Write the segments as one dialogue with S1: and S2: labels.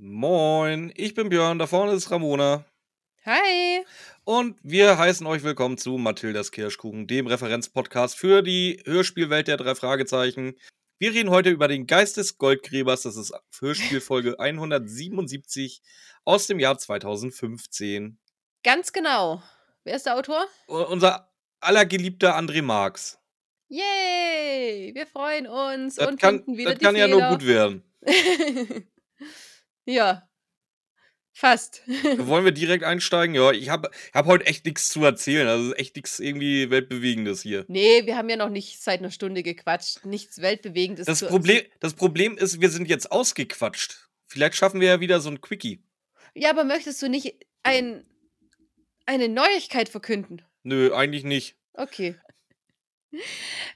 S1: Moin, ich bin Björn, da vorne ist Ramona.
S2: Hi.
S1: Und wir heißen euch willkommen zu Mathildas Kirschkuchen, dem Referenzpodcast für die Hörspielwelt der drei Fragezeichen. Wir reden heute über den Geist des Goldgräbers. Das ist Hörspielfolge 177 aus dem Jahr 2015.
S2: Ganz genau. Wer ist der Autor?
S1: Unser allergeliebter André Marx.
S2: Yay! Wir freuen uns
S1: Das
S2: und
S1: kann,
S2: finden wieder
S1: das
S2: die
S1: kann ja nur
S2: Fehler.
S1: gut werden.
S2: ja. Fast.
S1: Wollen wir direkt einsteigen? Ja, ich habe hab heute echt nichts zu erzählen. Also echt nichts irgendwie Weltbewegendes hier.
S2: nee, wir haben ja noch nicht seit einer Stunde gequatscht. Nichts Weltbewegendes.
S1: Das Problem, das Problem ist, wir sind jetzt ausgequatscht. Vielleicht schaffen wir ja wieder so ein Quickie.
S2: Ja, aber möchtest du nicht ein, eine Neuigkeit verkünden?
S1: Nö, eigentlich nicht.
S2: Okay.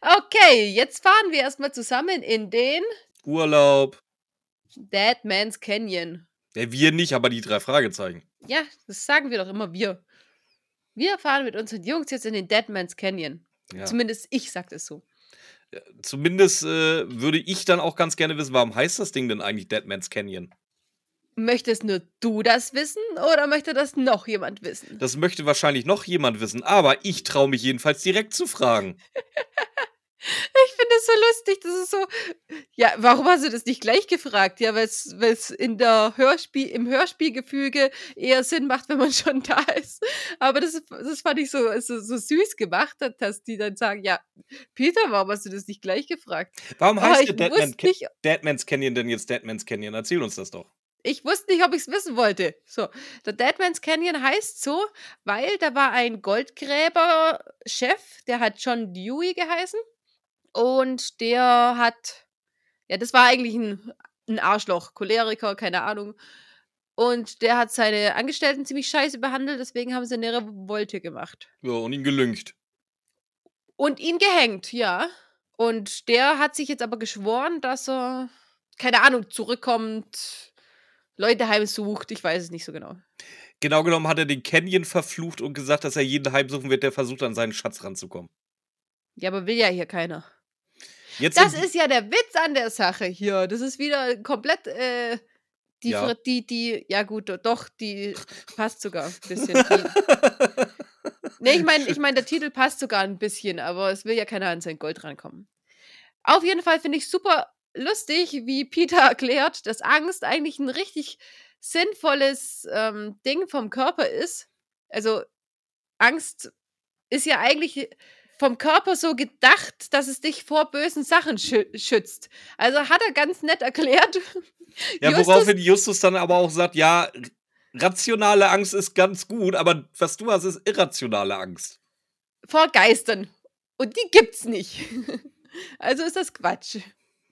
S2: Okay, jetzt fahren wir erstmal zusammen in den
S1: Urlaub.
S2: Dead Man's Canyon.
S1: Ja, wir nicht, aber die drei Fragezeichen.
S2: Ja, das sagen wir doch immer wir. Wir fahren mit unseren Jungs jetzt in den Dead Man's Canyon.
S1: Ja.
S2: Zumindest ich sag das so.
S1: Zumindest äh, würde ich dann auch ganz gerne wissen, warum heißt das Ding denn eigentlich Dead Man's Canyon?
S2: Möchtest nur du das wissen oder möchte das noch jemand wissen?
S1: Das möchte wahrscheinlich noch jemand wissen, aber ich traue mich jedenfalls direkt zu fragen.
S2: Ich finde das so lustig. Das ist so. Ja, warum hast du das nicht gleich gefragt? Ja, weil es in der Hörspiel, im Hörspielgefüge eher Sinn macht, wenn man schon da ist. Aber das, das fand ich so, so, so süß gemacht, dass die dann sagen: Ja, Peter, warum hast du das nicht gleich gefragt?
S1: Warum heißt
S2: ich
S1: der Dead, Man
S2: wusste nicht,
S1: Dead Man's Canyon denn jetzt Dead Man's Canyon? Erzähl uns das doch.
S2: ich wusste nicht, ob ich es wissen wollte. So, der Dead Man's Canyon heißt so, weil da war ein Goldgräber-Chef, der hat John Dewey geheißen. Und der hat, ja, das war eigentlich ein, ein Arschloch, Choleriker, keine Ahnung. Und der hat seine Angestellten ziemlich scheiße behandelt, deswegen haben sie eine Revolte gemacht.
S1: Ja, und ihn gelüncht.
S2: Und ihn gehängt, ja. Und der hat sich jetzt aber geschworen, dass er, keine Ahnung, zurückkommt, Leute heimsucht, ich weiß es nicht so genau.
S1: Genau genommen hat er den Canyon verflucht und gesagt, dass er jeden heimsuchen wird, der versucht, an seinen Schatz ranzukommen.
S2: Ja, aber will ja hier keiner.
S1: Jetzt
S2: Das ist ja der Witz an der Sache hier. Das ist wieder komplett, äh, die,
S1: Ja.
S2: Die, die, ja gut, do- doch, die passt sogar ein bisschen. Nee, ich meine, ich mein, der Titel passt sogar ein bisschen, aber es will ja keiner an sein Gold rankommen. Auf jeden Fall finde ich super lustig, wie Peter erklärt, dass Angst eigentlich ein richtig sinnvolles ähm, Ding vom Körper ist. Also Angst ist ja eigentlich vom Körper so gedacht, dass es dich vor bösen Sachen schü schützt. Also hat er ganz nett erklärt.
S1: Ja,
S2: Justus-
S1: woraufhin Justus dann aber auch sagt, ja, rationale Angst ist ganz gut, aber was du hast, ist irrationale Angst.
S2: vor Geistern. Und die gibt's nicht. Also ist das Quatsch.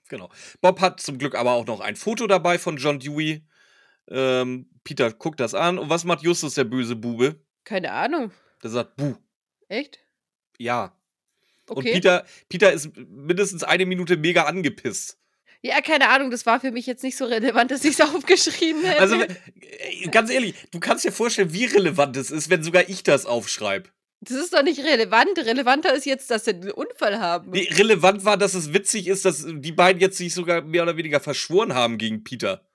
S1: Genau. Bob hat zum Glück aber auch noch ein Foto dabei von John Dewey. Ähm, Peter guckt das an. Und was macht Justus, der böse Bube?
S2: Keine Ahnung.
S1: Der sagt, buh,
S2: Echt?
S1: Ja. Und
S2: Okay.
S1: Peter, Peter ist mindestens eine Minute mega angepisst.
S2: Ja, keine Ahnung, das war für mich jetzt nicht so relevant, dass ich es aufgeschrieben hätte.
S1: Also, äh, ganz ehrlich, du kannst dir vorstellen, wie relevant es ist, wenn sogar ich das aufschreibe.
S2: das ist doch nicht relevant. Relevanter ist jetzt, dass sie einen Unfall haben.
S1: Nee, relevant war, dass es witzig ist, dass die beiden jetzt sich sogar mehr oder weniger verschworen haben gegen Peter.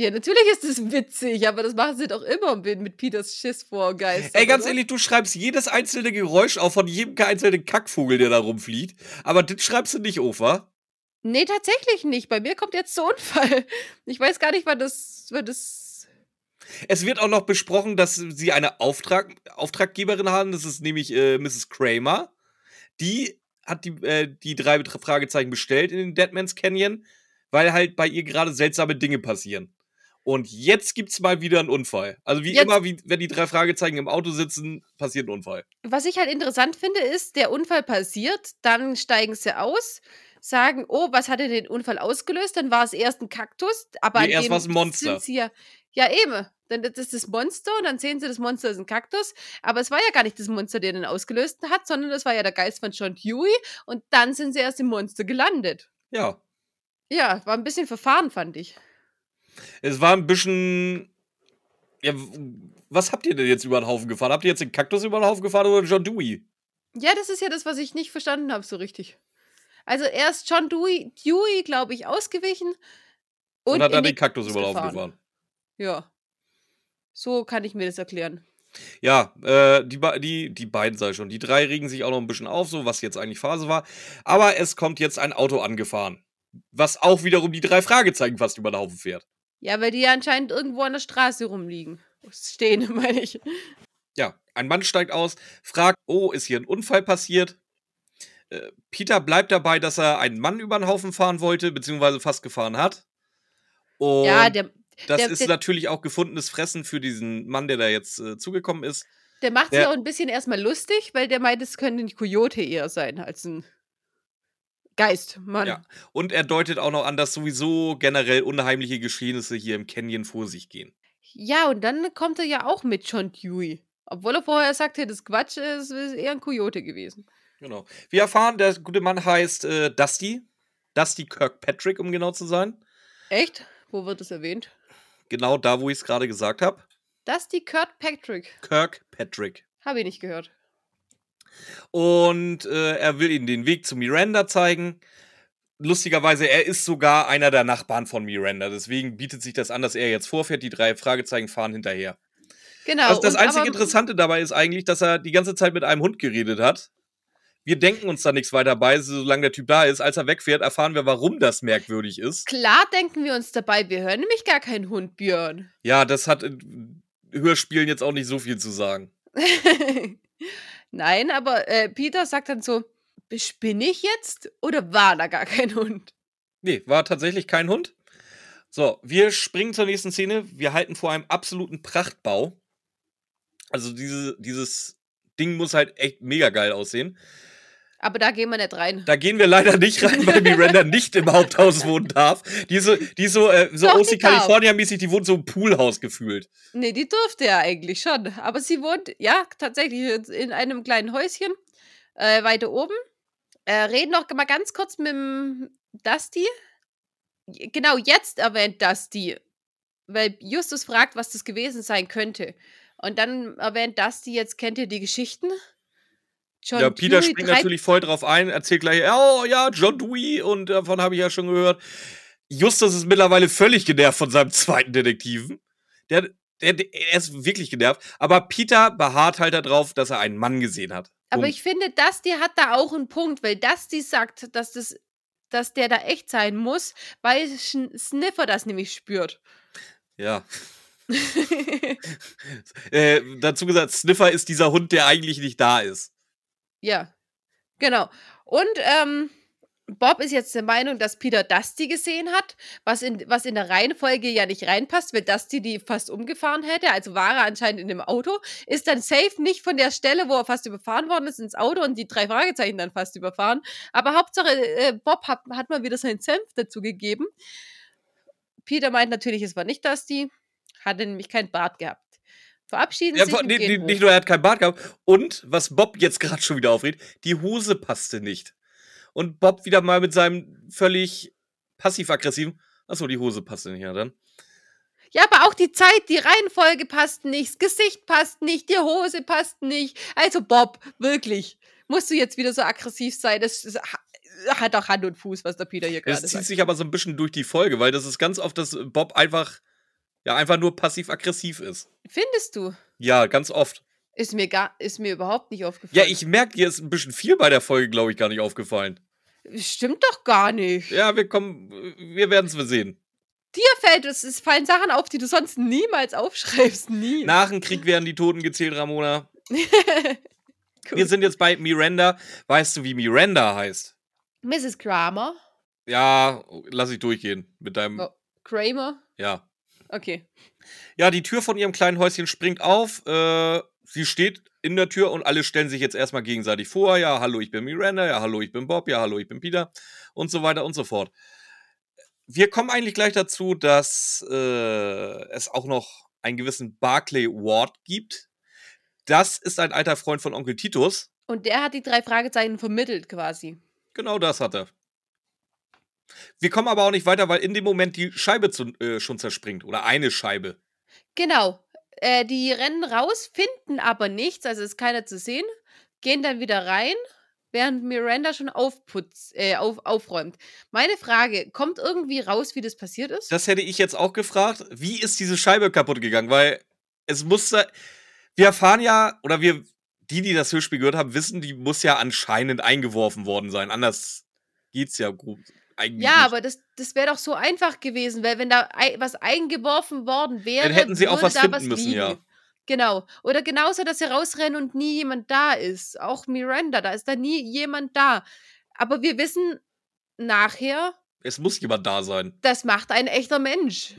S2: Ja, natürlich ist es witzig, aber das machen sie doch immer mit Peters Schiss vor Geistern.
S1: Ey, ganz
S2: oder?
S1: ehrlich, du schreibst jedes einzelne Geräusch auf von jedem einzelnen Kackvogel, der da rumfliegt. Aber das schreibst du nicht auf, wa?
S2: Nee, tatsächlich nicht. Bei mir kommt jetzt so ein Unfall. Ich weiß gar nicht, wann das, wann das.
S1: Es wird auch noch besprochen, dass sie eine Auftrag Auftraggeberin haben. Das ist nämlich äh, Mrs. Kramer. Die hat die, äh, die drei Fragezeichen bestellt in den Deadman's Canyon, weil halt bei ihr gerade seltsame Dinge passieren. Und jetzt gibt's mal wieder einen Unfall. Also wie
S2: Jetzt-
S1: immer, wie, wenn die drei Fragezeichen im Auto sitzen, passiert ein Unfall.
S2: Was ich halt interessant finde, ist, der Unfall passiert, dann steigen sie aus, sagen, oh, was hat denn den Unfall ausgelöst? Dann war es erst ein Kaktus, aber
S1: Nee, erst
S2: dem
S1: war's ein Monster.
S2: sind sie ja, ja eben. Dann das ist das Monster und dann sehen sie, das Monster ist ein Kaktus. Aber es war ja gar nicht das Monster, der den ausgelöst hat, sondern das war ja der Geist von John Dewey. Und dann sind sie erst im Monster gelandet.
S1: Ja.
S2: Ja, war ein bisschen verfahren, fand ich.
S1: Es war ein bisschen. Ja, was habt ihr denn jetzt über den Haufen gefahren? Habt ihr jetzt den Kaktus über den Haufen gefahren oder John Dewey?
S2: Ja, das ist ja das, was ich nicht verstanden habe, so richtig. Also erst John Dewey, Dewey glaube ich, ausgewichen
S1: und,
S2: Und
S1: hat dann den Kaktus über den Haufen
S2: gefahren. Ja. So kann ich mir das erklären.
S1: Ja, äh, die, die, die beiden sei schon. Die drei regen sich auch noch ein bisschen auf, so was jetzt eigentlich Phase war. Aber es kommt jetzt ein Auto angefahren. Was auch wiederum die drei Fragezeichen fast über den Haufen fährt.
S2: Ja, weil die ja anscheinend irgendwo an der Straße rumliegen. Stehen, meine ich.
S1: Ja, ein Mann steigt aus, fragt, oh, ist hier ein Unfall passiert? Äh, Peter bleibt dabei, dass er einen Mann über den Haufen fahren wollte, beziehungsweise fast gefahren hat. Und
S2: ja, der,
S1: das
S2: der-
S1: ist
S2: der-
S1: natürlich auch gefundenes Fressen für diesen Mann, der da jetzt äh, zugekommen ist.
S2: der macht sich auch ein bisschen erstmal lustig, weil der meint, es könnte ein Coyote eher sein als ein Geist, Mann.
S1: Ja. Und er deutet auch noch an, dass sowieso generell unheimliche Geschehnisse hier im Canyon vor sich gehen.
S2: Ja, und dann kommt er ja auch mit John Dewey. Obwohl er vorher sagte, das Quatsch ist, ist eher ein Coyote gewesen.
S1: Genau. Wir erfahren, der gute Mann heißt äh, Dusty. Dusty Kirkpatrick, um genau zu sein.
S2: Echt? Wo wird das erwähnt?
S1: Genau da, wo ich es gerade gesagt habe.
S2: Das ist die Kurt Patrick.
S1: Kirkpatrick.
S2: Habe ich nicht gehört.
S1: Und äh, er will ihnen den Weg zu Miranda zeigen. Lustigerweise, er ist sogar einer der Nachbarn von Miranda. Deswegen bietet sich das an, dass er jetzt vorfährt. Die drei Fragezeichen fahren hinterher.
S2: Genau.
S1: Also das einzige Interessante dabei ist eigentlich, dass er die ganze Zeit mit einem Hund geredet hat. Wir denken uns da nichts weiter bei, solange der Typ da ist. Als er wegfährt, erfahren wir, warum das merkwürdig ist.
S2: Klar denken wir uns dabei, wir hören nämlich gar keinen Hund, Björn.
S1: Ja, das hat in Hörspielen jetzt auch nicht so viel zu sagen.
S2: Nein, aber äh, Peter sagt dann so, spinne ich jetzt oder war da gar kein Hund?
S1: Nee, war tatsächlich kein Hund. So, wir springen zur nächsten Szene. Wir halten vor einem absoluten Prachtbau. Also diese, dieses Ding muss halt echt mega geil aussehen.
S2: Aber da gehen wir nicht rein.
S1: Da gehen wir leider nicht rein, weil Miranda nicht im Haupthaus wohnen darf. Die so, die so, äh, so
S2: Doch,
S1: OC. California-mäßig, die wohnt so im Poolhaus gefühlt.
S2: Nee, die durfte ja eigentlich schon. Aber sie wohnt, ja, tatsächlich in einem kleinen Häuschen äh, weiter oben. Äh, reden noch mal ganz kurz mit dem Dusty. Genau, jetzt erwähnt Dusty. Weil Justus fragt, was das gewesen sein könnte. Und dann erwähnt Dusty, jetzt kennt ihr die Geschichten. John
S1: ja, Peter
S2: Dewey
S1: springt natürlich voll drauf ein, erzählt gleich, oh ja, John Dewey und davon habe ich ja schon gehört. Justus ist mittlerweile völlig genervt von seinem zweiten Detektiven. Der, der, der er ist wirklich genervt. Aber Peter beharrt halt darauf, dass er einen Mann gesehen hat.
S2: Aber ich finde, Dusty hat da auch einen Punkt, weil Dusty sagt, dass, das, dass der da echt sein muss, weil Sniffer das nämlich spürt.
S1: Ja. Äh, dazu gesagt, Sniffer ist dieser Hund, der eigentlich nicht da ist.
S2: Ja, genau. Und ähm, Bob ist jetzt der Meinung, dass Peter Dusty gesehen hat, was in, was in der Reihenfolge ja nicht reinpasst, weil Dusty die fast umgefahren hätte. Also war er anscheinend in dem Auto, ist dann safe nicht von der Stelle, wo er fast überfahren worden ist, ins Auto und die drei Fragezeichen dann fast überfahren. Aber Hauptsache, äh, Bob hat, hat mal wieder seinen Senf dazu gegeben. Peter meint natürlich, es war nicht Dusty, hatte nämlich keinen Bart gehabt. Verabschieden
S1: Ja,
S2: sich
S1: vor- nee, nee, nicht nur er hat keinen Bart gehabt. Und, was Bob jetzt gerade schon wieder aufregt, die Hose passte nicht. Und Bob wieder mal mit seinem völlig passiv-aggressiven, achso, die Hose passte nicht, ja dann.
S2: Ja, aber auch die Zeit, die Reihenfolge passt nicht, das Gesicht passt nicht, die Hose passt nicht. Also Bob, wirklich, musst du jetzt wieder so aggressiv sein? Das, ha- hat auch Hand und Fuß, was der Peter hier
S1: Es
S2: gerade
S1: zieht
S2: sagt.
S1: sich aber so ein bisschen durch die Folge, weil das ist ganz oft, dass Bob einfach, ja, einfach nur passiv-aggressiv ist.
S2: Findest du?
S1: Ja, ganz oft.
S2: Ist mir gar, ist mir überhaupt nicht aufgefallen.
S1: Ja, ich merke, dir ist ein bisschen viel bei der Folge, glaube ich, gar nicht aufgefallen.
S2: Stimmt doch gar nicht.
S1: Ja, wir kommen, wir werden es sehen.
S2: Dir fällt es, es fallen Sachen auf, die du sonst niemals aufschreibst. Nie.
S1: Nach dem Krieg werden die Toten gezählt, Ramona.
S2: Gut.
S1: Wir sind jetzt bei Miranda. Weißt du, wie Miranda heißt?
S2: Mrs. Kramer.
S1: Ja, lass ich durchgehen mit deinem.
S2: Oh. Kramer.
S1: Ja.
S2: Okay.
S1: Ja, die Tür von ihrem kleinen Häuschen springt auf. Äh, sie steht in der Tür und alle stellen sich jetzt erstmal gegenseitig vor. Ja, hallo, ich bin Miranda. Ja, hallo, ich bin Bob. Ja, hallo, ich bin Peter. Und so weiter und so fort. Wir kommen eigentlich gleich dazu, dass äh, es auch noch einen gewissen Barclay Ward gibt. Das ist ein alter Freund von Onkel Titus.
S2: Und der hat die drei Fragezeichen vermittelt quasi.
S1: Genau das hat er. Wir kommen aber auch nicht weiter, weil in dem Moment die Scheibe zu, äh, schon zerspringt. Oder eine Scheibe.
S2: Genau. Äh, die rennen raus, finden aber nichts, also ist keiner zu sehen, gehen dann wieder rein während Miranda schon aufputzt, äh, auf, aufräumt. Meine Frage, kommt irgendwie raus, wie das passiert ist?
S1: Das hätte ich jetzt auch gefragt. Wie ist diese Scheibe kaputt gegangen? Weil es musste. Wir erfahren ja, oder wir, die, die das Hörspiel gehört haben, wissen, die muss ja anscheinend eingeworfen worden sein. Anders geht's ja gut. Eigentlich
S2: ja,
S1: nicht.
S2: aber das, das wäre doch so einfach gewesen, weil wenn da was eingeworfen worden wäre,
S1: Dann hätten sie auch was finden
S2: was
S1: müssen,
S2: liegen.
S1: ja.
S2: Genau. Oder genauso, dass sie rausrennen und nie jemand da ist. Auch Miranda, da ist da nie jemand da. Aber wir wissen nachher,
S1: Es muss jemand da sein.
S2: das macht ein echter Mensch.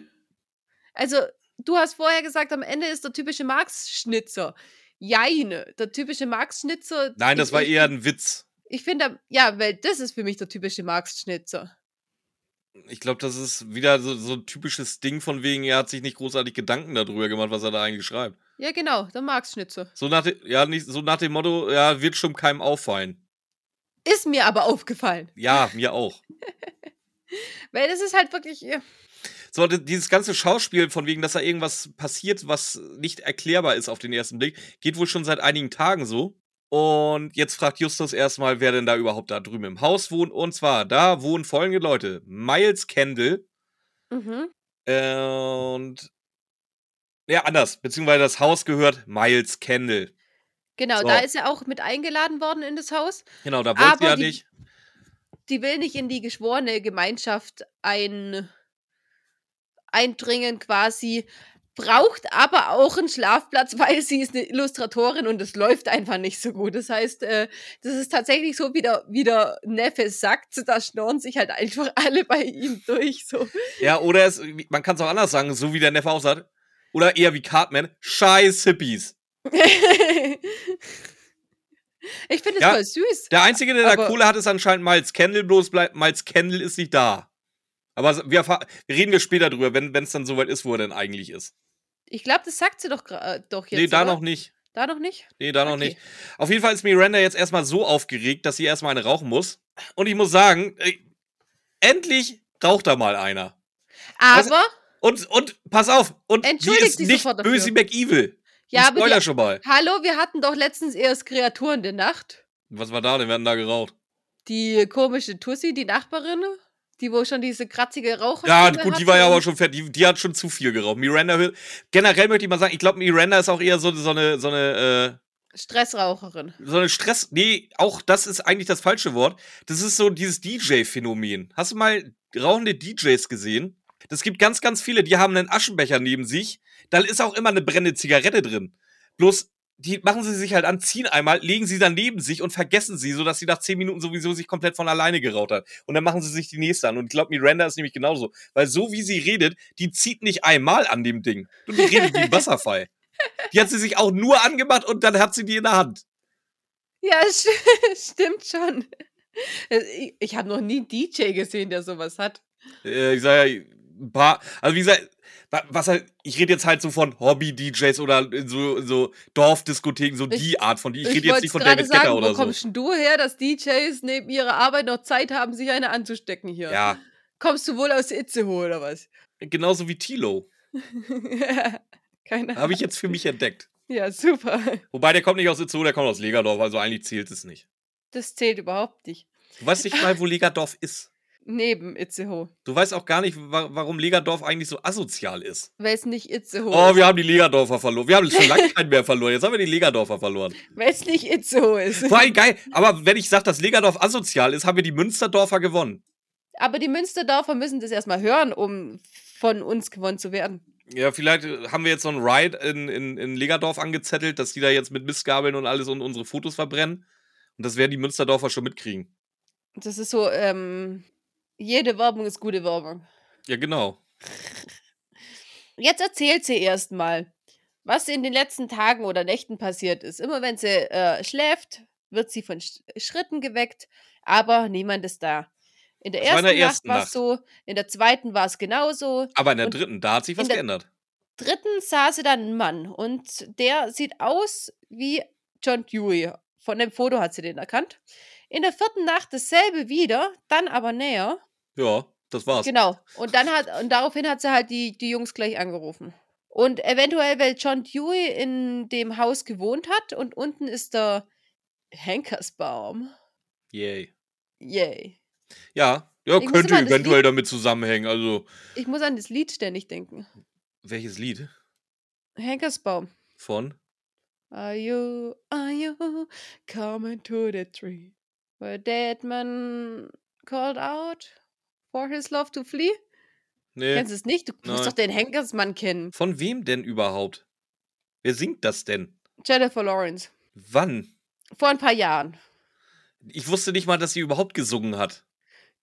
S2: Also, du hast vorher gesagt, am Ende ist der typische Marx-Schnitzer. Jeine, der typische Marx-Schnitzer.
S1: Nein, das war eher ein Witz.
S2: Ich finde, ja, weil das ist für mich der typische Marx-Schnitzer.
S1: Ich glaube, das ist wieder so, so ein typisches Ding von wegen, er hat sich nicht großartig Gedanken darüber gemacht, was er da eigentlich schreibt.
S2: Ja, genau, der Marx-Schnitzer.
S1: So nach, de, ja, nicht, so nach dem Motto, ja, wird schon keinem auffallen.
S2: Ist mir aber aufgefallen.
S1: Ja, mir auch.
S2: Weil das ist halt wirklich.
S1: So, di- dieses ganze Schauspiel von wegen, dass da irgendwas passiert, was nicht erklärbar ist auf den ersten Blick, geht wohl schon seit einigen Tagen so. Und jetzt fragt Justus erstmal, wer denn da überhaupt da drüben im Haus wohnt. Und zwar, da wohnen folgende Leute. Miles Kendall
S2: Mhm.
S1: und. Ja, anders. Beziehungsweise das Haus gehört Miles Kendall.
S2: Genau,
S1: So.
S2: da ist er auch mit eingeladen worden in das Haus.
S1: Genau, da wollte sie ja
S2: die-
S1: nicht.
S2: Die will nicht in die geschworene Gemeinschaft ein, eindringen quasi. Braucht aber auch einen Schlafplatz, weil sie ist eine Illustratorin und es läuft einfach nicht so gut. Das heißt, äh, das ist tatsächlich so, wie der, wie der Neffe sagt, da schnorren sich halt einfach alle bei ihm durch. So.
S1: Ja, oder es, man kann es auch anders sagen, so wie der Neffe auch sagt. Oder eher wie Cartman, scheiß Hippies.
S2: ich finde es
S1: Ja,
S2: voll süß.
S1: Der Einzige, der da Kohle hat, ist anscheinend Miles Kendall, bloß bleibt Miles Kendall ist nicht da. Aber wir, reden wir später drüber, wenn es dann soweit ist, wo er denn eigentlich ist.
S2: Ich glaube, das sagt sie doch, äh, doch jetzt.
S1: nee, da
S2: oder?
S1: noch nicht.
S2: Da noch nicht?
S1: Nee, da noch
S2: Okay.
S1: nicht. Auf jeden Fall ist Miranda jetzt erstmal so aufgeregt, dass sie erstmal eine rauchen muss. Und ich muss sagen, äh, endlich raucht da mal einer. Was-
S2: Aber,
S1: Und, und pass auf, und sie
S2: Entschuldigt
S1: ist
S2: sich
S1: nicht. Böse McEvil.
S2: ja,
S1: ich
S2: aber
S1: spoiler
S2: die,
S1: schon mal.
S2: hallo, wir hatten doch letztens erst Kreaturen der Nacht.
S1: Was war da denn? Wir hatten da geraucht.
S2: Die komische Tussi, die Nachbarin, die wo schon diese kratzige Raucher.
S1: Ja, gut, die war ja aber schon fertig. Die, die hat schon zu viel geraucht. Miranda, will- generell möchte ich mal sagen, ich glaube, Miranda ist auch eher so, so eine, so eine,
S2: Stressraucherin.
S1: äh, so eine Stress. Nee, auch das ist eigentlich das falsche Wort. Das ist so dieses DJ-Phänomen. Hast du mal rauchende DJs gesehen? Das gibt ganz, ganz viele, die haben einen Aschenbecher neben sich. Da ist auch immer eine brennende Zigarette drin. Bloß, die machen sie sich halt an, ziehen einmal, legen sie dann neben sich und vergessen sie, sodass sie nach 10 Minuten sowieso sich komplett von alleine geraucht hat. Und dann machen sie sich die nächste an. Und ich glaube, Miranda ist nämlich genauso. Weil so wie sie redet, die zieht nicht einmal an dem Ding. Und die redet wie ein Wasserfall. Die hat sie sich auch nur angemacht und dann hat sie die in der Hand.
S2: Ja, st stimmt schon. Äh, Ich, ich habe noch nie einen DJ gesehen, der sowas hat.
S1: Äh, ich sage ja, ein paar, also wie gesagt, wa- was halt, ich rede jetzt halt so von Hobby-DJs oder so, so Dorfdiskotheken, so
S2: Ich-
S1: die Art von die. Ich,
S2: Ich,
S1: rede jetzt nicht von David
S2: sagen,
S1: Guetta
S2: wo
S1: oder so.
S2: kommst denn du her, dass DJs neben ihrer Arbeit noch Zeit haben, sich eine anzustecken hier?
S1: Ja,
S2: Kommst du wohl aus Itzehoe oder was?
S1: genauso wie Tilo.
S2: Keine
S1: Habe ich jetzt für mich entdeckt.
S2: Ja, super.
S1: Wobei der kommt nicht aus Itzehoe, der kommt aus Legerdorf, also eigentlich zählt es nicht.
S2: Das zählt überhaupt nicht.
S1: Du weißt nicht mal, wo Legerdorf ist.
S2: Neben Itzehoe.
S1: Du weißt auch gar nicht, wa warum Legerdorf eigentlich so asozial ist.
S2: Weil es nicht Itzehoe
S1: Oh,
S2: ist.
S1: wir haben die Legerdorfer verloren. Wir haben schon lange keinen mehr verloren. Jetzt haben wir die Legerdorfer verloren.
S2: Weil es nicht Itzehoe ist.
S1: Vor allem geil. Aber wenn ich sage, dass Legerdorf asozial ist, haben wir die Münsterdorfer gewonnen.
S2: Aber die Münsterdorfer müssen das erstmal hören, um von uns gewonnen zu werden.
S1: Ja, vielleicht äh, haben wir jetzt so einen Ride in, in, in Legerdorf angezettelt, dass die da jetzt mit Mistgabeln und alles und unsere Fotos verbrennen. Und das werden die Münsterdorfer schon mitkriegen.
S2: Das ist so, ähm, jede Werbung ist gute Werbung.
S1: Ja, genau.
S2: Jetzt erzählt sie erstmal, was in den letzten Tagen oder Nächten passiert ist. Immer wenn sie äh, schläft, wird sie von Sch Schritten geweckt, aber niemand ist da. In der ersten
S1: der
S2: Nacht
S1: ersten
S2: war es
S1: Nacht.
S2: so, in der zweiten war es genauso.
S1: Aber in der dritten, da hat sich was
S2: in der
S1: geändert.
S2: dritten sah sie dann einen Mann und der sieht aus wie John Dewey. Von dem Foto hat sie den erkannt. In der vierten Nacht dasselbe wieder, dann aber näher.
S1: Ja, das war's.
S2: Genau. Und dann hat, und daraufhin hat sie halt die, die Jungs gleich angerufen. Und eventuell, weil John Dewey in dem Haus gewohnt hat und unten ist der Henkersbaum.
S1: Yay.
S2: Yay.
S1: Ja, ja,
S2: Ich
S1: könnte eventuell
S2: Lied-
S1: damit zusammenhängen. Also,
S2: Ich muss an das Lied ständig denken.
S1: welches Lied?
S2: Henkersbaum.
S1: Von?
S2: Are you, are you coming to the tree where dead man called out for his love to flee?
S1: Nee.
S2: Kennst du es nicht? Du musst
S1: Nein.
S2: doch den Henkersmann kennen.
S1: Von wem denn überhaupt? Wer singt das denn?
S2: Jennifer Lawrence.
S1: Wann?
S2: Vor ein paar Jahren.
S1: Ich wusste nicht mal, dass sie überhaupt gesungen hat.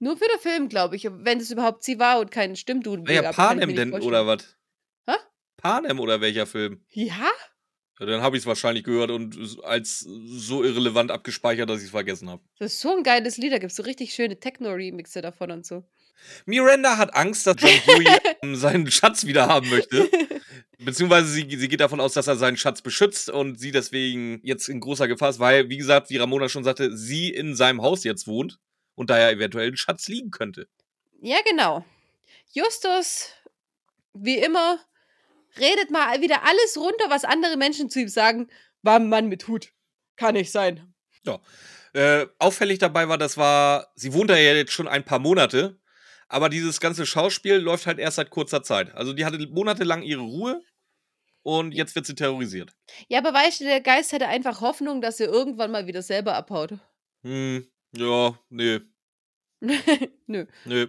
S2: Nur für den Film, glaube ich. Wenn es überhaupt sie war und kein Stimmduden.
S1: Welcher Panem denn oder was?
S2: Hä?
S1: Panem oder welcher Film?
S2: Ja?
S1: Ja, dann habe ich es wahrscheinlich gehört und als so irrelevant abgespeichert, dass ich es vergessen habe.
S2: Das ist so ein geiles Lied. Da gibt es so richtig schöne Techno-Remixe davon und so.
S1: Miranda hat Angst, dass John Huey ähm, seinen Schatz wieder haben möchte. Beziehungsweise sie, sie geht davon aus, dass er seinen Schatz beschützt und sie deswegen jetzt in großer Gefahr ist, weil, wie gesagt, wie Ramona schon sagte, sie in seinem Haus jetzt wohnt und daher eventuell ein Schatz liegen könnte.
S2: Ja, genau. Justus, wie immer, redet mal wieder alles runter, was andere Menschen zu ihm sagen. War ein Mann mit Hut. Kann nicht sein.
S1: Äh, auffällig dabei war, das war, sie wohnt da ja jetzt schon ein paar Monate, aber dieses ganze Schauspiel läuft halt erst seit kurzer Zeit. Also die hatte monatelang ihre Ruhe und jetzt wird sie terrorisiert.
S2: Ja, aber weißt du, der Geist hatte einfach Hoffnung, dass er irgendwann mal wieder selber abhaut.
S1: Hm, ja, nee.
S2: Nö.
S1: Nö.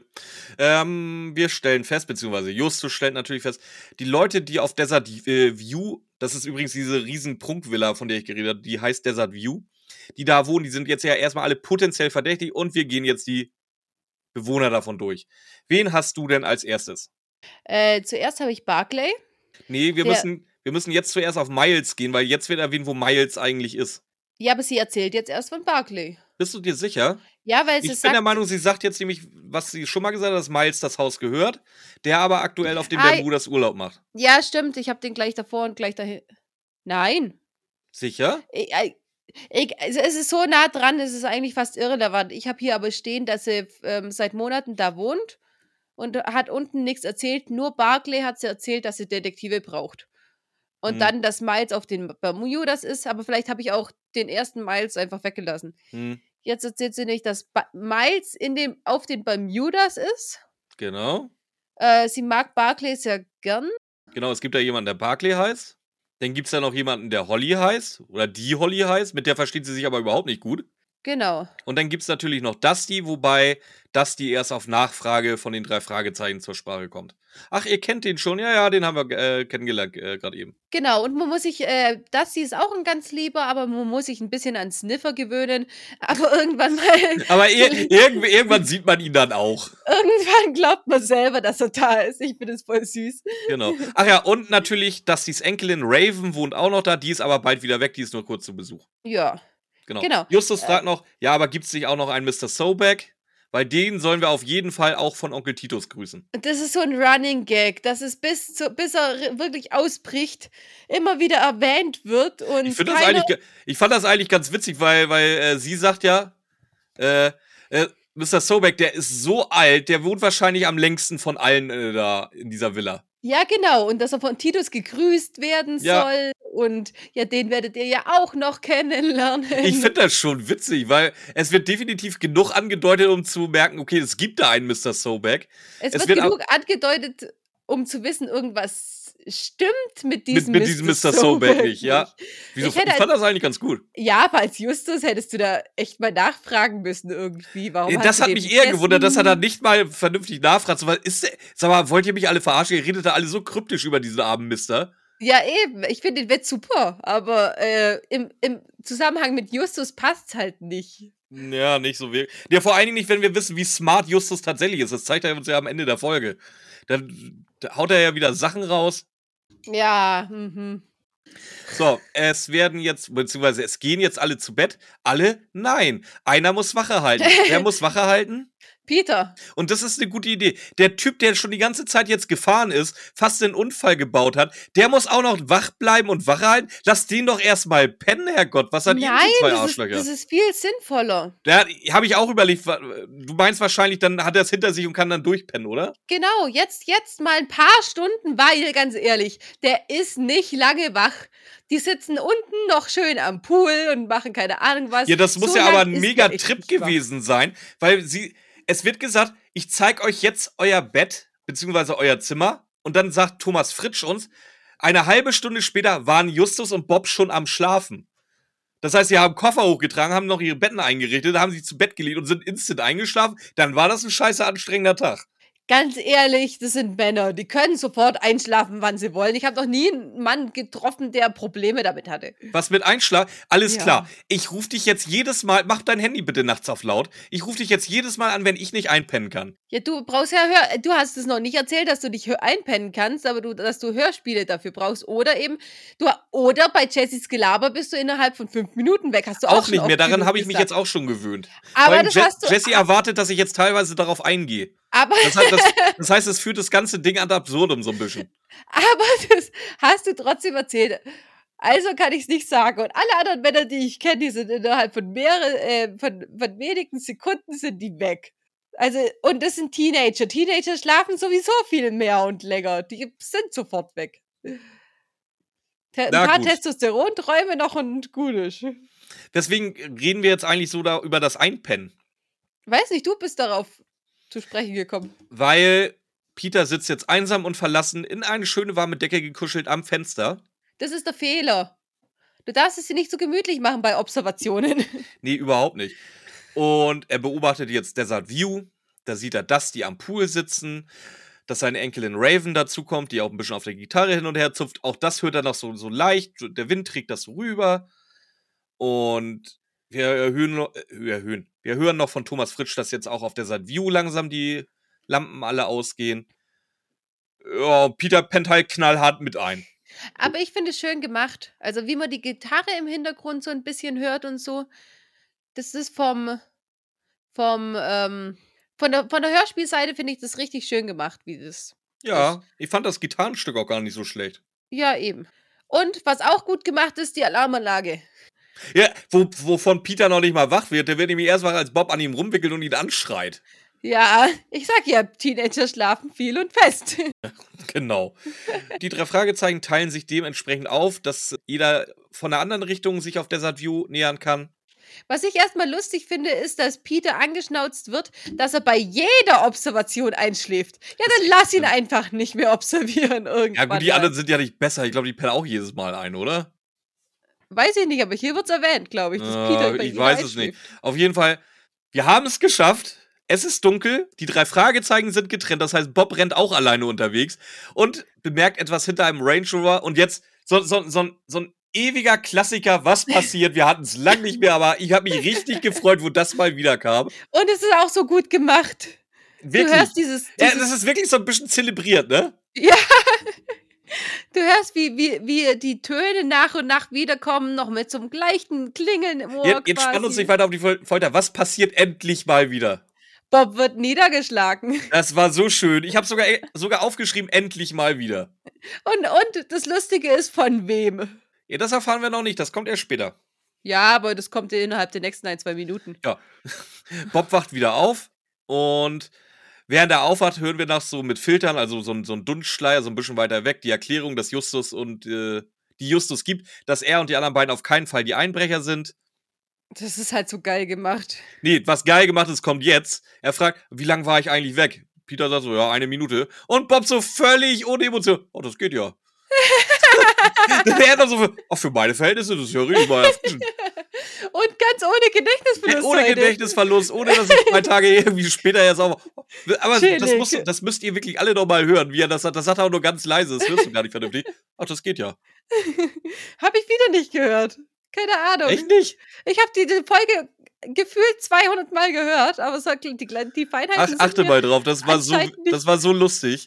S1: Ähm, wir stellen fest, beziehungsweise Justus stellt natürlich fest, die Leute, die auf Desert äh, View, das ist übrigens diese riesen Prunkvilla, von der ich geredet habe, die heißt Desert View, die da wohnen, die sind jetzt ja erstmal alle potenziell verdächtig und wir gehen jetzt die Bewohner davon durch. Wen hast du denn als erstes?
S2: Äh, zuerst habe ich Barclay.
S1: Nee, wir müssen, wir müssen jetzt zuerst auf Miles gehen, weil jetzt wird erwähnt, wo Miles eigentlich ist.
S2: Ja, aber sie erzählt jetzt erst von Barclay.
S1: Bist du dir sicher?
S2: Ja, weil
S1: Ich
S2: sie
S1: bin
S2: sagt,
S1: der Meinung, sie sagt jetzt nämlich, was sie schon mal gesagt hat, dass Miles das Haus gehört, der aber aktuell auf dem
S2: Ah,
S1: Bermudas Urlaub macht.
S2: ja, stimmt, ich habe den gleich davor und gleich dahin. Nein.
S1: Sicher?
S2: Ich, es ist so nah dran, es ist eigentlich fast irrelevant. Ich habe hier aber stehen, dass sie ähm, seit Monaten da wohnt und hat unten nichts erzählt. Nur Barclay hat sie erzählt, dass sie Detektive braucht. Und
S1: Hm.
S2: dann, dass Miles auf den Bermudas ist, aber vielleicht habe ich auch den ersten Miles einfach weggelassen.
S1: Hm,
S2: Jetzt erzählt sie nicht, dass ba Miles in dem, auf den Bermudas ist.
S1: genau.
S2: Äh, sie mag Barclay sehr gern.
S1: Genau, es gibt da jemanden, der Barclay heißt. Dann gibt es da noch jemanden, der Holly heißt. Oder die Holly heißt. Mit der versteht sie sich aber überhaupt nicht gut.
S2: Genau.
S1: Und dann gibt es natürlich noch Dusty, wobei Dusty erst auf Nachfrage von den drei Fragezeichen zur Sprache kommt. Ach, ihr kennt den schon? Ja, ja, den haben wir äh, kennengelernt äh, gerade eben.
S2: Genau, und man muss sich, äh, Dusty ist auch ein ganz lieber, aber man muss sich ein bisschen an Sniffer gewöhnen. Aber irgendwann mal,
S1: Aber ir irgend irgendwann sieht man ihn dann auch.
S2: irgendwann glaubt man selber, dass er da ist. Ich finde es voll süß.
S1: Genau. Ach ja, und natürlich Dustys Enkelin Raven wohnt auch noch da. Die ist aber bald wieder weg. Die ist nur kurz zu Besuch.
S2: Ja.
S1: Genau.
S2: Genau.
S1: Justus
S2: Äh,
S1: fragt noch, ja, aber gibt es nicht auch noch einen Mr. Sobeck? Weil den sollen wir auf jeden Fall auch von Onkel Titus grüßen.
S2: Das ist so ein Running Gag, dass es bis, zu, bis er wirklich ausbricht, immer wieder erwähnt wird. Und
S1: Ich, das eigentlich, ich fand das eigentlich ganz witzig, weil, weil äh, sie sagt ja, äh, äh, Mr. Sobeck, der ist so alt, der wohnt wahrscheinlich am längsten von allen äh, da in dieser Villa.
S2: Ja, genau. Und dass er von Titus gegrüßt werden
S1: Ja.
S2: soll. Und ja, den werdet ihr ja auch noch kennenlernen.
S1: Ich finde das schon witzig, weil es wird definitiv genug angedeutet, um zu merken, okay, es gibt da einen Mr. Sobeck.
S2: es,
S1: es
S2: wird,
S1: wird
S2: genug angedeutet, um zu wissen, irgendwas stimmt mit
S1: Mit,
S2: diesem,
S1: mit diesem Mr. Sobeck nicht, ja. Wieso,
S2: Ich
S1: ich,
S2: hätte-
S1: fand das eigentlich ganz gut.
S2: Ja, aber als Justus hättest du da echt mal nachfragen müssen irgendwie. Warum
S1: Äh, Das hat mich eher gewundert, dass er da nicht mal vernünftig nachfragt. Der, sag mal, wollt ihr mich alle verarschen? Ihr redet da alle so kryptisch über diesen armen Mister.
S2: Ja, eben. Ich finde den Witz super. Aber äh, im, im Zusammenhang mit Justus passt's halt nicht.
S1: Ja, nicht so wirklich. Ja, vor allen Dingen nicht, wenn wir wissen, wie smart Justus tatsächlich ist. Das zeigt er uns ja am Ende der Folge. Dann da haut er ja wieder Sachen raus.
S2: Ja, mhm.
S1: So, es werden jetzt, beziehungsweise es gehen jetzt alle zu Bett. Alle? Nein. Einer muss Wache halten. Wer muss Wache halten?
S2: Peter.
S1: Und das ist eine gute Idee. Der Typ, der schon die ganze Zeit jetzt gefahren ist, fast einen Unfall gebaut hat, der muss auch noch wach bleiben und wach halten. Lass den doch erstmal pennen, Herrgott. Was hat
S2: Nein,
S1: ihr zwei
S2: das ist,
S1: Arschlöcher?
S2: das ist viel sinnvoller.
S1: Da habe ich auch überlegt, du meinst wahrscheinlich, dann hat er es hinter sich und kann dann durchpennen, oder?
S2: Genau, jetzt, jetzt mal ein paar Stunden, weil, ganz ehrlich, der ist nicht lange wach. Die sitzen unten noch schön am Pool und machen keine Ahnung was.
S1: Ja, das muss
S2: So
S1: ja aber ein mega Trip gewesen sein, weil sie, es wird gesagt, ich zeig euch jetzt euer Bett, beziehungsweise euer Zimmer, und dann sagt Thomas Fritsch uns, eine halbe Stunde später waren Justus und Bob schon am Schlafen. Das heißt, sie haben Koffer hochgetragen, haben noch ihre Betten eingerichtet, haben sich zu Bett gelegt und sind instant eingeschlafen. Dann war das ein scheiße anstrengender Tag.
S2: Ganz ehrlich, das sind Männer. Die können sofort einschlafen, wann sie wollen. Ich habe noch nie einen Mann getroffen, der Probleme damit hatte.
S1: Was mit Einschlag? Alles
S2: Ja.
S1: klar. Ich rufe dich jetzt jedes Mal, mach dein Handy bitte nachts auf laut. Ich rufe dich jetzt jedes Mal an, wenn ich nicht einpennen kann.
S2: Ja, du brauchst ja Hör. Du hast es noch nicht erzählt, dass du dich hör- einpennen kannst, aber du, dass du Hörspiele dafür brauchst. Oder eben, du, oder bei Jessys Gelaber bist du innerhalb von fünf Minuten weg. Hast du auch,
S1: Auch nicht mehr, daran habe ich mich jetzt auch schon gewöhnt.
S2: Aber
S1: Weil
S2: das
S1: Je
S2: hast du.
S1: Jesse erwartet, dass ich jetzt teilweise darauf eingehe.
S2: Aber,
S1: Das heißt, das, das heißt, es führt das ganze Ding ad absurdum so ein bisschen.
S2: aber das hast du trotzdem erzählt. Also kann ich es nicht sagen. Und alle anderen Männer, die ich kenne, die sind innerhalb von mehreren, äh, von, von wenigen Sekunden sind die weg. Also, und das sind Teenager. Teenager schlafen sowieso viel mehr und länger. Die sind sofort weg. Te ein
S1: Na
S2: paar
S1: gut.
S2: Testosteronträume noch und gut ist.
S1: Deswegen reden wir jetzt eigentlich so da über das Einpennen.
S2: Weiß nicht, du bist darauf zu sprechen gekommen.
S1: Weil Peter sitzt jetzt einsam und verlassen in eine schöne warme Decke gekuschelt am Fenster.
S2: Das ist der Fehler. Du darfst es dir nicht so gemütlich machen bei Observationen.
S1: Nee, überhaupt nicht. Und er beobachtet jetzt Desert View. Da sieht er Dusty am Pool sitzen, dass seine Enkelin Raven dazukommt, die auch ein bisschen auf der Gitarre hin und her zupft. Auch das hört er noch so, so leicht. Der Wind trägt das so rüber. Und wir erhöhen, äh, wir erhöhen. Wir hören noch von Thomas Fritsch, dass jetzt auch auf Desert View langsam die Lampen alle ausgehen. Ja, Peter pennt halt knallhart mit ein.
S2: Aber ich finde es schön gemacht. Also, wie man die Gitarre im Hintergrund so ein bisschen hört und so. Das ist vom, vom, ähm, von der, von der Hörspielseite finde ich das richtig schön gemacht, wie das.
S1: Ja, ich fand das Gitarrenstück auch gar nicht so schlecht.
S2: Ja, eben. Und was auch gut gemacht ist, die Alarmanlage.
S1: Ja, wo, wovon Peter noch nicht mal wach wird. Der wird nämlich erst wach, als Bob an ihm rumwickelt und ihn anschreit.
S2: Ja, ich sag ja, Teenager schlafen viel und fest.
S1: Genau. Die drei Fragezeichen teilen sich dementsprechend auf, dass jeder von einer anderen Richtung sich auf Desert View nähern kann.
S2: Was ich erstmal lustig finde, ist, dass Peter angeschnauzt wird, dass er bei jeder Observation einschläft. Ja, dann lass ihn einfach nicht mehr observieren irgendwann.
S1: Ja, gut, die anderen sind ja nicht besser. Ich glaube, die pennen auch jedes Mal ein, oder?
S2: Weiß ich nicht, aber hier wird's erwähnt, glaube ich, dass
S1: Äh,
S2: Peter bei
S1: ich weiß es nicht. Auf jeden Fall, wir haben es geschafft. Es ist dunkel, die drei Fragezeichen sind getrennt, das heißt, Bob rennt auch alleine unterwegs und bemerkt etwas hinter einem Range Rover und jetzt so, so, so, ein- so ein ewiger Klassiker, was passiert? Wir hatten es lang nicht mehr, aber ich habe mich richtig gefreut, wo das mal wieder kam.
S2: Und es ist auch so gut gemacht.
S1: Wirklich.
S2: Du hörst dieses,
S1: ja,
S2: dieses
S1: das ist wirklich so ein bisschen zelebriert, ne?
S2: Ja. Du hörst, wie, wie, wie die Töne nach und nach wiederkommen, noch mit so einem gleichen Klingeln im Ohr.
S1: Jetzt, jetzt spann uns nicht weiter auf die Fol- Folter. Was passiert endlich mal wieder?
S2: Bob wird niedergeschlagen.
S1: Das war so schön. Ich habe sogar, sogar aufgeschrieben, endlich mal wieder.
S2: Und, und das Lustige ist, von wem?
S1: Ja, das erfahren wir noch nicht. Das kommt erst später.
S2: Ja, aber das kommt innerhalb der nächsten ein, zwei Minuten.
S1: Bob wacht wieder auf und während er aufwacht, hören wir noch so mit Filtern, also so, ein- so ein Dunstschleier, so ein bisschen weiter weg, die Erklärung, dass Justus und äh, die Justus gibt, dass er und die anderen beiden auf keinen Fall die Einbrecher sind.
S2: Das ist halt so geil gemacht.
S1: Nee, was geil gemacht ist, kommt jetzt. Er fragt, wie lange war ich eigentlich weg? Peter sagt so, ja, eine Minute. Und Bob so völlig ohne Emotion. Oh, das geht ja. Er hat dann so, ach, für meine Verhältnisse, das ist ja richtig mal.
S2: Und ganz ohne Gedächtnisverlust.
S1: ohne
S2: heute.
S1: Gedächtnisverlust, ohne dass ich zwei Tage irgendwie später jetzt auch. Aber das,
S2: Chillig.
S1: muss, das müsst ihr wirklich alle noch mal hören, wie er das sagt. Das sagt er auch nur ganz leise, das hörst du gar nicht vernünftig. Ach, das geht ja.
S2: Hab ich wieder nicht gehört. Keine Ahnung.
S1: Echt nicht?
S2: Ich habe die, die Folge gefühlt 200 Mal gehört, aber es hat, die, die Feinheiten
S1: Ach, achte mal drauf, das war so, das war so lustig.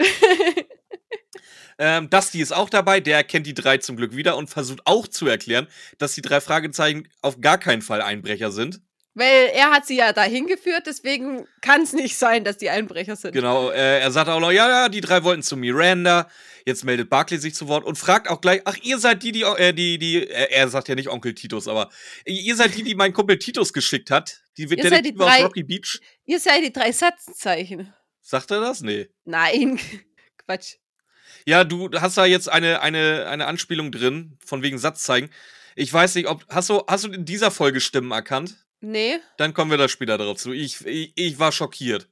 S1: Ähm, Dusty ist auch dabei, der erkennt die drei zum Glück wieder und versucht auch zu erklären, dass die drei Fragezeichen auf gar keinen Fall Einbrecher sind.
S2: Weil er hat sie ja dahin geführt, deswegen kann es nicht sein, dass die Einbrecher sind.
S1: Genau, äh, er sagt auch noch, ja, ja, die drei wollten zu Miranda. Jetzt meldet Barclay sich zu Wort und fragt auch gleich, ach, ihr seid die, die, äh, die, die, äh, er sagt ja nicht Onkel Titus, aber ihr seid die, die mein Kumpel Titus geschickt hat. Die
S2: die
S1: Detektive aus
S2: drei-
S1: Rocky Beach.
S2: Ihr seid die drei Satzzeichen.
S1: Sagt er das? Nee.
S2: Nein, Quatsch.
S1: Ja, du hast da jetzt eine, eine, eine Anspielung drin, von wegen Satzzeichen. Ich weiß nicht, ob. Hast du, hast du in dieser Folge Stimmen erkannt?
S2: Nee,
S1: Dann kommen wir da später darauf zu. Ich, ich, ich war schockiert.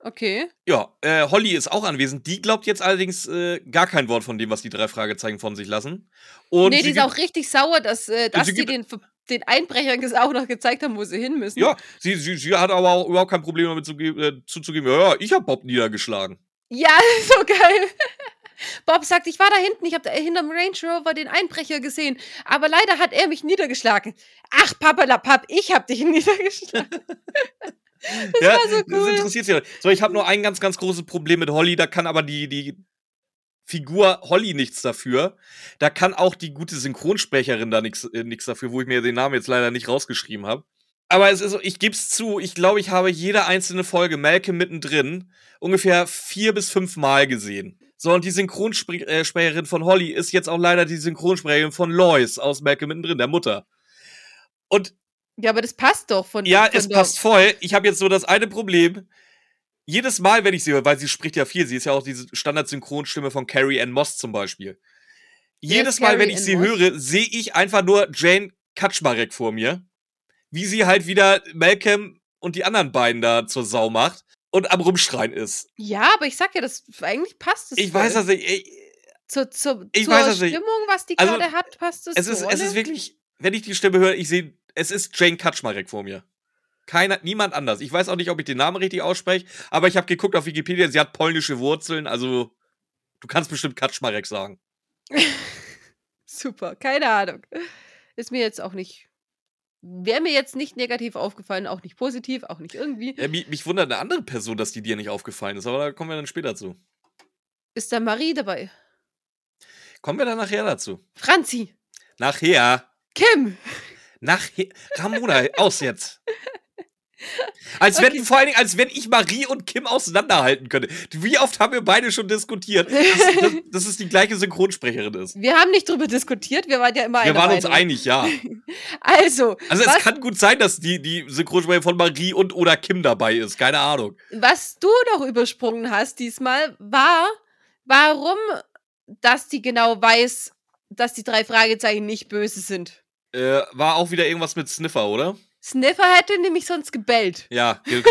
S2: okay.
S1: Ja, äh, Holly ist auch anwesend. Die glaubt jetzt allerdings äh, gar kein Wort von dem, was die drei Fragezeichen von sich lassen. Und
S2: nee, die ist auch richtig sauer, dass, äh, dass
S1: sie
S2: die den, den Einbrechern auch noch gezeigt haben, wo sie hin müssen.
S1: Ja, sie, sie, sie hat aber auch überhaupt kein Problem damit zu, äh, zuzugeben, ja, ja, ich hab Bob niedergeschlagen.
S2: Ja, so geil. Bob sagt, ich war da hinten, ich habe hinterm Range Rover den Einbrecher gesehen, aber leider hat er mich niedergeschlagen. Ach, Pappalapapp, ich hab dich niedergeschlagen.
S1: ja,
S2: war so
S1: Das
S2: cool.
S1: interessiert sie. So, ich habe nur ein ganz, ganz großes Problem mit Holly. Da kann aber die, die Figur Holly nichts dafür. Da kann auch die gute Synchronsprecherin da nichts äh, dafür, wo ich mir den Namen jetzt leider nicht rausgeschrieben habe. Aber es ist so, ich geb's zu, ich glaube, ich habe jede einzelne Folge Malcolm mittendrin ungefähr vier bis fünf Mal gesehen. So, und die Synchronsprecherin von Holly ist jetzt auch leider die Synchronsprecherin von Lois aus Malcolm mittendrin, der Mutter. Und
S2: Ja, aber das passt doch von
S1: ja,
S2: von
S1: es passt voll. Ich habe jetzt so das eine Problem. Jedes Mal, wenn ich sie höre, weil sie spricht ja viel, sie ist ja auch diese Standard-Synchronstimme von Carrie Ann Moss zum Beispiel. Jedes Mal, wenn
S2: Carrie
S1: ich
S2: Ann
S1: sie
S2: Moss?
S1: höre, sehe ich einfach nur Jane Kaczmarek vor mir. Wie sie halt wieder Malcolm und die anderen beiden da zur Sau macht und am Rumschreien ist.
S2: Ja, aber ich sag ja, das eigentlich passt es.
S1: Ich
S2: voll.
S1: weiß das nicht. ey,
S2: Zur, zur,
S1: ich
S2: zur
S1: weiß nicht.
S2: Stimmung, was die
S1: Also,
S2: gerade hat, passt es.
S1: Es
S2: so,
S1: ist, es ist wirklich, wenn ich die Stimme höre, ich sehe, es ist Jane Kaczmarek vor mir. Keiner, niemand anders. Ich weiß auch nicht, ob ich den Namen richtig ausspreche, aber ich habe geguckt auf Wikipedia, sie hat polnische Wurzeln, also du kannst bestimmt Kaczmarek sagen.
S2: Super, keine Ahnung. Ist mir jetzt auch nicht. Wäre mir jetzt nicht negativ aufgefallen, auch nicht positiv, auch nicht irgendwie.
S1: Ja, mich, mich wundert eine andere Person, dass die dir nicht aufgefallen ist, aber da kommen wir dann später zu.
S2: Ist da Marie dabei?
S1: Kommen wir dann nachher dazu.
S2: Franzi!
S1: Nachher.
S2: Kim!
S1: Nachher. Ramona, aus jetzt. Als wenn,
S2: Okay.
S1: vor allen Dingen, als wenn ich Marie und Kim auseinanderhalten könnte. Wie oft haben wir beide schon diskutiert, dass, dass, dass es die gleiche Synchronsprecherin ist?
S2: Wir haben nicht drüber diskutiert, wir waren ja immer
S1: Wir waren uns einig, ja.
S2: Also,
S1: Also es kann gut sein, dass die, die Synchronsprecherin von Marie und oder Kim dabei ist. Keine Ahnung.
S2: was du noch übersprungen hast diesmal, war, warum, dass die genau weiß, dass die drei Fragezeichen nicht böse sind.
S1: Äh, war auch wieder irgendwas mit Sniffer, oder?
S2: Sniffer hätte nämlich sonst gebellt.
S1: Ja.
S2: Und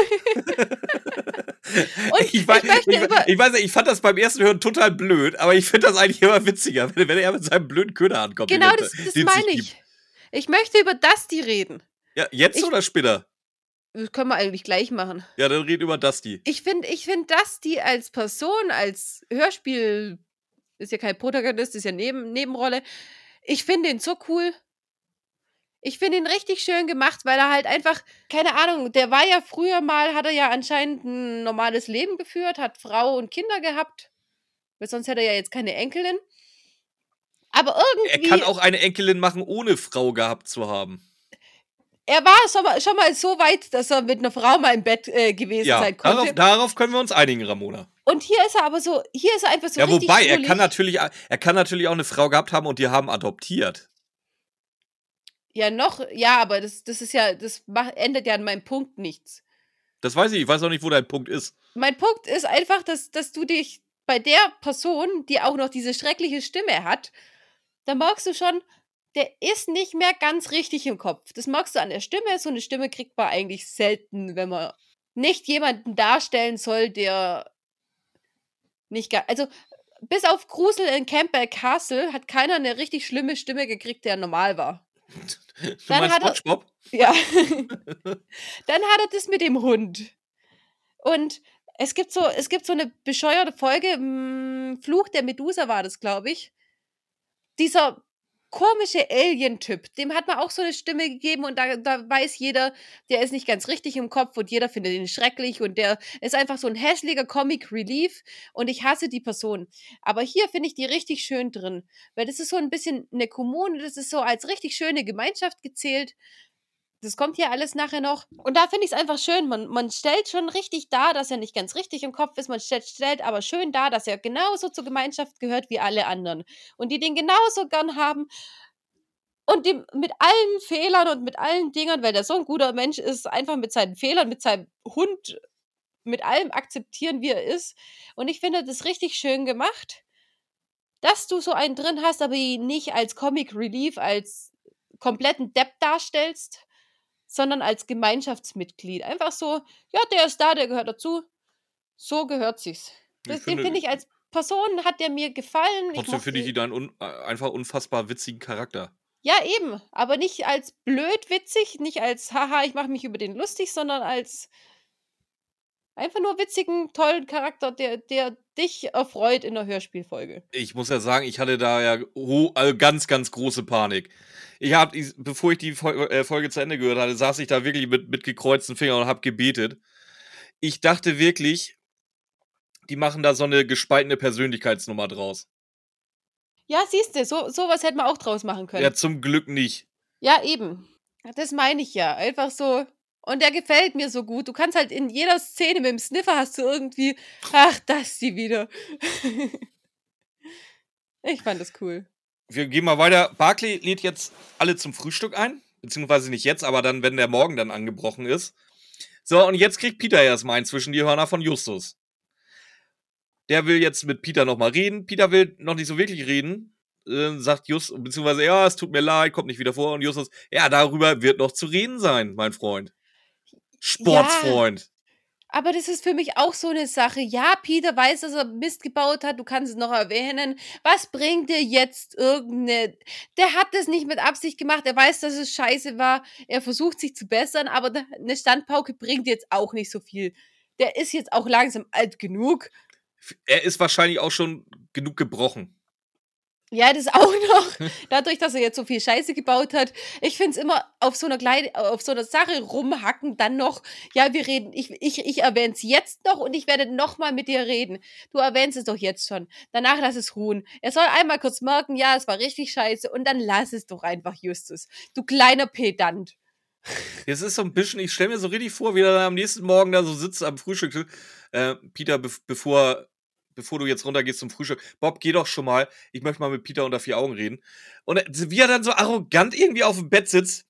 S1: ich, weiß,
S2: ich
S1: ich, ich weiß nicht, ich fand das beim ersten Hören total blöd, aber ich finde das eigentlich immer witziger, wenn, wenn er mit seinem blöden Köder ankommt.
S2: Genau, das, das meine ich.
S1: gibt.
S2: Ich möchte über Dusty reden.
S1: Ja, jetzt
S2: Ich-
S1: oder später?
S2: Das können wir eigentlich gleich machen.
S1: Ja, dann red über Dusty.
S2: Ich finde, ich find Dusty als Person, als Hörspiel, ist ja kein Protagonist, ist ja Neben, Nebenrolle. Ich finde ihn so cool. Ich finde ihn richtig schön gemacht, weil er halt einfach, keine Ahnung, der war ja früher mal, hat er ja anscheinend ein normales Leben geführt, hat Frau und Kinder gehabt. Weil sonst hätte er ja jetzt keine Enkelin. Aber
S1: Er
S2: irgendwie.
S1: kann auch eine Enkelin machen, ohne Frau gehabt zu haben.
S2: er war schon mal, schon mal so weit, dass er mit einer Frau mal im Bett äh, gewesen
S1: Ja,
S2: sein konnte.
S1: darauf, darauf können wir uns einigen, Ramona.
S2: Und hier ist er aber so, hier ist er einfach so
S1: ja, wobei, er kann, natürlich, er kann natürlich auch eine Frau gehabt haben und die haben adoptiert.
S2: Ja, noch, ja, aber das, das ist ja, das mach, ändert ja an meinem Punkt nichts.
S1: Das weiß ich, ich weiß auch nicht, wo dein Punkt ist.
S2: Mein Punkt ist einfach, dass, dass du dich bei der Person, die auch noch diese schreckliche Stimme hat, da merkst du schon, der ist nicht mehr ganz richtig im Kopf. Das merkst du an der Stimme. So eine Stimme kriegt man eigentlich selten, wenn man nicht jemanden darstellen soll, der nicht gar. Also, bis auf Grusel in Campbell Castle hat keiner eine richtig schlimme Stimme gekriegt, der normal war.
S1: Du
S2: Dann hat er-? Ja. Dann hat er das mit dem Hund. Und es gibt so, es gibt so eine bescheuerte Folge, mh, Fluch der Medusa war das, glaube ich. Dieser komische Alien-Typ, dem hat man auch so eine Stimme gegeben und da, da weiß jeder, der ist nicht ganz richtig im Kopf und jeder findet ihn schrecklich und der ist einfach so ein hässlicher Comic Relief und ich hasse die Person. Aber hier finde ich die richtig schön drin, weil das ist so ein bisschen eine Kommune, das ist so als richtig schöne Gemeinschaft gezählt das kommt hier alles nachher noch. Und da finde ich es einfach schön. Man, man stellt schon richtig dar, dass er nicht ganz richtig im Kopf ist. Man stellt, stellt aber schön dar, dass er genauso zur Gemeinschaft gehört wie alle anderen. Und die den genauso gern haben. Und die mit allen Fehlern und mit allen Dingern, weil der so ein guter Mensch ist, einfach mit seinen Fehlern, mit seinem Hund, mit allem akzeptieren, wie er ist. Und ich finde das richtig schön gemacht, dass du so einen drin hast, aber ihn nicht als Comic Relief, als kompletten Depp darstellst, sondern als Gemeinschaftsmitglied. Einfach so, ja, der ist da, der gehört dazu. So gehört sich's. Das, den finde ich als Person hat der mir gefallen.
S1: Trotzdem finde ich ihn einen un äh, einfach unfassbar witzigen Charakter.
S2: Ja, eben. Aber nicht als blöd witzig, nicht als haha, ich mache mich über den lustig, sondern als einfach nur witzigen, tollen Charakter, der, der dich erfreut in der Hörspielfolge.
S1: Ich muss ja sagen, ich hatte da ja also ganz, ganz große Panik. Ich habe, bevor ich die äh, Folge zu Ende gehört hatte, saß ich da wirklich mit, mit gekreuzten Fingern und habe gebetet. Ich dachte wirklich, die machen da so eine gespaltene Persönlichkeitsnummer draus.
S2: Ja, siehst du, so, sowas hätte man auch draus machen können.
S1: Ja, zum Glück nicht.
S2: Ja, eben. Das meine ich ja. Einfach so. Und der gefällt mir so gut. Du kannst halt in jeder Szene mit dem Sniffer hast du irgendwie, ach, das sie wieder. ich fand das cool
S1: wir gehen mal weiter. Barclay lädt jetzt alle zum Frühstück ein. Beziehungsweise nicht jetzt, aber dann, wenn der Morgen dann angebrochen ist. So, und jetzt kriegt Peter erstmal einen zwischen die Hörner von Justus. Der will jetzt mit Peter nochmal reden. Peter will noch nicht so wirklich reden. Äh, sagt Justus, beziehungsweise, ja, es tut mir leid, kommt nicht wieder vor. Und Justus, ja, darüber wird noch zu reden sein, mein Freund. Sportsfreund.
S2: Aber das ist für mich auch so eine Sache. Ja, Peter weiß, dass er Mist gebaut hat, du kannst es noch erwähnen. Was bringt dir jetzt irgendeine. Der hat das nicht mit Absicht gemacht, er weiß, dass es scheiße war, er versucht sich zu bessern, aber eine Standpauke bringt jetzt auch nicht so viel. Der ist jetzt auch langsam alt genug.
S1: Er ist wahrscheinlich auch schon genug gebrochen.
S2: Ja, das auch noch. Dadurch, dass er jetzt so viel Scheiße gebaut hat. Ich finde es immer auf so einer kleinen, auf so einer Sache rumhacken, dann noch, ja, wir reden, ich, ich, ich erwähne es jetzt noch und ich werde nochmal mit dir reden. Du erwähnst es doch jetzt schon. Danach lass es ruhen. Er soll einmal kurz merken, ja, es war richtig scheiße und dann lass es doch einfach, Justus. Du kleiner Pedant.
S1: Es ist so ein bisschen, ich stelle mir so richtig vor, wie er am nächsten Morgen da so sitzt am Frühstück. Äh, Peter, be bevor bevor du jetzt runtergehst zum Frühstück, Bob, geh doch schon mal, ich möchte mal mit Peter unter vier Augen reden. Und wie er dann so arrogant irgendwie auf dem Bett sitzt.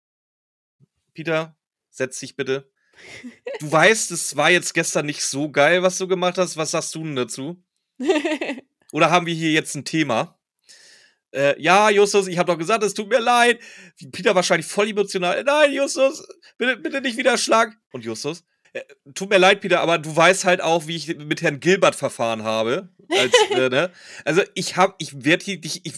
S1: Peter, setz dich bitte. Du weißt, es war jetzt gestern nicht so geil, was du gemacht hast. Was sagst du denn dazu? Oder haben wir hier jetzt ein Thema? Äh, ja, Justus, ich habe doch gesagt, es tut mir leid. Peter wahrscheinlich voll emotional. Nein, Justus, bitte, bitte nicht wieder Schlag. Und Justus, äh, tut mir leid, Peter, aber du weißt halt auch, wie ich mit Herrn Gilbert verfahren habe. Als, äh, ne? Also ich habe, ich werde dich, ich,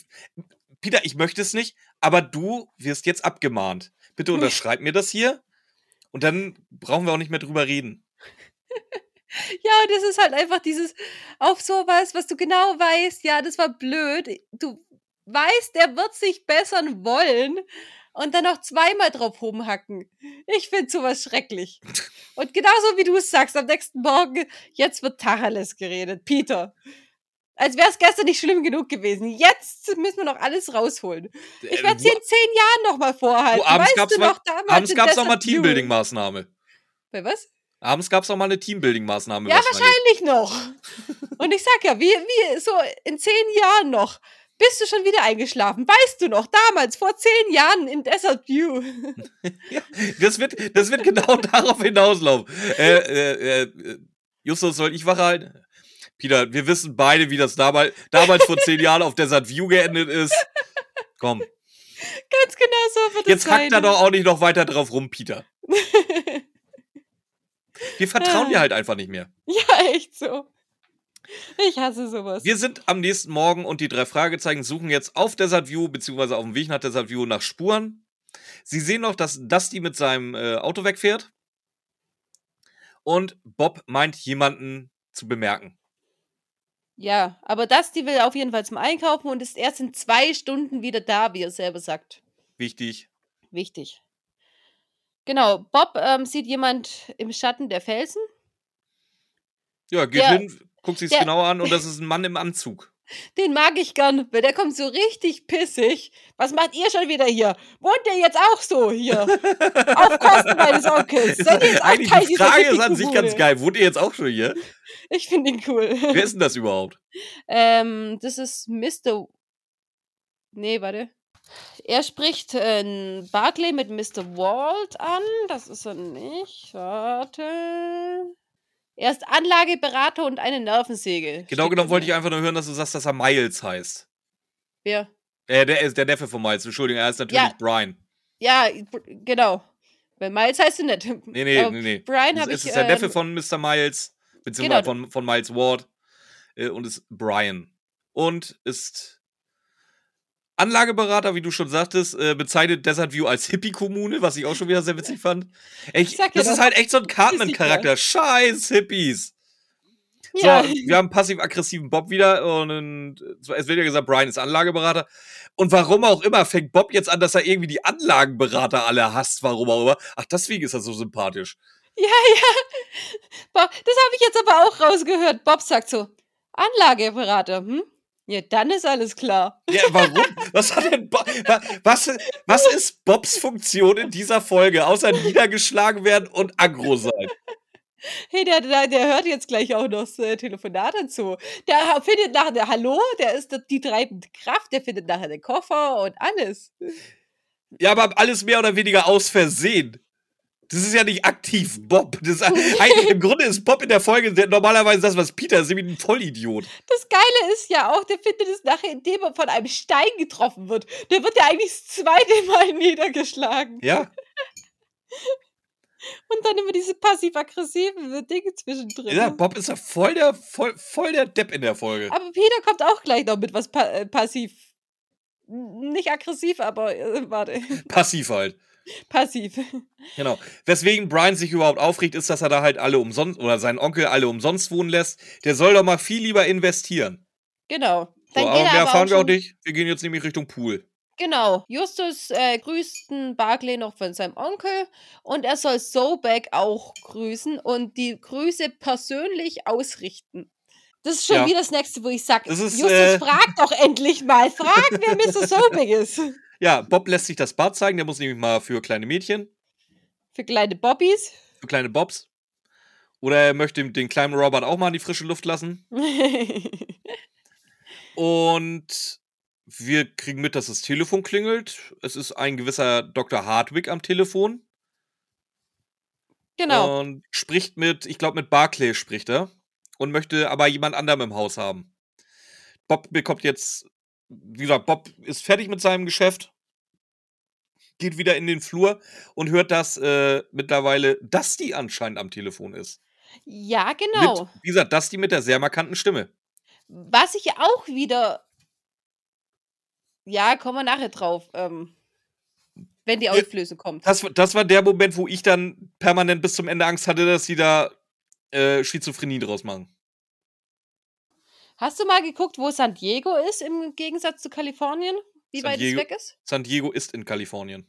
S1: Peter, ich möchte es nicht, aber du wirst jetzt abgemahnt. Bitte unterschreib mir das hier und dann brauchen wir auch nicht mehr drüber reden.
S2: Ja, und das ist halt einfach dieses auf sowas, was du genau weißt, ja, das war blöd. Du weißt, der wird sich bessern wollen und dann noch zweimal drauf rumhacken. Ich finde sowas schrecklich. Und genauso wie du es sagst, am nächsten Morgen, jetzt wird Tacheles geredet. Peter. Als wäre es gestern nicht schlimm genug gewesen. Jetzt müssen wir noch alles rausholen. Ich werde es dir in zehn Jahren nochmal vorhalten.
S1: abends weißt du noch damals? Abends gab es noch mal Teambuilding-Maßnahme.
S2: Bei was?
S1: Abends gab es noch mal eine Teambuilding-Maßnahme.
S2: Ja, wahrscheinlich noch. Und ich sag ja, wie, wie so in zehn Jahren noch bist du schon wieder eingeschlafen? Weißt du noch, damals, vor zehn Jahren in Desert View.
S1: ja, das, wird, das wird genau darauf hinauslaufen. Äh, äh, äh, Justus, soll ich wach halten? Peter, wir wissen beide, wie das damals, damals vor zehn Jahren auf Desert View geendet ist. Komm.
S2: Ganz genau so
S1: wird es Jetzt hackt er doch auch nicht noch weiter drauf rum, Peter. Wir vertrauen dir halt einfach nicht mehr.
S2: Ja, echt so. Ich hasse sowas.
S1: Wir sind am nächsten Morgen und die drei Fragezeichen suchen jetzt auf Desert View, beziehungsweise auf dem Weg nach Desert View nach Spuren. Sie sehen noch, dass Dusty mit seinem äh, Auto wegfährt. Und Bob meint, jemanden zu bemerken.
S2: Ja, aber Dusty will auf jeden Fall zum Einkaufen und ist erst in zwei Stunden wieder da, wie er selber sagt.
S1: Wichtig.
S2: Wichtig. Genau, Bob ähm, sieht jemand im Schatten der Felsen.
S1: Ja, geht der, hin, guckt sich genauer an und das ist ein Mann im Anzug.
S2: Den mag ich gern, weil der kommt so richtig pissig. Was macht ihr schon wieder hier? Wohnt ihr jetzt auch so hier? Auf Kosten meines Onkels. Seid ihr jetzt auch
S1: Eigentlich
S2: Teil
S1: die Frage ist an sich ganz geil. Wohnt ihr jetzt auch schon hier?
S2: Ich finde ihn cool.
S1: Wer ist denn das überhaupt?
S2: ähm, das ist Mr. Nee, warte. Er spricht äh, Barclay mit Mr. Walt an. Das ist er nicht. Warte. Er ist Anlageberater und eine Nervensäge.
S1: Genau genommen wollte ich einfach nur hören, dass du sagst, dass er Miles heißt.
S2: Wer?
S1: Äh, der ist der Neffe von Miles, Entschuldigung, er ist natürlich
S2: Ja.
S1: Brian.
S2: Ja, genau. Weil Miles heißt du nicht.
S1: Nee, nee,
S2: Aber
S1: nee, nee.
S2: Brian
S1: Es,
S2: habe
S1: es
S2: ich.
S1: ist der Neffe
S2: ähm,
S1: von Mr. Miles, beziehungsweise
S2: Genau.
S1: von, von Miles Ward äh, und ist Brian. Und ist Anlageberater, wie du schon sagtest, äh, bezeichnet Desert View als Hippie-Kommune, was ich auch schon wieder sehr witzig fand. Ich,
S2: Sag ja
S1: das ist halt echt so ein Cartman-Charakter. Scheiß Hippies.
S2: Ja.
S1: So, wir haben passiv-aggressiven Bob wieder und äh, es wird ja gesagt, Brian ist Anlageberater. Und warum auch immer fängt Bob jetzt an, dass er irgendwie die Anlagenberater alle hasst, warum auch immer. Ach, deswegen ist er so sympathisch.
S2: Ja, ja. Bob, das habe ich jetzt aber auch rausgehört. Bob sagt so: Anlageberater, hm? Ja, dann ist alles klar.
S1: Ja, warum? Was hat denn Bob, wa- was, was ist Bobs Funktion in dieser Folge, außer niedergeschlagen werden und aggro sein?
S2: Hey, der, der, der hört jetzt gleich auch noch das äh, Telefonat dazu. Der findet nachher der Hallo, der ist die treibende Kraft, der findet nachher den Koffer und alles.
S1: Ja, aber alles mehr oder weniger aus Versehen. Das ist ja nicht aktiv, Bob. Das eigentlich, Im Grunde ist Bob in der Folge normalerweise das, was Peter ist, nämlich ein Vollidiot.
S2: Das Geile ist ja auch, der findet es nachher, indem er von einem Stein getroffen wird. Der wird ja eigentlich das zweite Mal niedergeschlagen.
S1: Ja,
S2: Und dann immer diese passiv-aggressiven Dinge zwischendrin.
S1: ja Bob ist ja voll der, voll, voll der Depp in der Folge.
S2: Aber Peter kommt auch gleich noch mit was pa äh, passiv. Nicht aggressiv, aber äh, warte.
S1: Passiv halt.
S2: Passiv.
S1: Genau. Weswegen Brian sich überhaupt aufregt, ist, dass er da halt alle umsonst oder seinen Onkel alle umsonst wohnen lässt. Der soll doch mal viel lieber investieren.
S2: Genau.
S1: So,
S2: Dann
S1: aber
S2: geht er
S1: mehr
S2: aber
S1: erfahren
S2: auch
S1: wir auch nicht. Wir gehen jetzt nämlich Richtung Pool.
S2: Genau. Justus äh, grüßt Barclay noch von seinem Onkel und er soll Sobek auch grüßen und die Grüße persönlich ausrichten. Das ist schon
S1: Ja.
S2: wieder das nächste, wo ich sage, Justus,
S1: äh,
S2: frag doch endlich mal. Frag, wer Mr. Sobek ist.
S1: Ja, Bob lässt sich das Bad zeigen. Der muss nämlich mal für kleine Mädchen,
S2: Für kleine Bobbys.
S1: für kleine Bobs. Oder er möchte den kleinen Robert auch mal in die frische Luft lassen. Und wir kriegen mit, dass das Telefon klingelt. Es ist ein gewisser Dr. Hardwick am Telefon.
S2: genau.
S1: Und spricht mit, ich glaube, mit Barclay spricht er. Und möchte aber jemand anderem im Haus haben. Bob bekommt jetzt, wie gesagt, Bob ist fertig mit seinem Geschäft. Geht wieder in den Flur und hört, dass äh, mittlerweile Dusty anscheinend am Telefon ist.
S2: Ja, genau.
S1: Mit, wie gesagt, Dusty mit der sehr markanten Stimme.
S2: Was ich auch wieder. Ja, kommen wir nachher drauf. Ähm, wenn die
S1: Ja,
S2: Auflösung kommt.
S1: Das, war- das war der Moment, wo ich dann permanent bis zum Ende Angst hatte, dass sie da äh, Schizophrenie draus machen.
S2: Hast du mal geguckt, wo San Diego ist im Gegensatz zu Kalifornien? Wie
S1: San
S2: weit
S1: Diego-
S2: es weg ist?
S1: San Diego ist in Kalifornien.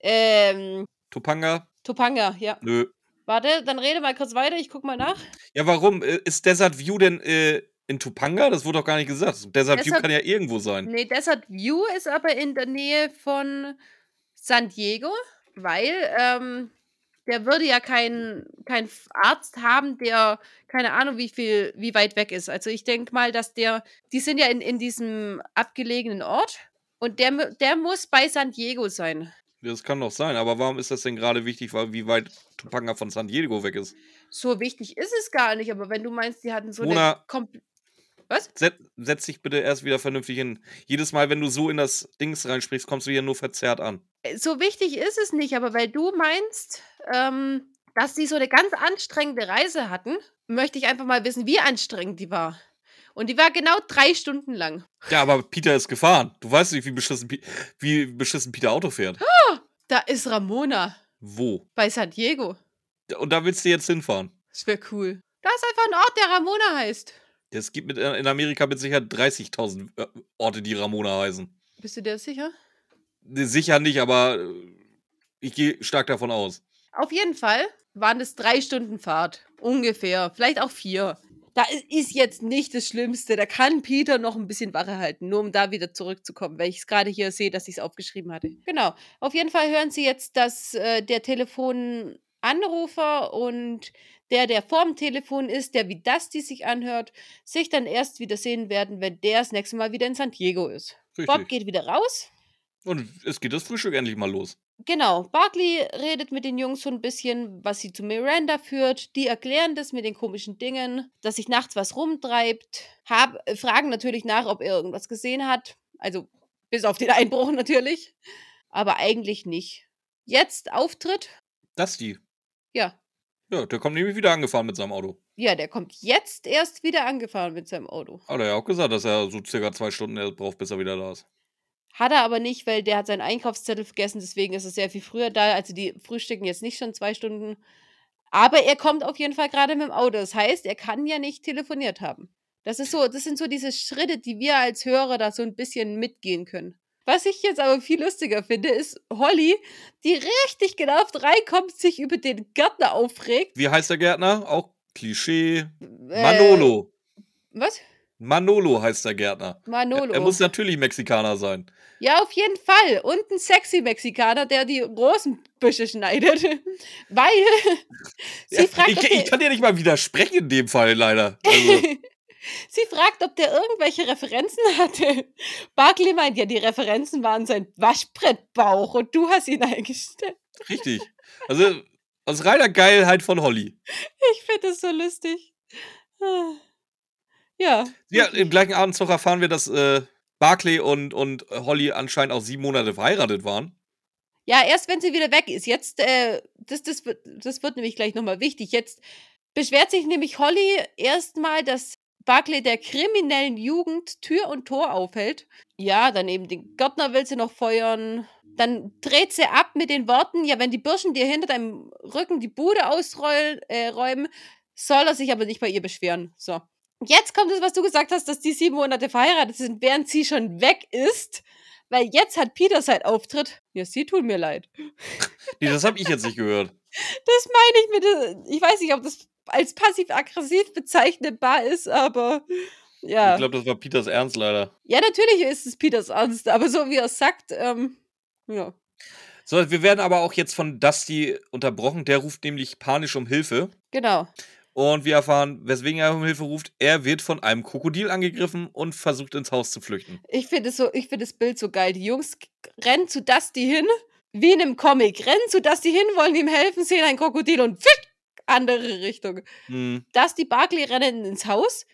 S2: Ähm,
S1: Topanga?
S2: Topanga, ja.
S1: Nö.
S2: Warte, dann rede mal kurz weiter, ich guck mal nach.
S1: Ja, warum? Äh, Ist Desert View denn äh, in Topanga? Das wurde doch gar nicht gesagt. Desert View
S2: Desert-
S1: kann ja irgendwo sein.
S2: Nee, Desert View ist aber in der Nähe von San Diego, weil ähm, der würde ja keinen kein Arzt haben, der keine Ahnung, wie viel, wie weit weg ist. Also ich denke mal, dass der, die sind ja in, in diesem abgelegenen Ort und der, der muss bei San Diego sein.
S1: Das kann doch sein. Aber warum ist das denn gerade wichtig, wie weit Topanga von San Diego weg ist?
S2: So wichtig ist es gar nicht, aber wenn du meinst, die hatten so
S1: Mona-
S2: eine Kompl Was?
S1: Set, setz dich bitte erst wieder vernünftig hin. Jedes Mal, wenn du so in das Dings reinsprichst, kommst du hier nur verzerrt an.
S2: So wichtig ist es nicht, aber weil du meinst, ähm, dass die so eine ganz anstrengende Reise hatten, möchte ich einfach mal wissen, wie anstrengend die war. Und die war genau drei Stunden lang.
S1: Ja, aber Peter ist gefahren. Du weißt nicht, wie beschissen, wie beschissen Peter Auto fährt.
S2: Da ist Ramona
S1: Wo?
S2: bei San Diego.
S1: Und da willst du jetzt hinfahren.
S2: Das wäre cool. Da ist einfach ein Ort, der Ramona heißt.
S1: Es gibt mit, in Amerika mit Sicherheit 30.000 äh, Orte, die Ramona heißen.
S2: Bist du dir sicher?
S1: Nee, Sicher nicht, aber äh, ich gehe stark davon aus.
S2: Auf jeden Fall waren es drei Stunden Fahrt. Ungefähr. Vielleicht auch vier. Da ist jetzt nicht das Schlimmste. Da kann Peter noch ein bisschen Wache halten, nur um da wieder zurückzukommen, weil ich es gerade hier sehe, dass ich es aufgeschrieben hatte. Genau. Auf jeden Fall hören Sie jetzt, dass äh, der Telefonanrufer und der, der vorm Telefon ist, der wie Dusty sich anhört, sich dann erst wieder sehen werden, wenn der das nächste Mal wieder in San Diego ist. Bob
S1: Richtig.
S2: geht wieder raus.
S1: Und es geht das Frühstück endlich mal los.
S2: Genau, Barkley redet mit den Jungs so ein bisschen, was sie zu Miranda führt. Die erklären das mit den komischen Dingen, dass sich nachts was rumtreibt. Hab, äh, fragen natürlich nach, ob er irgendwas gesehen hat. Also bis auf den Einbruch natürlich. Aber eigentlich nicht. Jetzt Auftritt.
S1: Dusty.
S2: Ja.
S1: Ja, der kommt nämlich wieder angefahren mit seinem Auto.
S2: Ja, der kommt jetzt erst wieder angefahren mit seinem Auto.
S1: Hat er ja auch gesagt, dass er so circa zwei Stunden braucht, bis er wieder da ist.
S2: Hat er aber nicht, weil der hat seinen Einkaufszettel vergessen, deswegen ist er sehr viel früher da. Also die frühstücken jetzt nicht schon zwei Stunden. Aber er kommt auf jeden Fall gerade mit dem Auto. Das heißt, er kann ja nicht telefoniert haben. Das ist so, das sind so diese Schritte, die wir als Hörer da so ein bisschen mitgehen können. Was ich jetzt aber viel lustiger finde, ist Holly, die richtig genervt reinkommt, sich über den Gärtner aufregt.
S1: Wie heißt der Gärtner? Auch Klischee.
S2: Äh,
S1: Manolo.
S2: Was?
S1: Manolo heißt der Gärtner.
S2: Manolo.
S1: Er muss natürlich Mexikaner sein.
S2: Ja, auf jeden Fall. Und ein sexy Mexikaner, der die Rosenbüsche schneidet. Weil sie
S1: Ja,
S2: fragt,
S1: ich, ich kann dir nicht mal widersprechen in dem Fall, leider. Also,
S2: sie fragt, ob der irgendwelche Referenzen hatte. Barkley meint, ja, die Referenzen waren sein Waschbrettbauch und du hast ihn eingestellt.
S1: richtig. Also, aus reiner Geilheit von Holly.
S2: Ich finde das so lustig. Ja.
S1: Ja, im gleichen Abendzug erfahren wir, dass äh, Barclay und, und Holly anscheinend auch sieben Monate verheiratet waren.
S2: Ja, erst wenn sie wieder weg ist. Jetzt, äh, das, das, wird, das wird nämlich gleich nochmal wichtig. Jetzt beschwert sich nämlich Holly erstmal, dass Barclay der kriminellen Jugend Tür und Tor aufhält. Ja, dann eben den Gärtner will sie noch feuern. Dann dreht sie ab mit den Worten, ja, wenn die Burschen dir hinter deinem Rücken die Bude ausräumen, äh, soll er sich aber nicht bei ihr beschweren. So. Jetzt kommt es, was du gesagt hast, dass die sieben Monate verheiratet sind, während sie schon weg ist. Weil jetzt hat Peter seinen Auftritt. Ja, sie tun mir leid.
S1: Nee, das habe ich jetzt nicht gehört.
S2: Das meine ich mit. äh, Ich weiß nicht, ob das als passiv-aggressiv bezeichnbar ist, aber ja.
S1: Ich glaube, das war Peters Ernst leider.
S2: Ja, natürlich ist es Peters Ernst, aber so wie er es sagt, ähm, ja.
S1: So, wir werden aber auch jetzt von Dusty unterbrochen. Der ruft nämlich panisch um Hilfe.
S2: Genau.
S1: Und wir erfahren, weswegen er um Hilfe ruft. Er wird von einem Krokodil angegriffen und versucht ins Haus zu flüchten.
S2: Ich finde so, ich finde das Bild so geil. Die Jungs rennen zu Dusty hin, wie in einem Comic. Rennen zu Dusty hin, wollen ihm helfen, sehen ein Krokodil und pfitt, andere Richtung.
S1: Hm.
S2: Dusty Barkley rennen ins Haus.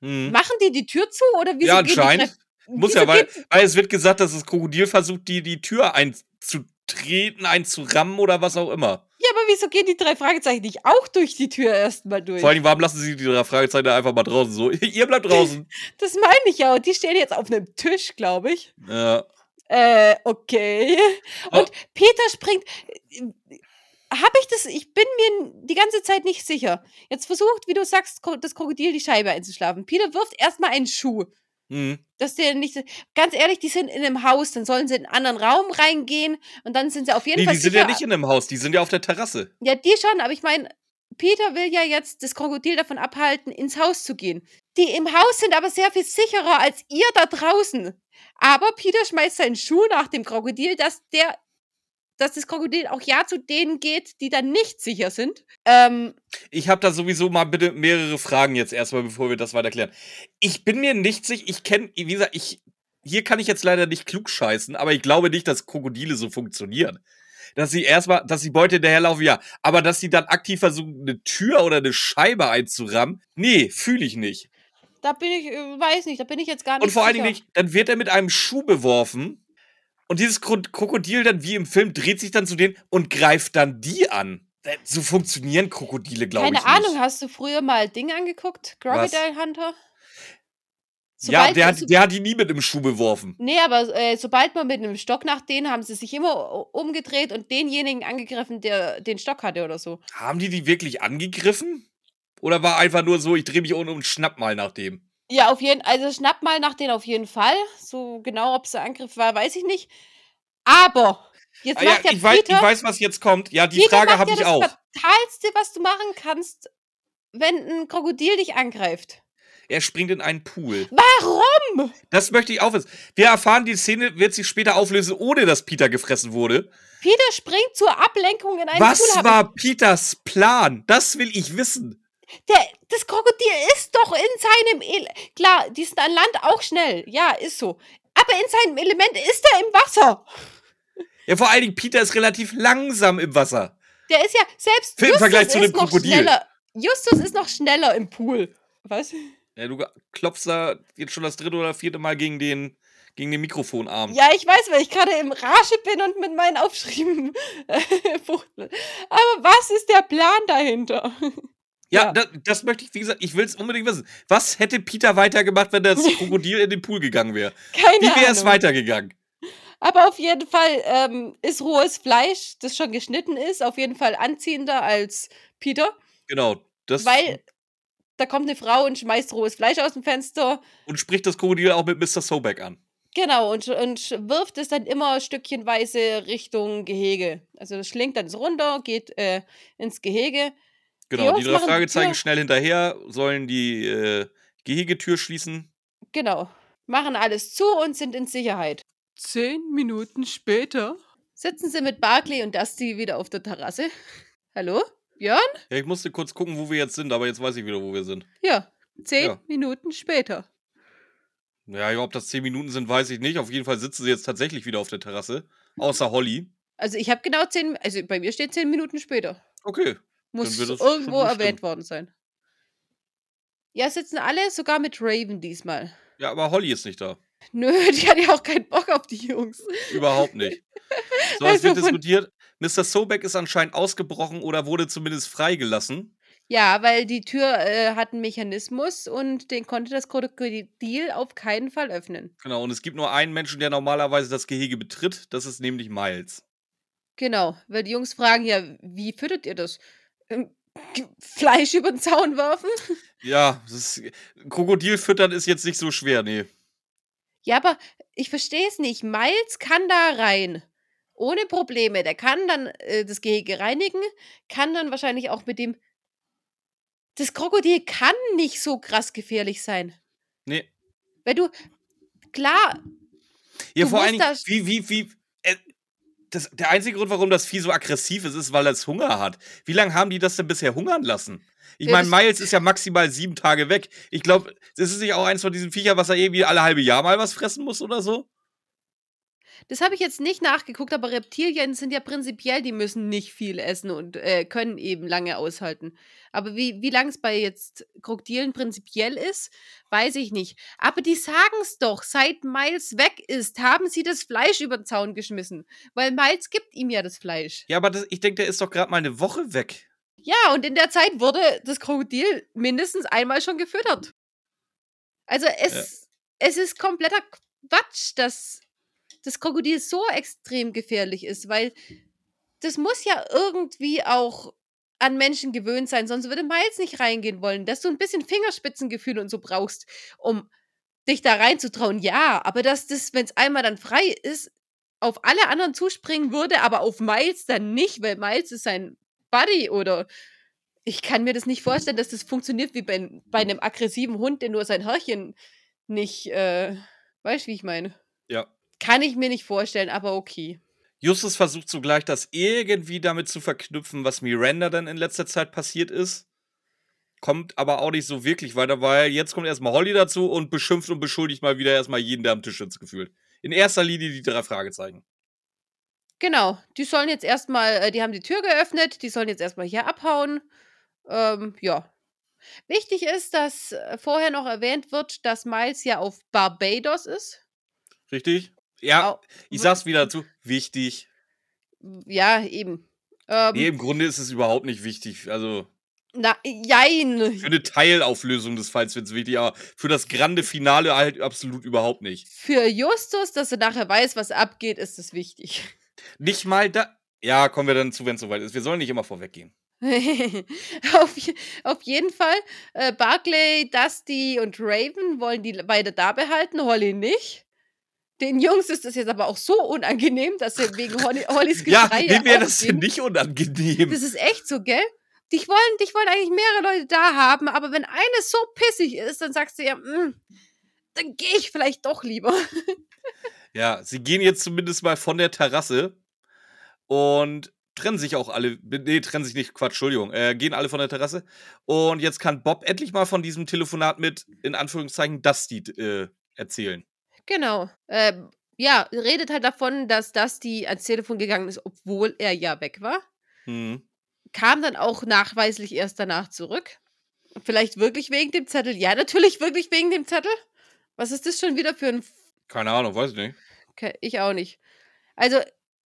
S1: Hm.
S2: Machen die die Tür zu oder wieso
S1: Ja,
S2: die
S1: anscheinend. Muss ja, weil, weil es wird gesagt, dass das Krokodil versucht, die, die Tür einzutreten, einzurammen oder was auch immer.
S2: Ja, aber wieso gehen die drei Fragezeichen nicht auch durch die Tür erstmal durch?
S1: Vor allem, warum lassen sie die drei Fragezeichen einfach mal draußen so? Ihr bleibt draußen.
S2: Das meine ich ja. Und die stehen jetzt auf einem Tisch, glaube ich.
S1: ja.
S2: Äh, okay.
S1: Oh.
S2: Und Peter springt. Habe ich das? Ich bin mir die ganze Zeit nicht sicher. Jetzt versucht, wie du sagst, das Krokodil die Scheibe einzuschlafen. Peter wirft erstmal einen Schuh.
S1: Hm.
S2: Dass der nicht. Ganz ehrlich, die sind in einem Haus, dann sollen sie in einen anderen Raum reingehen und dann sind sie auf jeden
S1: Nee,
S2: Fall
S1: die sind
S2: sicher.
S1: ja nicht in einem Haus, die sind ja auf der Terrasse.
S2: Ja, die schon, aber ich meine, Peter will ja jetzt das Krokodil davon abhalten, ins Haus zu gehen. Die im Haus sind aber sehr viel sicherer als ihr da draußen. Aber Peter schmeißt seinen Schuh nach dem Krokodil, dass der, dass das Krokodil auch ja zu denen geht, die dann nicht sicher sind. Ähm,
S1: Ich habe da sowieso mal bitte mehrere Fragen jetzt erstmal, bevor wir das weiter klären. Ich bin mir nicht sicher, ich kenne, wie gesagt, ich, hier kann ich jetzt leider nicht klug scheißen, aber ich glaube nicht, dass Krokodile so funktionieren. Dass sie erstmal, dass die Beute hinterherlaufen, ja. Aber dass sie dann aktiv versuchen, eine Tür oder eine Scheibe einzurammen, nee, fühle ich nicht.
S2: da bin ich, äh, weiß nicht, da bin ich jetzt gar nicht
S1: Und vor allen
S2: sicher.
S1: Dingen nicht, dann wird er mit einem Schuh beworfen und dieses Kro- Krokodil dann wie im Film dreht sich dann zu denen und greift dann die an. Äh, So funktionieren Krokodile, glaube ich.
S2: Keine Ahnung, hast du früher mal Ding angeguckt? Crocodile Hunter?
S1: ja,
S2: Sobald-
S1: der
S2: so-
S1: hat, der hat die nie mit einem Schuh beworfen.
S2: Nee, aber äh, sobald man mit einem Stock nach denen, haben sie sich immer umgedreht und denjenigen angegriffen, der den Stock hatte oder so.
S1: Haben die die wirklich angegriffen? Oder war einfach nur so, ich drehe mich um und schnapp mal nach dem?
S2: Ja, auf jeden also schnapp mal nach denen auf jeden Fall. So genau, ob es ein Angriff war, weiß ich nicht. Aber jetzt
S1: Ah, ja,
S2: macht ja
S1: ich, weiß,
S2: Peter,
S1: ich weiß, was jetzt kommt. Ja, die
S2: Peter
S1: Frage habe
S2: ja
S1: ich
S2: das
S1: auch.
S2: Fatalste, was du machen kannst. wenn ein Krokodil dich angreift?
S1: Er springt in einen Pool.
S2: Warum?
S1: Das möchte ich auch wissen. Wir erfahren, die Szene wird sich später auflösen, ohne dass Peter gefressen wurde.
S2: Peter springt zur Ablenkung in einen
S1: Was
S2: Pool. hab
S1: war Peters Plan? Das will ich wissen.
S2: Der, das Krokodil ist doch in seinem El Klar, die sind an Land auch schnell. Ja, ist so. Aber in seinem Element ist er im Wasser.
S1: Ja, vor allen Dingen, Peter ist relativ langsam im Wasser.
S2: Der ist ja selbst
S1: Im
S2: Justus
S1: Vergleich zu
S2: ist
S1: einem
S2: noch
S1: Krokodil.
S2: schneller. Justus ist noch schneller im Pool. Was?
S1: Ja, du klopfst da jetzt schon das dritte oder vierte Mal gegen den, gegen den Mikrofonarm.
S2: Ja, ich weiß, weil ich gerade im Rage bin und mit meinen Aufschrieben äh. Aber was ist der Plan dahinter?
S1: Ja,
S2: Ja.
S1: Das, das möchte ich, wie gesagt, ich will es unbedingt wissen. Was hätte Peter weitergemacht, wenn das Krokodil in den Pool gegangen wäre?
S2: Keine
S1: Wie wäre es
S2: Ahnung.
S1: weitergegangen?
S2: Aber auf jeden Fall ähm, ist rohes Fleisch, das schon geschnitten ist, auf jeden Fall anziehender als Peter,
S1: Genau. Das,
S2: weil da kommt eine Frau und schmeißt rohes Fleisch aus dem Fenster.
S1: und spricht das Krokodil auch mit Mr. Sobeck an.
S2: Genau, und, und wirft es dann immer stückchenweise Richtung Gehege. Also das schlingt dann runter, geht äh, ins Gehege.
S1: Genau,
S2: Jungs
S1: die drei
S2: die
S1: Fragezeichen schnell hinterher, sollen die äh, Gehegetür schließen.
S2: Genau. Machen alles zu und sind in Sicherheit. Zehn Minuten später sitzen sie mit Barclay und Dusty wieder auf der Terrasse. Hallo? Björn?
S1: Ja, ich musste kurz gucken, wo wir jetzt sind, aber jetzt weiß ich wieder, wo wir sind.
S2: Ja, zehn
S1: Ja.
S2: Minuten später.
S1: Ja, ob das zehn Minuten sind, weiß ich nicht. Auf jeden Fall sitzen sie jetzt tatsächlich wieder auf der Terrasse. Außer Holly.
S2: Also ich habe genau zehn, also bei mir steht zehn Minuten später.
S1: Okay.
S2: Muss irgendwo erwähnt worden sein. Ja, sitzen alle, sogar mit Raven diesmal.
S1: Ja, aber Holly ist nicht da.
S2: Nö, die hat ja auch keinen Bock auf die Jungs.
S1: Überhaupt nicht. So, es
S2: Also
S1: wird diskutiert. Mr. Sobeck ist anscheinend ausgebrochen oder wurde zumindest freigelassen.
S2: Ja, weil die Tür äh, hat einen Mechanismus und den konnte das Krokodil auf keinen Fall öffnen.
S1: Genau, und es gibt nur einen Menschen, der normalerweise das Gehege betritt. Das ist nämlich Miles.
S2: Genau, weil die Jungs fragen ja, wie füttert ihr das? Fleisch über den Zaun werfen?
S1: Ja, das ist, Krokodil füttern ist jetzt nicht so schwer, nee.
S2: Ja, aber ich verstehe es nicht. Miles kann da rein. Ohne Probleme. Der kann dann äh, das Gehege reinigen, kann dann wahrscheinlich auch mit dem. Das Krokodil kann nicht so krass gefährlich sein.
S1: Nee.
S2: Weil du. Klar,
S1: Ja,
S2: Du
S1: vor
S2: das-
S1: wie, wie, wie. Äh, das, der einzige Grund, warum das Vieh so aggressiv ist, ist, weil es Hunger hat. Wie lange haben die das denn bisher hungern lassen? Ich
S2: Ja,
S1: meine, Miles ist ja maximal sieben Tage weg. Ich glaube, das ist nicht auch eins von diesen Viechern, was er irgendwie alle halbe Jahr mal was fressen muss oder so?
S2: Das habe ich jetzt nicht nachgeguckt, aber Reptilien sind ja prinzipiell, die müssen nicht viel essen und äh, können eben lange aushalten. Aber wie, wie lang es bei jetzt Krokodilen prinzipiell ist, weiß ich nicht. Aber die sagen es doch, seit Miles weg ist, haben sie das Fleisch über den Zaun geschmissen. Weil Miles gibt ihm ja das Fleisch.
S1: Ja, aber das, ich denke, der ist doch gerade mal eine Woche weg.
S2: Ja, und in der Zeit wurde das Krokodil mindestens einmal schon gefüttert. Also es, es ist kompletter Quatsch, dass das Krokodil so extrem gefährlich ist, weil das muss ja irgendwie auch an Menschen gewöhnt sein, sonst würde Miles nicht reingehen wollen, dass du ein bisschen Fingerspitzengefühl und so brauchst, um dich da reinzutrauen. Ja, aber dass das, wenn es einmal dann frei ist, auf alle anderen zuspringen würde, aber auf Miles dann nicht, weil Miles ist sein Buddy oder ich kann mir das nicht vorstellen, dass das funktioniert wie bei, bei einem aggressiven Hund, der nur sein Hörchen nicht, äh, weißt wie ich meine?
S1: Ja.
S2: Kann ich mir nicht vorstellen, aber okay.
S1: Justus versucht zugleich, das irgendwie damit zu verknüpfen, was Miranda dann in letzter Zeit passiert ist. Kommt aber auch nicht so wirklich weiter, weil jetzt kommt erstmal Holly dazu und beschimpft und beschuldigt mal wieder erstmal jeden, der am Tisch sitzt, gefühlt. In erster Linie die drei Fragezeichen.
S2: Genau, die sollen jetzt erstmal, äh, die haben die Tür geöffnet, die sollen jetzt erstmal hier abhauen. Ähm, ja. Wichtig ist, dass äh, vorher noch erwähnt wird, dass Miles ja auf Barbados ist.
S1: Richtig? Ja, ich sag's wieder dazu. Wichtig.
S2: Ja, eben. Ähm,
S1: Nee, im Grunde ist es überhaupt nicht wichtig. Also,
S2: Na, jein.
S1: für eine Teilauflösung des Falls wird's wichtig, aber für das grande Finale halt absolut überhaupt nicht.
S2: Für Justus, dass er nachher weiß, was abgeht, ist es wichtig.
S1: Nicht mal da. Ja, kommen wir dann zu, wenn es soweit ist. Wir sollen nicht immer vorweggehen.
S2: auf, auf jeden Fall, äh, Barclay, Dusty und Raven wollen die beide da behalten, Holly nicht. Den Jungs ist das jetzt aber auch so unangenehm, dass sie wegen Holly, Hollys
S1: Ja,
S2: Geschrei
S1: wem wäre das denn nicht unangenehm?
S2: Das ist echt so, gell? dich wollen, dich wollen eigentlich mehrere Leute da haben, aber wenn eine so pissig ist, dann sagst du ja, "Mm, dann gehe ich vielleicht doch lieber.
S1: Ja, sie gehen jetzt zumindest mal von der Terrasse und trennen sich auch alle. Nee, trennen sich nicht, Quatsch, Entschuldigung. Äh, gehen alle von der Terrasse. Und jetzt kann Bob endlich mal von diesem Telefonat mit, in Anführungszeichen, Dusty äh, erzählen.
S2: Genau. Ähm, ja, redet halt davon, dass Dusty ans Telefon gegangen ist, obwohl er ja weg war.
S1: Hm.
S2: Kam dann auch nachweislich erst danach zurück. Vielleicht wirklich wegen dem Zettel. Ja, natürlich wirklich wegen dem Zettel. Was ist das schon wieder für ein
S1: Keine Ahnung, weiß ich nicht.
S2: Okay, ich auch nicht. Also,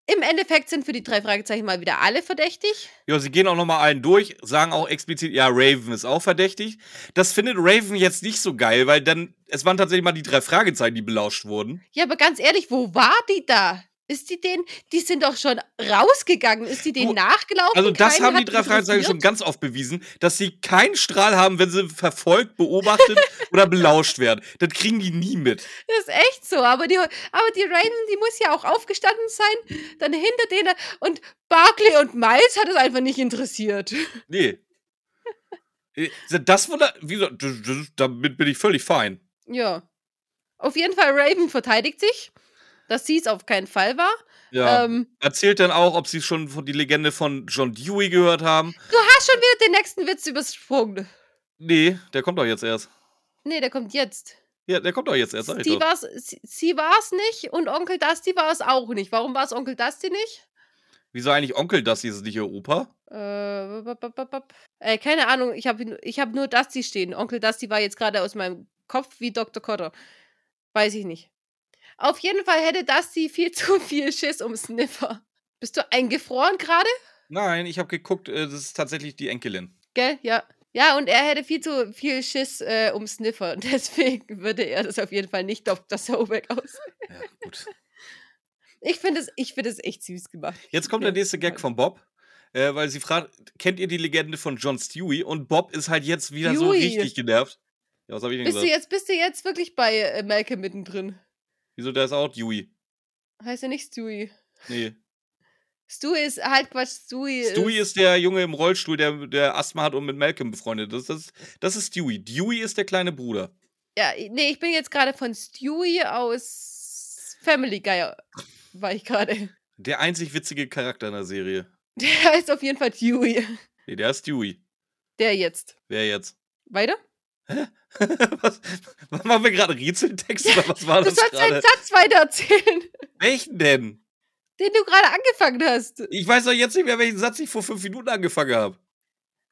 S2: im Endeffekt sind für die drei Fragezeichen mal wieder alle verdächtig.
S1: Ja, sie gehen auch nochmal allen durch, sagen auch explizit, ja, Raven ist auch verdächtig. Das findet Raven jetzt nicht so geil, weil dann, es waren tatsächlich mal die drei Fragezeichen, die belauscht wurden.
S2: Ja, aber ganz ehrlich, wo war die da? Ist die denen, die sind doch schon rausgegangen. Ist die denen
S1: Du,
S2: nachgelaufen?
S1: Also das
S2: Keiner
S1: haben die drei Fragezeichen schon ganz oft bewiesen, dass sie keinen Strahl haben, wenn sie verfolgt, beobachtet oder belauscht werden. Das kriegen die nie mit.
S2: Das ist echt so. Aber die, aber die Raven, die muss ja auch aufgestanden sein. Dann hinter denen. Und Barclay und Miles hat es einfach nicht interessiert.
S1: Nee. Äh, Das wurde, wie gesagt, damit bin ich völlig fein.
S2: Ja. Auf jeden Fall, Raven verteidigt sich, dass sie es auf keinen Fall war.
S1: Ja.
S2: Ähm,
S1: Erzählt dann auch, ob sie schon von die Legende von John Dewey gehört haben.
S2: du hast schon wieder den nächsten Witz übersprungen.
S1: Nee, der kommt doch jetzt erst.
S2: Nee, der kommt jetzt.
S1: Ja, der kommt doch jetzt erst,
S2: Sie war's, sie, sie war es nicht und Onkel Dusty war es auch nicht. Warum war es Onkel Dusty nicht?
S1: Wieso eigentlich Onkel das hier ist nicht ihr Opa?
S2: Äh, bap, bap, bap. äh keine Ahnung, ich habe ich hab nur Dusty stehen. Onkel Dusty war jetzt gerade aus meinem Kopf wie Dr. Cotter. Weiß ich nicht. Auf jeden Fall hätte Dusty viel zu viel Schiss um Sniffer. Bist du eingefroren gerade?
S1: Nein, ich habe geguckt, äh, das ist tatsächlich die Enkelin.
S2: Gell? Ja. Ja, und er hätte viel zu viel Schiss äh, um Sniffer. Deswegen würde er das auf jeden Fall nicht Dr. Sobeck aus.
S1: Ja, gut.
S2: Ich finde es ich find es echt süß gemacht.
S1: Jetzt kommt der nächste Gag von Bob, äh, weil sie fragt, kennt ihr die Legende von John Stewie? Und Bob ist halt jetzt wieder so
S2: Stewie.
S1: richtig genervt. Ja, was habe ich denn
S2: Bist du,
S1: gesagt?
S2: jetzt, bist du jetzt wirklich bei äh, Malcolm mittendrin?
S1: Wieso, der ist auch Dewey.
S2: Heißt er nicht Stewie?
S1: Nee.
S2: Stewie ist, halt Quatsch, Stewie,
S1: Stewie ist der Junge im Rollstuhl, der, der Asthma hat und mit Malcolm befreundet ist. Das, das ist Stewie. Dewey ist der kleine Bruder.
S2: Ja, nee, ich bin jetzt gerade von Stewie aus Family Guy, war ich gerade.
S1: Der einzig witzige Charakter in der Serie.
S2: Der heißt auf jeden Fall Dewey.
S1: Nee, der ist Dewey.
S2: Der jetzt.
S1: Wer jetzt?
S2: Weiter?
S1: was, was machen wir gerade? Rätseltext oder was war
S2: Du
S1: das
S2: sollst einen? Satz weitererzählen,
S1: Welchen denn?
S2: den du gerade angefangen hast.
S1: Ich weiß doch jetzt nicht mehr, welchen Satz ich vor fünf Minuten angefangen habe.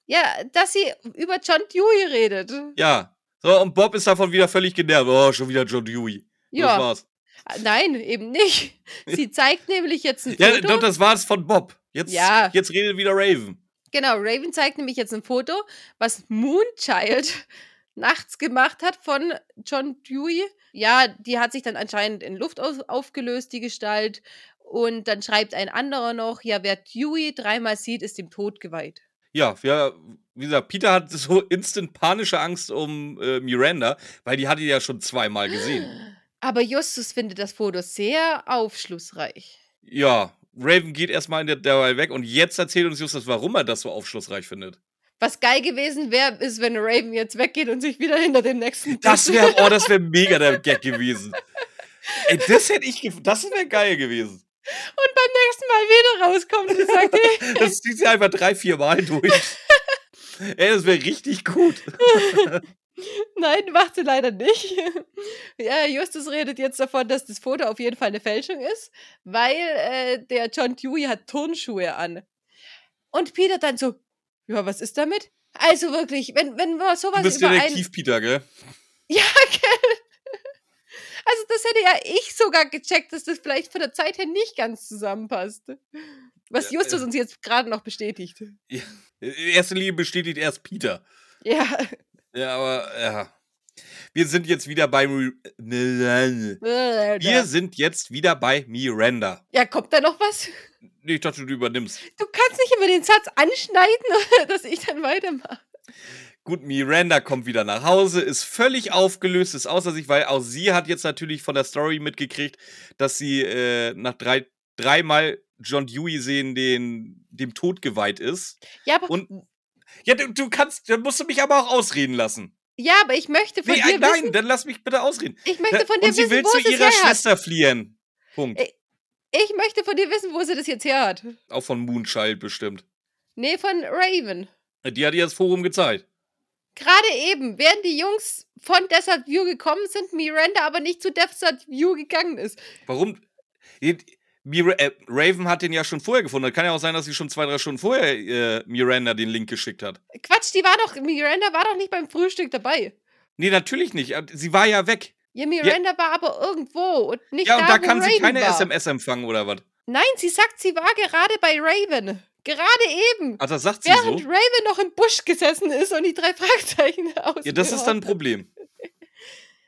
S2: Ja, dass sie über John Dewey redet.
S1: Ja. So, und Bob ist davon wieder völlig genervt. Oh, schon wieder John Dewey. Und Das
S2: Ja,
S1: war's.
S2: Ah, nein, eben nicht. Sie zeigt nämlich jetzt ein
S1: Ja,
S2: Foto.
S1: doch, das war's von Bob. Jetzt,
S2: Ja.
S1: jetzt redet wieder Raven.
S2: Genau, Raven zeigt nämlich jetzt ein Foto, was Moonchild nachts gemacht hat von John Dewey. Ja, die hat sich dann anscheinend in Luft auf aufgelöst, die Gestalt. Und dann schreibt ein anderer noch, ja, wer Dewey dreimal sieht, ist dem Tod geweiht.
S1: Ja, wir, wie gesagt, Peter hat so instant panische Angst um äh, Miranda, weil die hat ihn ja schon zweimal gesehen.
S2: Aber Justus findet das Foto sehr aufschlussreich.
S1: Ja, Raven geht erstmal in der derweil weg und jetzt erzählt uns Justus, warum er das so aufschlussreich findet.
S2: Was geil gewesen wäre, ist, wenn Raven jetzt weggeht und sich wieder hinter dem nächsten
S1: Das wäre, oh, das wäre mega der Gag gewesen. Ey, das hätte ich, das wäre geil gewesen.
S2: und beim nächsten Mal wieder rauskommt und sagt, hey,
S1: Das zieht sie einfach drei, vier Mal durch. Ey, das wäre richtig gut.
S2: Nein, macht sie leider nicht. ja, Justus redet jetzt davon, dass das Foto auf jeden Fall eine Fälschung ist, weil äh, der John Dewey hat Turnschuhe an. Und Peter dann so, ja, was ist damit? Also wirklich, wenn, wenn wir
S1: Du
S2: sowas
S1: bist
S2: über einen...
S1: Detektiv, Peter, gell?
S2: Ja, gell? Also das hätte ja ich sogar gecheckt, dass das vielleicht von der Zeit her nicht ganz zusammenpasst. Was
S1: Ja,
S2: Justus
S1: ja.
S2: uns jetzt gerade noch bestätigt.
S1: In erster Linie bestätigt erst Peter.
S2: Ja.
S1: Ja, aber, ja. Wir sind jetzt wieder bei Mi- Wir
S2: Ja,
S1: sind jetzt wieder bei Miranda.
S2: kommt da noch was?
S1: Nee, Ich dachte, du übernimmst.
S2: Du kannst nicht immer den Satz anschneiden, dass ich dann weitermache.
S1: Gut, Miranda kommt wieder nach Hause, ist völlig aufgelöst, ist außer sich, weil auch sie hat jetzt natürlich von der Story mitgekriegt, dass sie äh, nach drei, dreimal John Dewey sehen, den dem Tod geweiht ist.
S2: Ja, aber
S1: Und Ja, du, du kannst, dann musst du mich aber auch ausreden lassen.
S2: Ja, aber ich möchte von
S1: Nee,
S2: dir
S1: nein,
S2: wissen,
S1: dann lass mich bitte ausreden.
S2: ich möchte von dir
S1: Und sie
S2: wissen,
S1: will
S2: wo
S1: zu
S2: sie es
S1: ihrer
S2: her hat.
S1: Schwester fliehen. Punkt.
S2: Ey. Ich möchte von dir wissen, wo sie das jetzt her hat.
S1: Auch von Moonchild bestimmt.
S2: Nee, von Raven.
S1: Die hat ihr das Forum gezeigt.
S2: Gerade eben, während die Jungs von Desert View gekommen sind, Miranda aber nicht zu Desert View gegangen ist.
S1: Warum? Äh, Raven hat den ja schon vorher gefunden. Kann ja auch sein, dass sie schon zwei, drei Stunden vorher äh, Miranda den Link geschickt hat.
S2: Quatsch, die war doch, Miranda war doch nicht beim Frühstück dabei.
S1: Nee, natürlich nicht. Äh, Sie war ja weg.
S2: Ja, Miranda war aber irgendwo und nicht
S1: Ja,
S2: da,
S1: und da
S2: wo
S1: kann sie keine
S2: war.
S1: SMS empfangen oder was?
S2: Nein, sie sagt, sie war gerade bei Raven. Gerade eben.
S1: Das sagt sie
S2: Während
S1: so?
S2: Raven noch im Busch gesessen ist und die drei Fragezeichen aus.
S1: Ja, das ist dann ein Problem.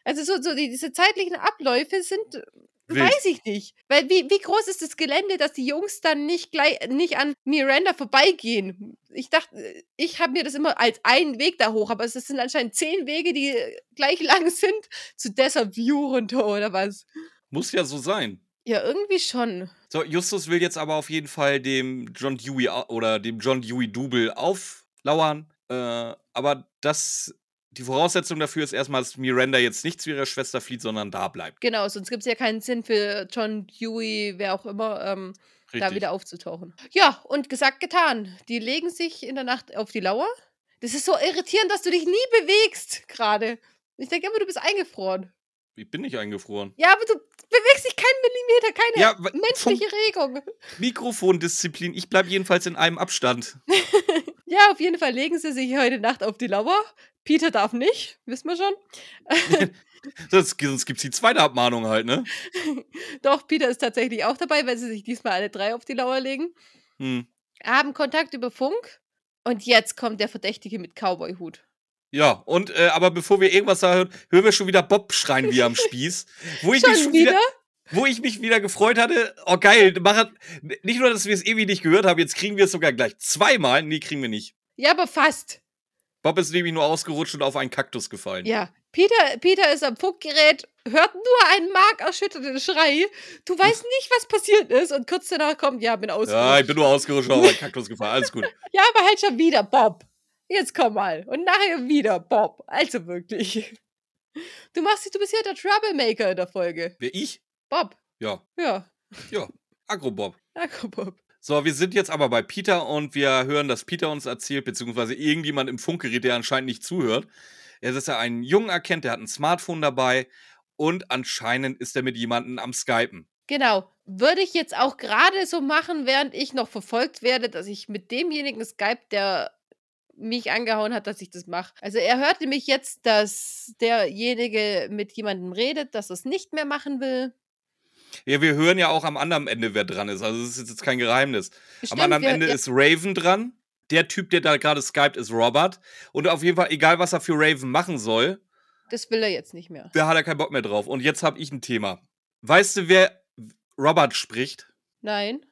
S2: Also so, so die, diese zeitlichen Abläufe sind,
S1: Wild.
S2: weiß ich nicht. Weil wie, wie groß ist das Gelände, dass die Jungs dann nicht gleich nicht an Miranda vorbeigehen? Ich dachte, ich habe mir das immer als einen Weg da hoch, aber es sind anscheinend zehn Wege, die gleich lang sind zu Desert View runter oder was.
S1: Muss ja so sein.
S2: Ja, irgendwie schon.
S1: So, Justus will jetzt aber auf jeden Fall dem John Dewey oder dem John Dewey Double auflauern. Äh, aber das, die Voraussetzung dafür ist erstmal, dass Miranda jetzt nicht zu ihrer Schwester flieht, sondern da bleibt.
S2: Genau, sonst gibt es ja keinen Sinn für John Dewey, wer auch immer, ähm, da wieder aufzutauchen. Ja, und gesagt, getan. Die legen sich in der Nacht auf die Lauer. Das ist so irritierend, dass du dich nie bewegst gerade. Ich denke immer, du bist eingefroren.
S1: Ich bin nicht eingefroren.
S2: Ja, aber du bewegst dich keinen Millimeter, keine
S1: Ja,
S2: menschliche Regung.
S1: Mikrofondisziplin. Ich bleibe jedenfalls in einem Abstand.
S2: Ja, auf jeden Fall legen sie sich heute Nacht auf die Lauer. Peter darf nicht, wissen wir schon.
S1: Das, sonst gibt es die zweite Abmahnung halt, ne?
S2: Doch, Peter ist tatsächlich auch dabei, weil sie sich diesmal alle drei auf die Lauer legen.
S1: Hm.
S2: Haben Kontakt über Funk. Und jetzt kommt der Verdächtige mit Cowboy-Hut.
S1: Ja, und äh, aber bevor wir irgendwas da hören, hören wir schon wieder Bob schreien wie am Spieß. Wo ich mich
S2: Schon
S1: schon wieder,
S2: wieder?
S1: Wo ich mich wieder gefreut hatte, oh geil, mach, nicht nur, dass wir es ewig nicht gehört haben, jetzt kriegen wir es sogar gleich zweimal. Nee, kriegen wir nicht.
S2: Ja, aber fast.
S1: Bob ist nämlich nur ausgerutscht und auf einen Kaktus gefallen.
S2: Ja. Peter, Peter ist am Funkgerät, hört nur einen markerschütternden Schrei. Du weißt nicht, was passiert ist. Und kurz danach kommt, ja, bin ausgerutscht.
S1: Ja, ich bin nur ausgerutscht und auf einen Kaktus gefallen. Alles gut.
S2: Ja, aber halt schon wieder, Bob. Jetzt komm mal. Und nachher wieder, Bob. Also wirklich. Du machst, du bist ja der Troublemaker in der Folge.
S1: Wer ich?
S2: Bob.
S1: Ja,
S2: Ja.
S1: ja. Agro-Bob.
S2: Danke, Bob.
S1: So, wir sind jetzt aber bei Peter und wir hören, dass Peter uns erzählt, beziehungsweise irgendjemand im Funkgerät, der anscheinend nicht zuhört. Er ist ja einen Jungen erkennt, der hat ein Smartphone dabei und anscheinend ist er mit jemandem am Skypen.
S2: Genau. Würde ich jetzt auch gerade so machen, während ich noch verfolgt werde, dass ich mit demjenigen Skype, der mich angehauen hat, dass ich das mache. Also er hört nämlich jetzt, dass derjenige mit jemandem redet, dass er es nicht mehr machen will.
S1: Ja, wir hören ja auch am anderen Ende, wer dran ist. Also, das ist jetzt kein Geheimnis. am
S2: Stimmt,
S1: anderen
S2: wir-
S1: Ende
S2: ja,
S1: ist Raven dran. Der Typ, der da gerade skypt, ist Robert. Und auf jeden Fall, egal was er für Raven machen soll,
S2: das will er jetzt nicht mehr.
S1: da hat er keinen Bock mehr drauf. Und jetzt habe ich ein Thema. Weißt du, wer Robert spricht?
S2: Nein.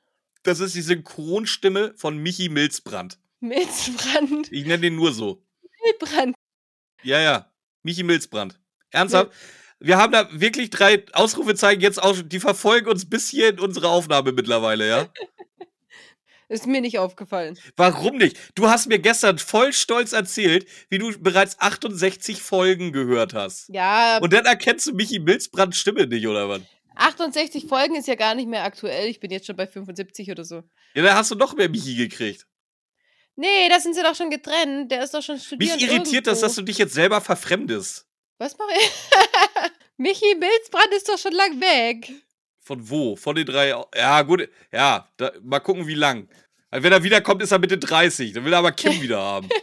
S1: Das ist die Synchronstimme von Michi Milzbrand.
S2: Milzbrand.
S1: Ich nenne den nur so.
S2: Milzbrand.
S1: Ja, ja. Michi Milzbrand. Ernsthaft? Wir haben da wirklich drei Ausrufezeichen jetzt auch, die verfolgen uns bis hier in unsere Aufnahme mittlerweile, ja?
S2: Ist mir nicht aufgefallen.
S1: Warum nicht? Du hast mir gestern voll stolz erzählt, wie du bereits 68 Folgen gehört hast.
S2: Ja,
S1: Und dann erkennst du Michi Milzbrands Stimme nicht, oder was?
S2: 68 Folgen ist ja gar nicht mehr aktuell. Ich bin jetzt schon bei 75 oder so.
S1: Ja, dann hast du noch mehr Michi gekriegt.
S2: Nee, da sind sie doch schon getrennt. Der ist doch schon
S1: Mich
S2: studiert.
S1: irritiert das,
S2: irgendwo.
S1: dass du dich jetzt selber verfremdest.
S2: Was mache ich? Michi Milzbrand ist doch schon lang weg.
S1: Von wo? Von den drei. Ja, gut. Ja, da, mal gucken, wie lang. Also wenn er wiederkommt, ist er Mitte 30. Dann will er aber Kim wieder haben.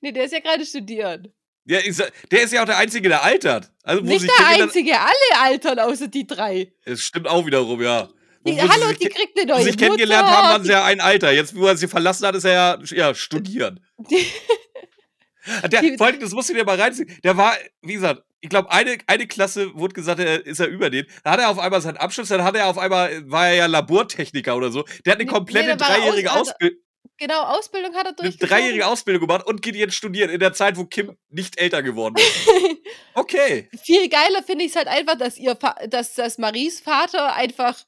S2: Nee, der ist ja gerade studiert.
S1: Der ist, der ist ja auch der Einzige, der altert. Also, wo
S2: Nicht der
S1: kennengelernt-
S2: einzige, alle altern außer die drei.
S1: Es stimmt auch wiederum, ja.
S2: Die,
S1: wo
S2: hallo,
S1: sich
S2: die kriegt eine
S1: wo
S2: neue
S1: sie sich kennengelernt haben, waren sie ja ein Alter. Jetzt, wo er sie verlassen hat, ist er ja, ja studieren. Der,
S2: Die-
S1: vor allem, das musst du dir mal reinziehen. Der war, wie gesagt, ich glaube, eine, eine Klasse wurde gesagt, er ist er über den. Da hat er auf einmal seinen Abschluss, dann hat er auf einmal, war er ja Labortechniker oder so. Der hat eine komplette
S2: nee,
S1: dreijährige
S2: aus-
S1: Ausbildung.
S2: genau, Ausbildung hat er
S1: eine
S2: durchgezogen.
S1: dreijährige Ausbildung gemacht und geht jetzt studieren in der Zeit, wo Kim nicht älter geworden ist. Okay.
S2: Viel geiler finde ich es halt einfach, dass ihr, dass, dass Maries Vater einfach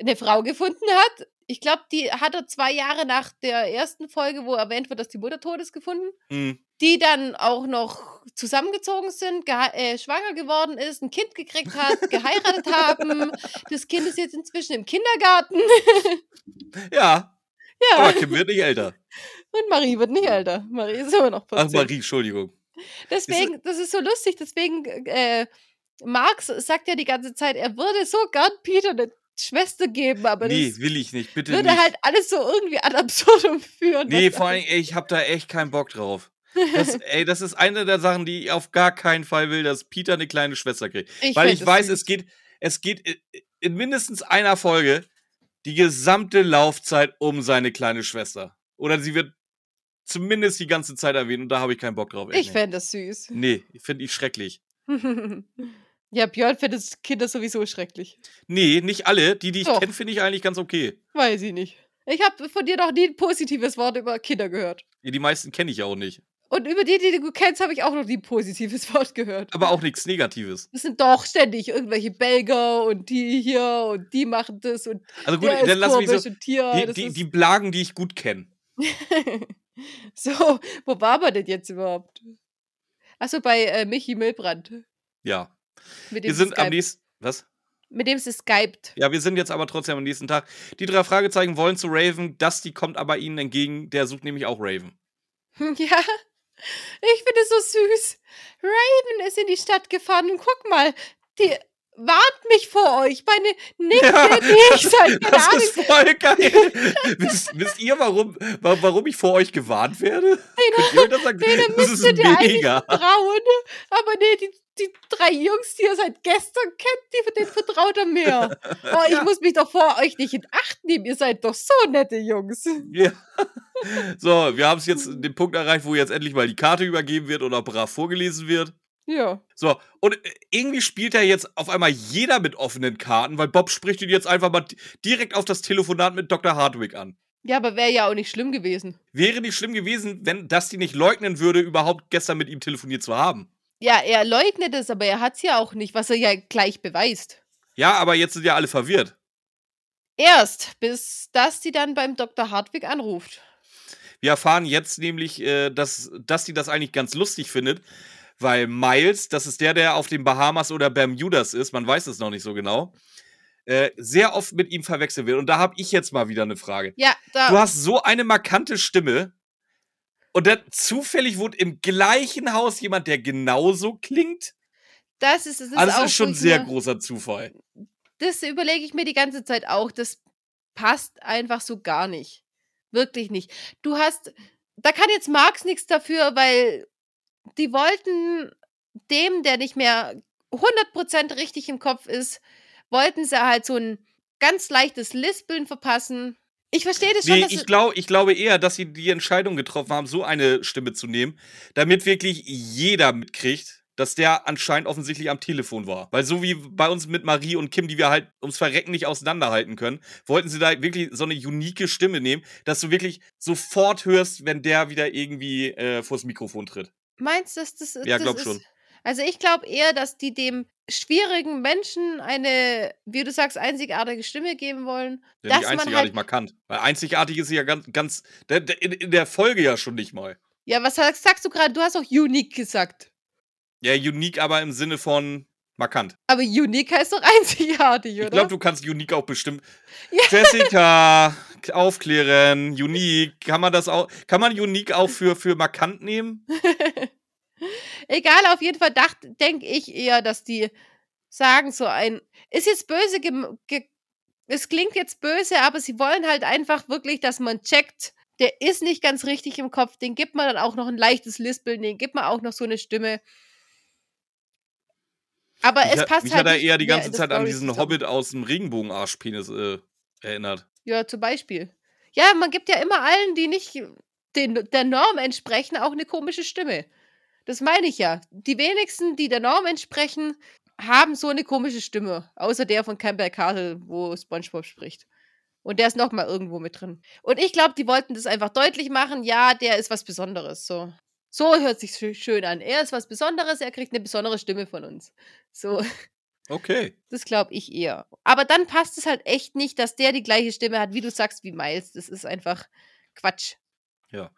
S2: eine Frau gefunden hat, Ich glaube, die hat er zwei Jahre nach der ersten Folge, wo erwähnt wird, dass die Mutter tot ist, gefunden.
S1: Hm.
S2: Die dann auch noch zusammengezogen sind, äh, schwanger geworden ist, ein Kind gekriegt hat, geheiratet haben. Das Kind ist jetzt inzwischen im Kindergarten.
S1: Ja,
S2: ja.
S1: aber Kim wird nicht älter.
S2: Und Marie wird nicht älter. Marie ist immer noch
S1: Ach,
S2: 14.
S1: Marie, Entschuldigung.
S2: Deswegen, das ist so lustig. Deswegen, äh, Marx sagt ja die ganze Zeit, er würde so gern Peter eine Schwester geben, aber
S1: Nee,
S2: das
S1: will ich nicht, bitte
S2: würde
S1: nicht.
S2: halt alles so irgendwie ad absurdum führen.
S1: Nee, vor allem, ich hab da echt keinen Bock drauf. Das, ey, das ist eine der Sachen, die ich auf gar keinen Fall will, dass Peter eine kleine Schwester kriegt.
S2: Ich
S1: Weil ich weiß, es geht, es geht in mindestens einer Folge die gesamte Laufzeit um seine kleine Schwester. Oder sie wird zumindest die ganze Zeit erwähnt und da habe ich keinen Bock drauf. echt
S2: Ich
S1: nicht.
S2: fände das süß.
S1: Nee, finde ich schrecklich.
S2: ja, Björn findet Kinder sowieso schrecklich.
S1: Nee, nicht alle. Die, die ich kenne, finde ich eigentlich ganz okay.
S2: Weiß ich nicht. Ich habe von dir noch nie ein positives Wort über Kinder gehört.
S1: Ja, Die meisten kenne ich ja auch nicht.
S2: Und über die, die du kennst, habe ich auch noch nie ein positives Wort gehört.
S1: Aber auch nichts Negatives.
S2: Das sind doch ständig irgendwelche Belger und die hier und die machen das und
S1: Also gut,
S2: der
S1: dann lass mich so.
S2: und hier.
S1: Die, die, die Blagen, die ich gut kenne.
S2: so, wo war man denn jetzt überhaupt? Achso, bei äh, Michi Milbrand.
S1: Ja.
S2: Mit dem
S1: Wir sind am
S2: Skype-
S1: nächsten. Was?
S2: Mit dem sie skypt.
S1: Ja, wir sind jetzt aber trotzdem am nächsten Tag. Die drei Fragezeichen wollen zu Raven. Dusty kommt aber ihnen entgegen. Der sucht nämlich auch Raven.
S2: Ja, ich finde es so süß. Raven ist in die Stadt gefahren und guck mal, die warnt mich vor euch. Meine Nichte,
S1: Ja,
S2: die ich seit
S1: Das
S2: Ahnung.
S1: ist voll geil. wisst, wisst ihr, warum, wa- warum ich vor euch gewarnt werde? Könnt ihr das sagen?
S2: Denen
S1: Das ist mega.
S2: vertrauen. Aber nee, die, die drei Jungs, die ihr seit gestern kennt, die, denen vertraut er mehr. Oh, ich
S1: Ja.
S2: muss mich doch vor euch nicht in Acht nehmen. Ihr seid doch so nette Jungs.
S1: Ja. So, wir haben es jetzt den Punkt erreicht, wo jetzt endlich mal die Karte übergeben wird oder brav vorgelesen wird.
S2: Ja.
S1: So, und äh, irgendwie spielt da jetzt auf einmal jeder mit offenen Karten, weil Bob spricht ihn jetzt einfach mal di- direkt auf das Telefonat mit Dr. Hardwick an.
S2: Ja, aber wäre ja auch nicht schlimm gewesen.
S1: Wäre nicht schlimm gewesen, wenn Dusty nicht leugnen würde, überhaupt gestern mit ihm telefoniert zu haben.
S2: Ja, er leugnet es, aber er hat es ja auch nicht, was er ja gleich beweist.
S1: Ja, aber jetzt sind ja alle verwirrt.
S2: Erst, bis Dusty dann beim Dr. Hartwig anruft.
S1: Wir erfahren jetzt nämlich, äh, dass Dusty das eigentlich ganz lustig findet, weil Miles, das ist der, der auf den Bahamas oder Bermudas ist, man weiß es noch nicht so genau, äh, sehr oft mit ihm verwechselt wird. Und da habe ich jetzt mal wieder eine Frage.
S2: Ja, da.
S1: Du hast so eine markante Stimme und dann zufällig wohnt im gleichen Haus jemand, der genauso klingt.
S2: das ist, das ist
S1: Also
S2: auch
S1: das ist schon sehr großer Zufall.
S2: Das überlege ich mir die ganze Zeit auch. Das passt einfach so gar nicht. Wirklich nicht. Du hast, da kann jetzt Marx nichts dafür, weil die wollten dem, der nicht mehr 100% richtig im Kopf ist, wollten sie halt so ein ganz leichtes Lispeln verpassen. Ich verstehe das schon,
S1: Nee, ich, glaub, ich glaube eher, dass sie die Entscheidung getroffen haben, so eine Stimme zu nehmen, damit wirklich jeder mitkriegt, dass der anscheinend offensichtlich am Telefon war. Weil so wie bei uns mit Marie und Kim, die wir halt ums Verrecken nicht auseinanderhalten können, wollten sie da wirklich so eine unique Stimme nehmen, dass du wirklich sofort hörst, wenn der wieder irgendwie äh, vors Mikrofon tritt.
S2: Meinst du, dass das
S1: Ja,
S2: das
S1: glaub
S2: ist,
S1: schon.
S2: Also ich glaube eher, dass die dem schwierigen Menschen eine, wie du sagst, einzigartige Stimme geben wollen.
S1: Ja,
S2: dass
S1: nicht
S2: man
S1: einzigartig
S2: halt,
S1: markant. Weil einzigartig ist ja ganz, ganz der, der, in, in der Folge ja schon nicht mal.
S2: ja, was sagst, sagst du gerade? Du hast auch unique gesagt.
S1: Ja, unique, aber im Sinne von markant.
S2: Aber unique heißt doch einzigartig, oder?
S1: Ich glaube, du kannst Unique auch bestimmen.
S2: Ja.
S1: Jessica, aufklären, Unique. Kann man das auch, kann man Unique auch für, für markant nehmen?
S2: Egal, auf jeden Fall denke ich eher, dass die sagen so ein, ist jetzt böse, es klingt jetzt böse, aber sie wollen halt einfach wirklich, dass man checkt, der ist nicht ganz richtig im Kopf, den gibt man dann auch noch ein leichtes Lispeln, den gibt man auch noch so eine Stimme. Aber
S1: Mich
S2: es passt
S1: mich
S2: halt
S1: hat er
S2: nicht
S1: eher die ganze Zeit an diesen
S2: zusammen.
S1: Hobbit aus dem Regenbogenarschpenis äh, erinnert.
S2: Ja, zum Beispiel. Ja, man gibt ja immer allen, die nicht den, der Norm entsprechen, auch eine komische Stimme. Das meine ich ja. Die wenigsten, die der Norm entsprechen, haben so eine komische Stimme. Außer der von Campbell Castle, wo SpongeBob spricht. Und der ist noch mal irgendwo mit drin. Und ich glaube, die wollten das einfach deutlich machen. Ja, der ist was Besonderes. So, so hört sich schön an. Er ist was Besonderes. Er kriegt eine besondere Stimme von uns. So.
S1: Okay.
S2: Das glaube ich eher. Aber dann passt es halt echt nicht, dass der die gleiche Stimme hat, wie du sagst, wie Miles. Das ist einfach Quatsch.
S1: Ja.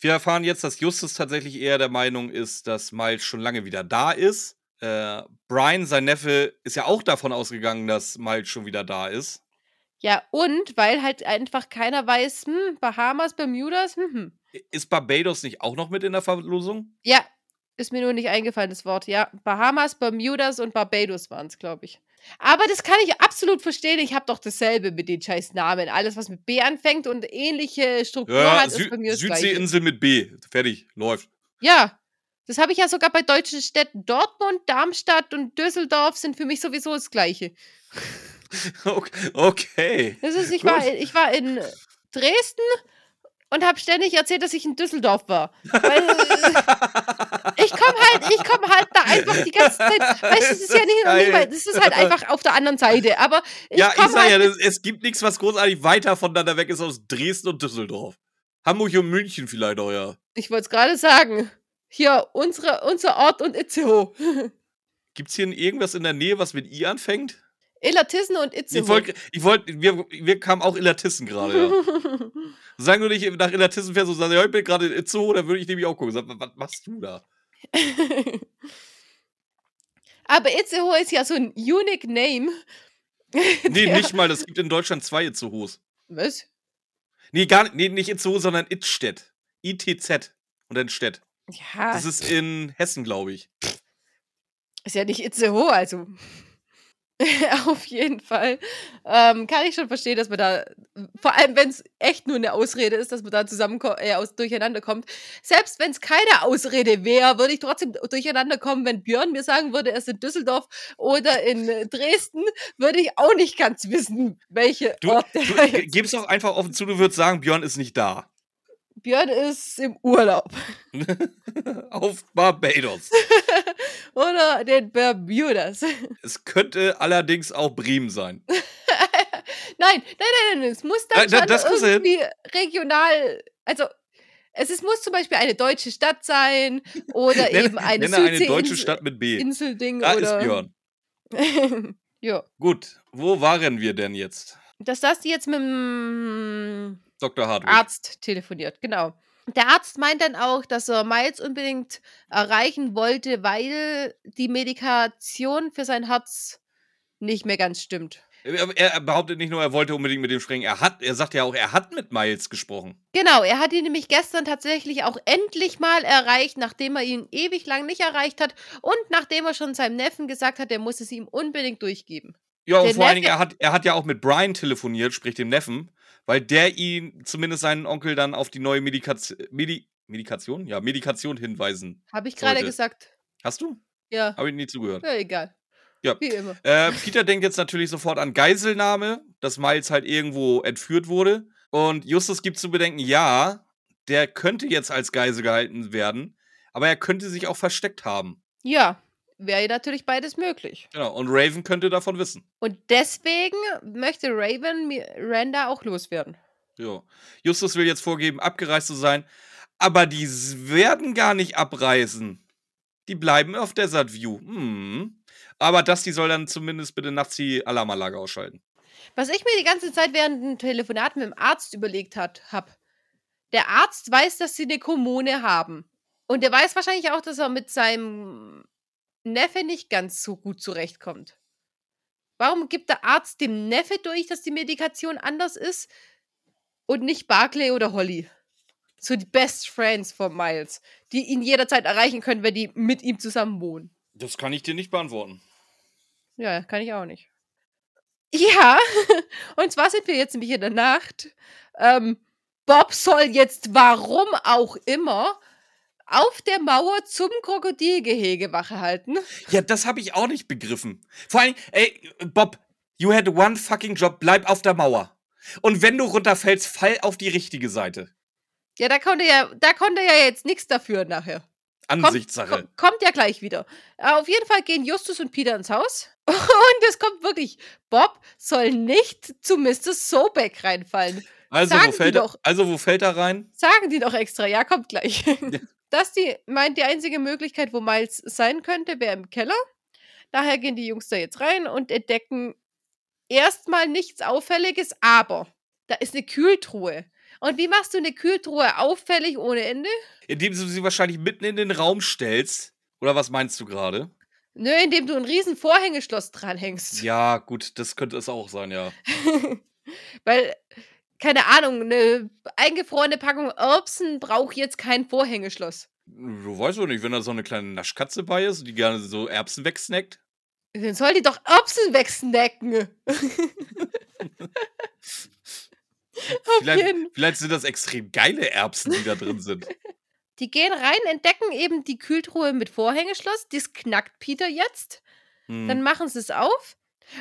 S1: Wir erfahren jetzt, dass Justus tatsächlich eher der Meinung ist, dass Miles schon lange wieder da ist. Äh, Brian, sein Neffe, ist ja auch davon ausgegangen, dass Miles schon wieder da ist.
S2: Ja, und weil halt einfach keiner weiß, hm, Bahamas, Bermudas, hm, hm.
S1: Ist Barbados nicht auch noch mit in der Verlosung?
S2: Ja, ist mir nur nicht eingefallen, das Wort. Ja, Bahamas, Bermudas und Barbados waren es, glaube ich. Aber das kann ich absolut verstehen. Ich habe doch dasselbe mit den scheiß Namen. Alles, was mit B anfängt und ähnliche Struktur
S1: Ja,
S2: hat,
S1: Sü
S2: ist bei mir.
S1: Südseeinsel mit B. Fertig, läuft.
S2: Ja, das habe ich ja sogar bei deutschen Städten. Dortmund, Darmstadt und Düsseldorf sind für mich sowieso das Gleiche.
S1: Okay.
S2: Das ist, ich,
S1: Gut.
S2: war, ich war in Dresden und habe ständig erzählt, dass ich in Düsseldorf war. Weil, ich komme halt, ich komme halt da einfach die ganze Zeit. Weißt du, das ist ja nicht, nicht weil, das ist halt einfach auf der anderen Seite. Aber ich
S1: ja, ich sag
S2: halt
S1: ja, das, es gibt nichts, was großartig weiter voneinander weg ist aus Dresden und Düsseldorf. Hamburg und München vielleicht auch, ja.
S2: Ich wollte es gerade sagen. Hier, unsere, unser Ort und Itzehoe.
S1: Gibt's hier irgendwas in der Nähe, was mit I anfängt?
S2: Illertissen und
S1: Ich
S2: Itzehoe.
S1: wollte, ich wollt, wir, wir kamen auch Illertissen gerade, ja. Sagen du nicht nach Illertissen fährst und sagst, ja, ich bin gerade in Itzehoe, dann würde ich nämlich auch gucken. Sag, was machst du da?
S2: Aber Itzehoe ist ja so ein unique Name.
S1: Nee, nicht mal, es gibt in Deutschland zwei Itzehoes.
S2: Was?
S1: Nee, gar nicht, nee, nicht Itzehoe, sondern Itstedt. ITZ und dann Stedt.
S2: Ja,
S1: Das ist in Hessen, glaube ich.
S2: ist ja nicht Itzehoe, also. Auf jeden Fall ähm, kann ich schon verstehen, dass man da, vor allem wenn es echt nur eine Ausrede ist, dass man da zusammen äh, aus, durcheinander kommt. Selbst wenn es keine Ausrede wäre, würde ich trotzdem durcheinander kommen. Wenn Björn mir sagen würde, er ist in Düsseldorf oder in äh, Dresden, würde ich auch nicht ganz wissen, welche
S1: Du,
S2: Ort der
S1: du gib's doch einfach offen zu, du würdest sagen, Björn ist nicht da.
S2: Björn ist im Urlaub.
S1: Auf Barbados.
S2: Oder den Bermudas.
S1: es könnte allerdings auch Bremen sein.
S2: nein, nein, nein, nein, es muss dann
S1: da-
S2: schon
S1: das
S2: irgendwie regional, also es ist, muss zum Beispiel eine deutsche Stadt sein oder
S1: Nenne,
S2: eben eine
S1: nenne eine deutsche
S2: Südseeinsel-
S1: Stadt mit B.
S2: Inselding
S1: Da
S2: oder
S1: ist Björn.
S2: ja,
S1: Gut, wo waren wir denn jetzt?
S2: dass das jetzt mit dem
S1: Dr. Hardwick.
S2: Arzt telefoniert, genau. Der Arzt meint dann auch, dass er Miles unbedingt erreichen wollte, weil die Medikation für sein Herz nicht mehr ganz stimmt.
S1: Er, behauptet nicht nur, er wollte unbedingt mit dem sprechen. Er hat, er sagt ja auch, er hat mit Miles gesprochen.
S2: Genau, er hat ihn nämlich gestern tatsächlich auch endlich mal erreicht, nachdem er ihn ewig lang nicht erreicht hat und nachdem er schon seinem Neffen gesagt hat, er muss es ihm unbedingt durchgeben.
S1: Ja, und
S2: Der
S1: vor allen
S2: Neffe-
S1: Dingen, er hat, er hat ja auch mit Brian telefoniert, sprich dem Neffen, weil der ihn, zumindest seinen Onkel, dann auf die neue Medikation, Medi Medikation? Ja, Medikation hinweisen.
S2: Habe ich gerade gesagt.
S1: Hast du?
S2: Ja,
S1: Habe ich nie zugehört.
S2: ja, egal.
S1: Ja.
S2: Wie immer.
S1: Äh, Peter denkt jetzt natürlich sofort an Geiselnahme, dass Miles halt irgendwo entführt wurde. Und Justus gibt zu bedenken, ja, der könnte jetzt als Geisel gehalten werden, aber er könnte sich auch versteckt haben.
S2: Ja, wäre natürlich beides möglich.
S1: Genau, und Raven könnte davon wissen.
S2: Und deswegen möchte Raven Miranda auch loswerden.
S1: Ja. Justus will jetzt vorgeben, abgereist zu sein, aber die werden gar nicht abreisen. Die bleiben auf Desert View. Hm. Aber das, die soll dann zumindest bitte nachts die Alarmanlage ausschalten.
S2: Was ich mir die ganze Zeit während dem Telefonat mit dem Arzt überlegt hat, hab. Der Arzt weiß, dass sie eine Kommune haben. Und er weiß wahrscheinlich auch, dass er mit seinem Neffe nicht ganz so gut zurechtkommt. Warum gibt der Arzt dem Neffe durch, dass die Medikation anders ist und nicht Barclay oder Holly? So die Best Friends von Miles, die ihn jederzeit erreichen können, wenn die mit ihm zusammen wohnen.
S1: Das kann ich dir nicht beantworten.
S2: Ja, kann ich auch nicht. Ja, und zwar sind wir jetzt nämlich in der Nacht. Ähm, Bob soll jetzt, warum auch immer, auf der Mauer zum Krokodilgehege Wache halten.
S1: Ja, das habe ich auch nicht begriffen. Vor allem, ey, Bob, you had one fucking job, bleib auf der Mauer. Und wenn du runterfällst, fall auf die richtige Seite.
S2: Ja, da konnte ja, da konnte ja jetzt nichts dafür nachher.
S1: Ansichtssache.
S2: Kommt, kommt ja gleich wieder. Auf jeden Fall gehen Justus und Peter ins Haus. Und es kommt wirklich, Bob soll nicht zu Mr. Sobeck reinfallen.
S1: Also
S2: sagen
S1: wo, fällt er,
S2: doch.
S1: also, wo fällt er rein?
S2: Sagen die doch extra, ja, kommt gleich. Das die meint, die einzige Möglichkeit, wo Miles sein könnte, wäre im Keller. Daher gehen die Jungs da jetzt rein und entdecken erstmal nichts Auffälliges, aber da ist eine Kühltruhe. Und wie machst du eine Kühltruhe auffällig ohne Ende?
S1: Indem du sie wahrscheinlich mitten in den Raum stellst. Oder was meinst du gerade?
S2: Nö, indem du ein riesen Vorhängeschloss dranhängst.
S1: Ja, gut, das könnte es auch sein, ja.
S2: Weil, keine Ahnung, eine eingefrorene Packung Erbsen braucht jetzt kein Vorhängeschloss.
S1: Du weißt doch nicht, wenn da so eine kleine Naschkatze bei ist, die gerne so Erbsen wegsnackt.
S2: Dann soll die doch Erbsen wegsnacken.
S1: vielleicht, vielleicht sind das extrem geile Erbsen, die da drin sind.
S2: Die gehen rein, entdecken eben die Kühltruhe mit Vorhängeschloss. Das knackt Peter jetzt. Hm. Dann machen sie es auf.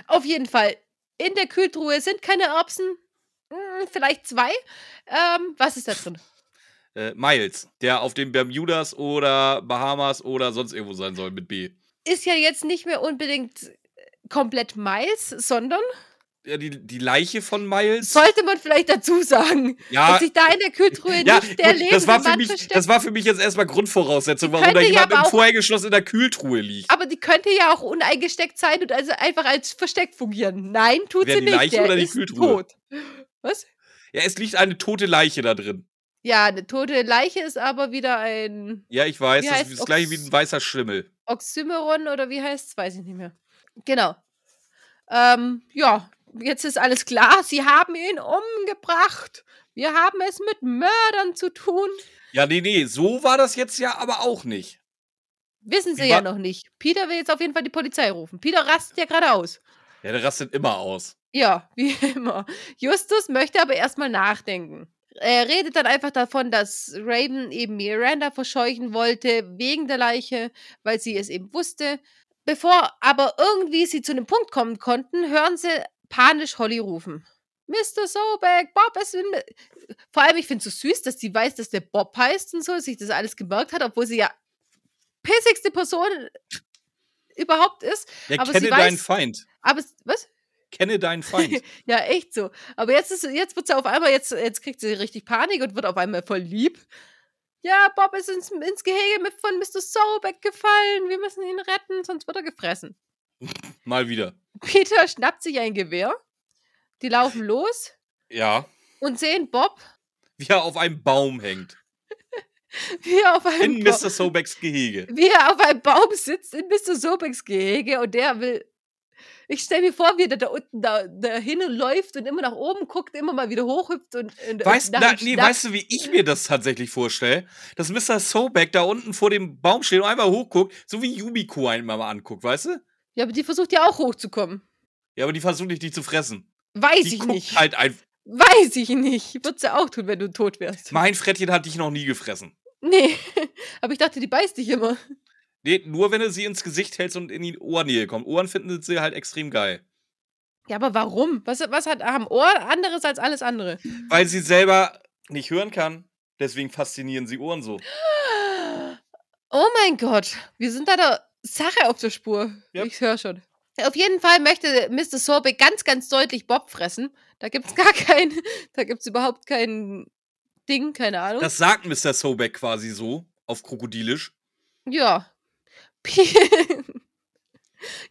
S2: Auf jeden Fall, in der Kühltruhe sind keine Erbsen. Hm, vielleicht zwei. Ähm, was ist da drin?
S1: Äh, Miles, der auf den Bermudas oder Bahamas oder sonst irgendwo sein soll mit B.
S2: Ist ja jetzt nicht mehr unbedingt komplett Miles, sondern
S1: ja, die, die Leiche von Miles.
S2: Sollte man vielleicht dazu sagen. Ja. Dass sich da in der Kühltruhe ja, nicht der
S1: gut, das war für mich, versteckt. Das war für mich jetzt erstmal Grundvoraussetzung, warum da jemand ja im Vorhängeschloss in der Kühltruhe liegt.
S2: Aber die könnte ja auch uneingesteckt sein und also einfach als Versteck fungieren. Nein, tut Wer, sie
S1: die
S2: nicht.
S1: Leiche
S2: der
S1: oder die
S2: ist
S1: Kühltruhe?
S2: Tot. Was?
S1: Ja, es liegt eine tote Leiche da drin.
S2: Ja, eine tote Leiche ist aber wieder ein.
S1: Ja, ich weiß, das ist das gleiche wie ein weißer Schimmel.
S2: Oxymeron oder wie heißt es? Weiß ich nicht mehr. Genau. Ähm, ja, jetzt ist alles klar. Sie haben ihn umgebracht. Wir haben es mit Mördern zu tun.
S1: Ja, nee, nee, so war das jetzt ja aber auch nicht.
S2: Wissen Sie ja noch nicht. Peter will jetzt auf jeden Fall die Polizei rufen. Peter rastet ja gerade aus.
S1: Ja, der rastet immer aus.
S2: Ja, wie immer. Justus möchte aber erstmal nachdenken. Er redet dann einfach davon, dass Raven eben Miranda verscheuchen wollte wegen der Leiche, weil sie es eben wusste. Bevor aber irgendwie sie zu einem Punkt kommen konnten, hören sie panisch Holly rufen. Mr. Sobeck, Bob ist. Vor allem, ich finde es so süß, dass sie weiß, dass der Bob heißt und so, sich das alles gemerkt hat, obwohl sie ja pissigste Person überhaupt ist.
S1: Ja, aber kenne deinen Feind.
S2: Aber was?
S1: Kenne deinen Feind.
S2: ja, echt so. Aber jetzt, ist, jetzt wird sie auf einmal, jetzt, jetzt kriegt sie richtig Panik und wird auf einmal voll lieb. Ja, Bob ist ins, ins Gehege mit von Mr. Sobeck gefallen. Wir müssen ihn retten, sonst wird er gefressen.
S1: Mal wieder.
S2: Peter schnappt sich ein Gewehr. Die laufen los.
S1: Ja.
S2: Und sehen Bob.
S1: Wie er auf einem Baum hängt.
S2: wie er auf einem
S1: In Mr. Sobecks Gehege.
S2: Wie er auf einem Baum sitzt in Mr. Sobecks Gehege und der will. Ich stelle mir vor, wie der da unten da, dahin läuft und immer nach oben guckt, immer mal wieder hochhüpft und. und
S1: weißt, na, nee, weißt du, wie ich mir das tatsächlich vorstelle? Dass Mr. Sobeck da unten vor dem Baum steht und einmal hochguckt, so wie Yumiko einmal mal anguckt, weißt du?
S2: Ja, aber die versucht ja auch hochzukommen.
S1: Ja, aber die versucht nicht, dich zu fressen.
S2: Weiß
S1: die
S2: ich nicht.
S1: Halt ein
S2: Weiß ich nicht. Würde sie auch tun, wenn du tot wärst.
S1: Mein Frettchen hat dich noch nie gefressen.
S2: Nee, aber ich dachte, die beißt dich immer.
S1: Nee, nur wenn du sie ins Gesicht hältst und in die Ohrnähe kommt. Ohren finden sie halt extrem geil.
S2: Ja, aber warum? Was, was hat am Ohr anderes als alles andere?
S1: Weil sie selber nicht hören kann. Deswegen faszinieren sie Ohren so.
S2: Oh mein Gott, wir sind da der Sache auf der Spur. Yep. Ich höre schon. Auf jeden Fall möchte Mr. Sorbe ganz, ganz deutlich Bob fressen. Da gibt es gar kein, da gibt es überhaupt kein Ding, keine Ahnung.
S1: Das sagt Mr. Sobeck quasi so, auf Krokodilisch.
S2: Ja.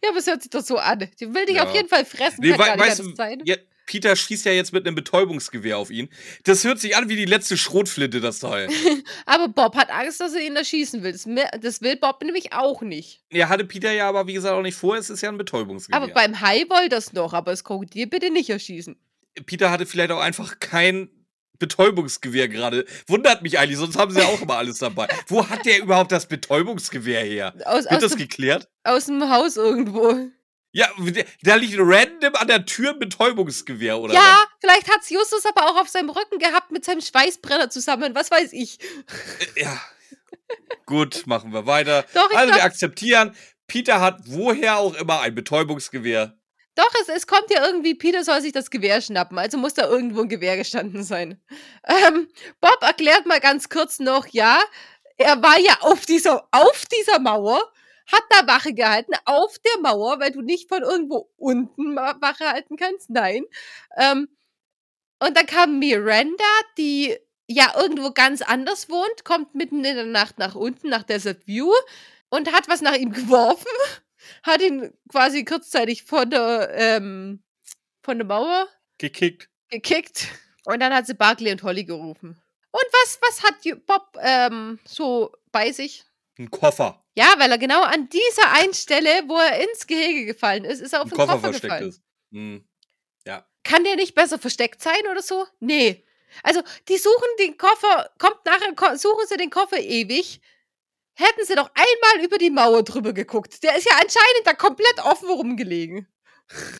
S2: ja, aber es hört sich doch so an. Die will dich ja. auf jeden Fall fressen.
S1: Nee, we weißt du, ja, Peter schießt ja jetzt mit einem Betäubungsgewehr auf ihn. Das hört sich an wie die letzte Schrotflinte, das Teil.
S2: aber Bob hat Angst, dass er ihn erschießen will. Das, das, will Bob nämlich auch nicht.
S1: Ja, hatte Peter ja aber, wie gesagt, auch nicht vor. Es ist ja ein Betäubungsgewehr.
S2: Aber beim Hai wollte das noch, aber das Krokodil bitte nicht erschießen.
S1: Peter hatte vielleicht auch einfach kein Betäubungsgewehr gerade. Wundert mich eigentlich, sonst haben sie ja auch immer alles dabei. Wo hat der überhaupt das Betäubungsgewehr her? Aus, Wird aus das dem, geklärt?
S2: Aus dem Haus irgendwo.
S1: Ja, da liegt random an der Tür ein Betäubungsgewehr, oder?
S2: Ja, was? vielleicht hat es Justus aber auch auf seinem Rücken gehabt mit seinem Schweißbrenner zusammen. Was weiß ich.
S1: Äh, ja. Gut, machen wir weiter. Doch, also, wir akzeptieren, Peter hat woher auch immer ein Betäubungsgewehr.
S2: Doch, es, es kommt ja irgendwie, Peter soll sich das Gewehr schnappen, also muss da irgendwo ein Gewehr gestanden sein. Ähm, Bob erklärt mal ganz kurz noch, ja, er war ja auf dieser, auf dieser Mauer hat da Wache gehalten auf der Mauer, weil du nicht von irgendwo unten Wache halten kannst. Nein. Ähm, und dann kam Miranda, die ja irgendwo ganz anders wohnt, kommt mitten in der Nacht nach unten, nach Desert View und hat was nach ihm geworfen. Hat ihn quasi kurzzeitig von der, ähm, von der Mauer
S1: Gekickt.
S2: gekickt. Und dann hat sie Barclay und Holly gerufen. Und was, was hat Bob ähm, so bei sich?
S1: Ein Koffer.
S2: Ja, weil er genau an dieser einen Stelle, wo er ins Gehege gefallen ist, ist er auf
S1: Ein
S2: den
S1: Koffer,
S2: Koffer,
S1: versteckt
S2: gefallen.
S1: ist. Hm.
S2: Kann der nicht besser versteckt sein oder so? Nee. Also, die suchen den Koffer, kommt nachher, suchen sie den Koffer ewig. Hätten sie doch einmal über die Mauer drüber geguckt. Der ist ja anscheinend da komplett offen rumgelegen.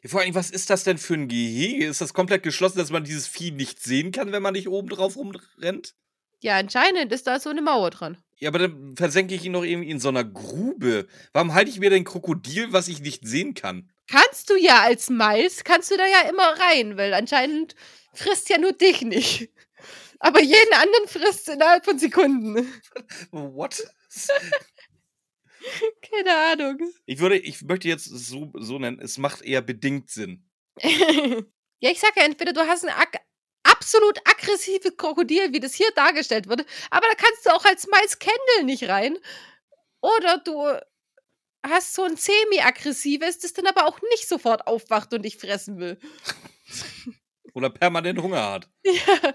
S1: Vor allem, was ist das denn für ein Gehege? Ist das komplett geschlossen, dass man dieses Vieh nicht sehen kann, wenn man nicht oben drauf rumrennt?
S2: Ja, anscheinend ist da so eine Mauer dran.
S1: Ja, aber dann versenke ich ihn doch irgendwie in so einer Grube. Warum halte ich mir denn Krokodil, was ich nicht sehen kann?
S2: Kannst du ja als Miles, kannst du da ja immer rein, weil anscheinend frisst ja nur dich nicht. Aber jeden anderen frisst innerhalb von Sekunden.
S1: What?
S2: Keine Ahnung.
S1: Ich würde, ich möchte jetzt so, so nennen, es macht eher bedingt Sinn.
S2: ja, ich sag ja, entweder du hast ein ak absolut aggressives Krokodil, wie das hier dargestellt wird, aber da kannst du auch als Miles Kendall nicht rein. Oder du hast so ein semi-aggressives, das dann aber auch nicht sofort aufwacht und dich fressen will.
S1: Oder permanent Hunger hat.
S2: Ja.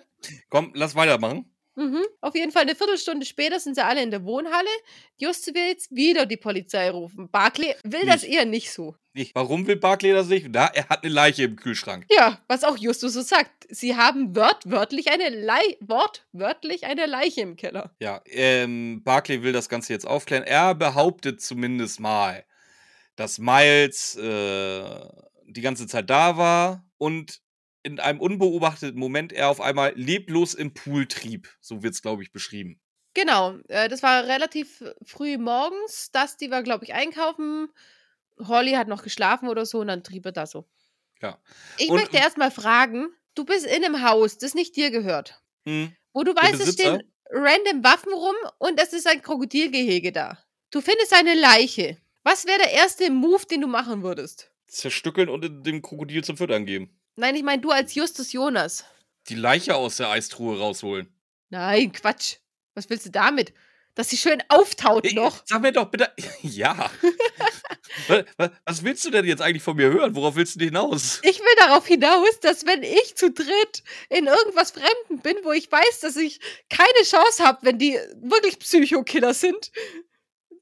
S1: Komm, lass weitermachen.
S2: Mhm. Auf jeden Fall eine Viertelstunde später sind sie alle in der Wohnhalle. Just will jetzt wieder die Polizei rufen. Barclay will das
S1: Nicht.
S2: eher nicht so.
S1: Nicht. Warum will Barclay das nicht? Da, er hat eine Leiche im Kühlschrank.
S2: Ja, was auch Justus so sagt. Sie haben wörtwörtlich eine, Lei wortwörtlich eine Leiche im Keller.
S1: Ja, ähm, Barclay will das Ganze jetzt aufklären. Er behauptet zumindest mal, dass Miles äh, die ganze Zeit da war und in einem unbeobachteten Moment er auf einmal leblos im Pool trieb. So wird es, glaube ich, beschrieben.
S2: Genau, äh, das war relativ früh morgens. Dusty war, glaube ich, einkaufen. Holly hat noch geschlafen oder so und dann trieb er da so.
S1: Ja.
S2: Ich
S1: Und-
S2: möchte erstmal fragen, du bist in einem Haus, das nicht dir gehört.
S1: Hm.
S2: Wo du weißt, es stehen random Waffen rum und es ist ein Krokodilgehege da. Du findest eine Leiche. Was wäre der erste Move, den du machen würdest?
S1: Zerstückeln und dem Krokodil zum Füttern geben.
S2: Nein, ich meine du als Justus Jonas.
S1: Die Leiche aus der Eistruhe rausholen.
S2: Nein, Quatsch. Was willst du damit? Dass sie schön auftaut noch.
S1: Sag mir doch bitte. Ja. was, was- was willst du denn jetzt eigentlich von mir hören? Worauf willst du hinaus?
S2: Ich will darauf hinaus, dass wenn ich zu dritt in irgendwas Fremden bin, wo ich weiß, dass ich keine Chance habe, wenn die wirklich Psychokiller sind,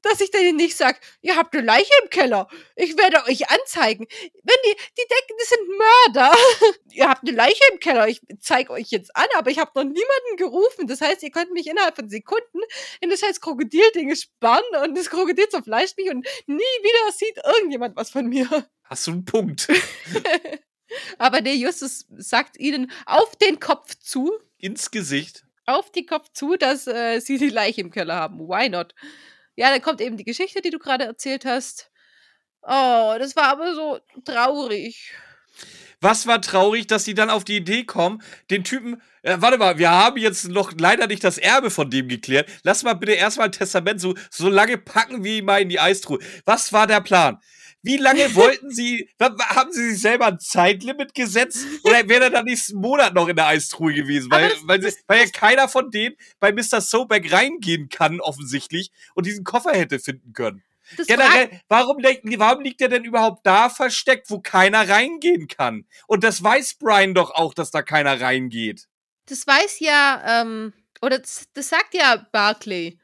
S2: dass ich denen nicht sage, ihr habt eine Leiche im Keller. Ich werde euch anzeigen. Wenn die, die denken, das sind Mörder. ihr habt eine Leiche im Keller. Ich zeige euch jetzt an, aber ich habe noch niemanden gerufen. Das heißt, ihr könnt mich innerhalb von Sekunden in das scheiß Krokodilding sperren und das Krokodil zerfleischt mich und nie wieder sieht irgendjemand was von mir.
S1: Hast du einen Punkt?
S2: Aber der Justus sagt ihnen auf den Kopf zu,
S1: Ins Gesicht.
S2: auf den Kopf zu, dass äh, sie die Leiche im Keller haben. Why not? Ja, dann kommt eben die Geschichte, die du gerade erzählt hast. Oh, das war aber so traurig.
S1: Was war traurig, dass sie dann auf die Idee kommen, den Typen. Äh, warte mal, wir haben jetzt noch leider nicht das Erbe von dem geklärt. Lass mal bitte erstmal ein Testament so, so lange packen wie mal in die Eistruhe. Was war der Plan? Wie lange wollten sie, haben sie sich selber ein Zeitlimit gesetzt? Oder wäre er dann nächsten Monat noch in der Eistruhe gewesen? Weil,
S2: das-
S1: weil, sie, weil ja keiner von denen bei Mr. Sobeck reingehen kann, offensichtlich, und diesen Koffer hätte finden können.
S2: Das
S1: Generell, warum, liegt- warum liegt der denn überhaupt da versteckt, wo keiner reingehen kann? Und das weiß Brian doch auch, dass da keiner reingeht.
S2: das weiß ja, ähm, oder das, das sagt ja Barclay.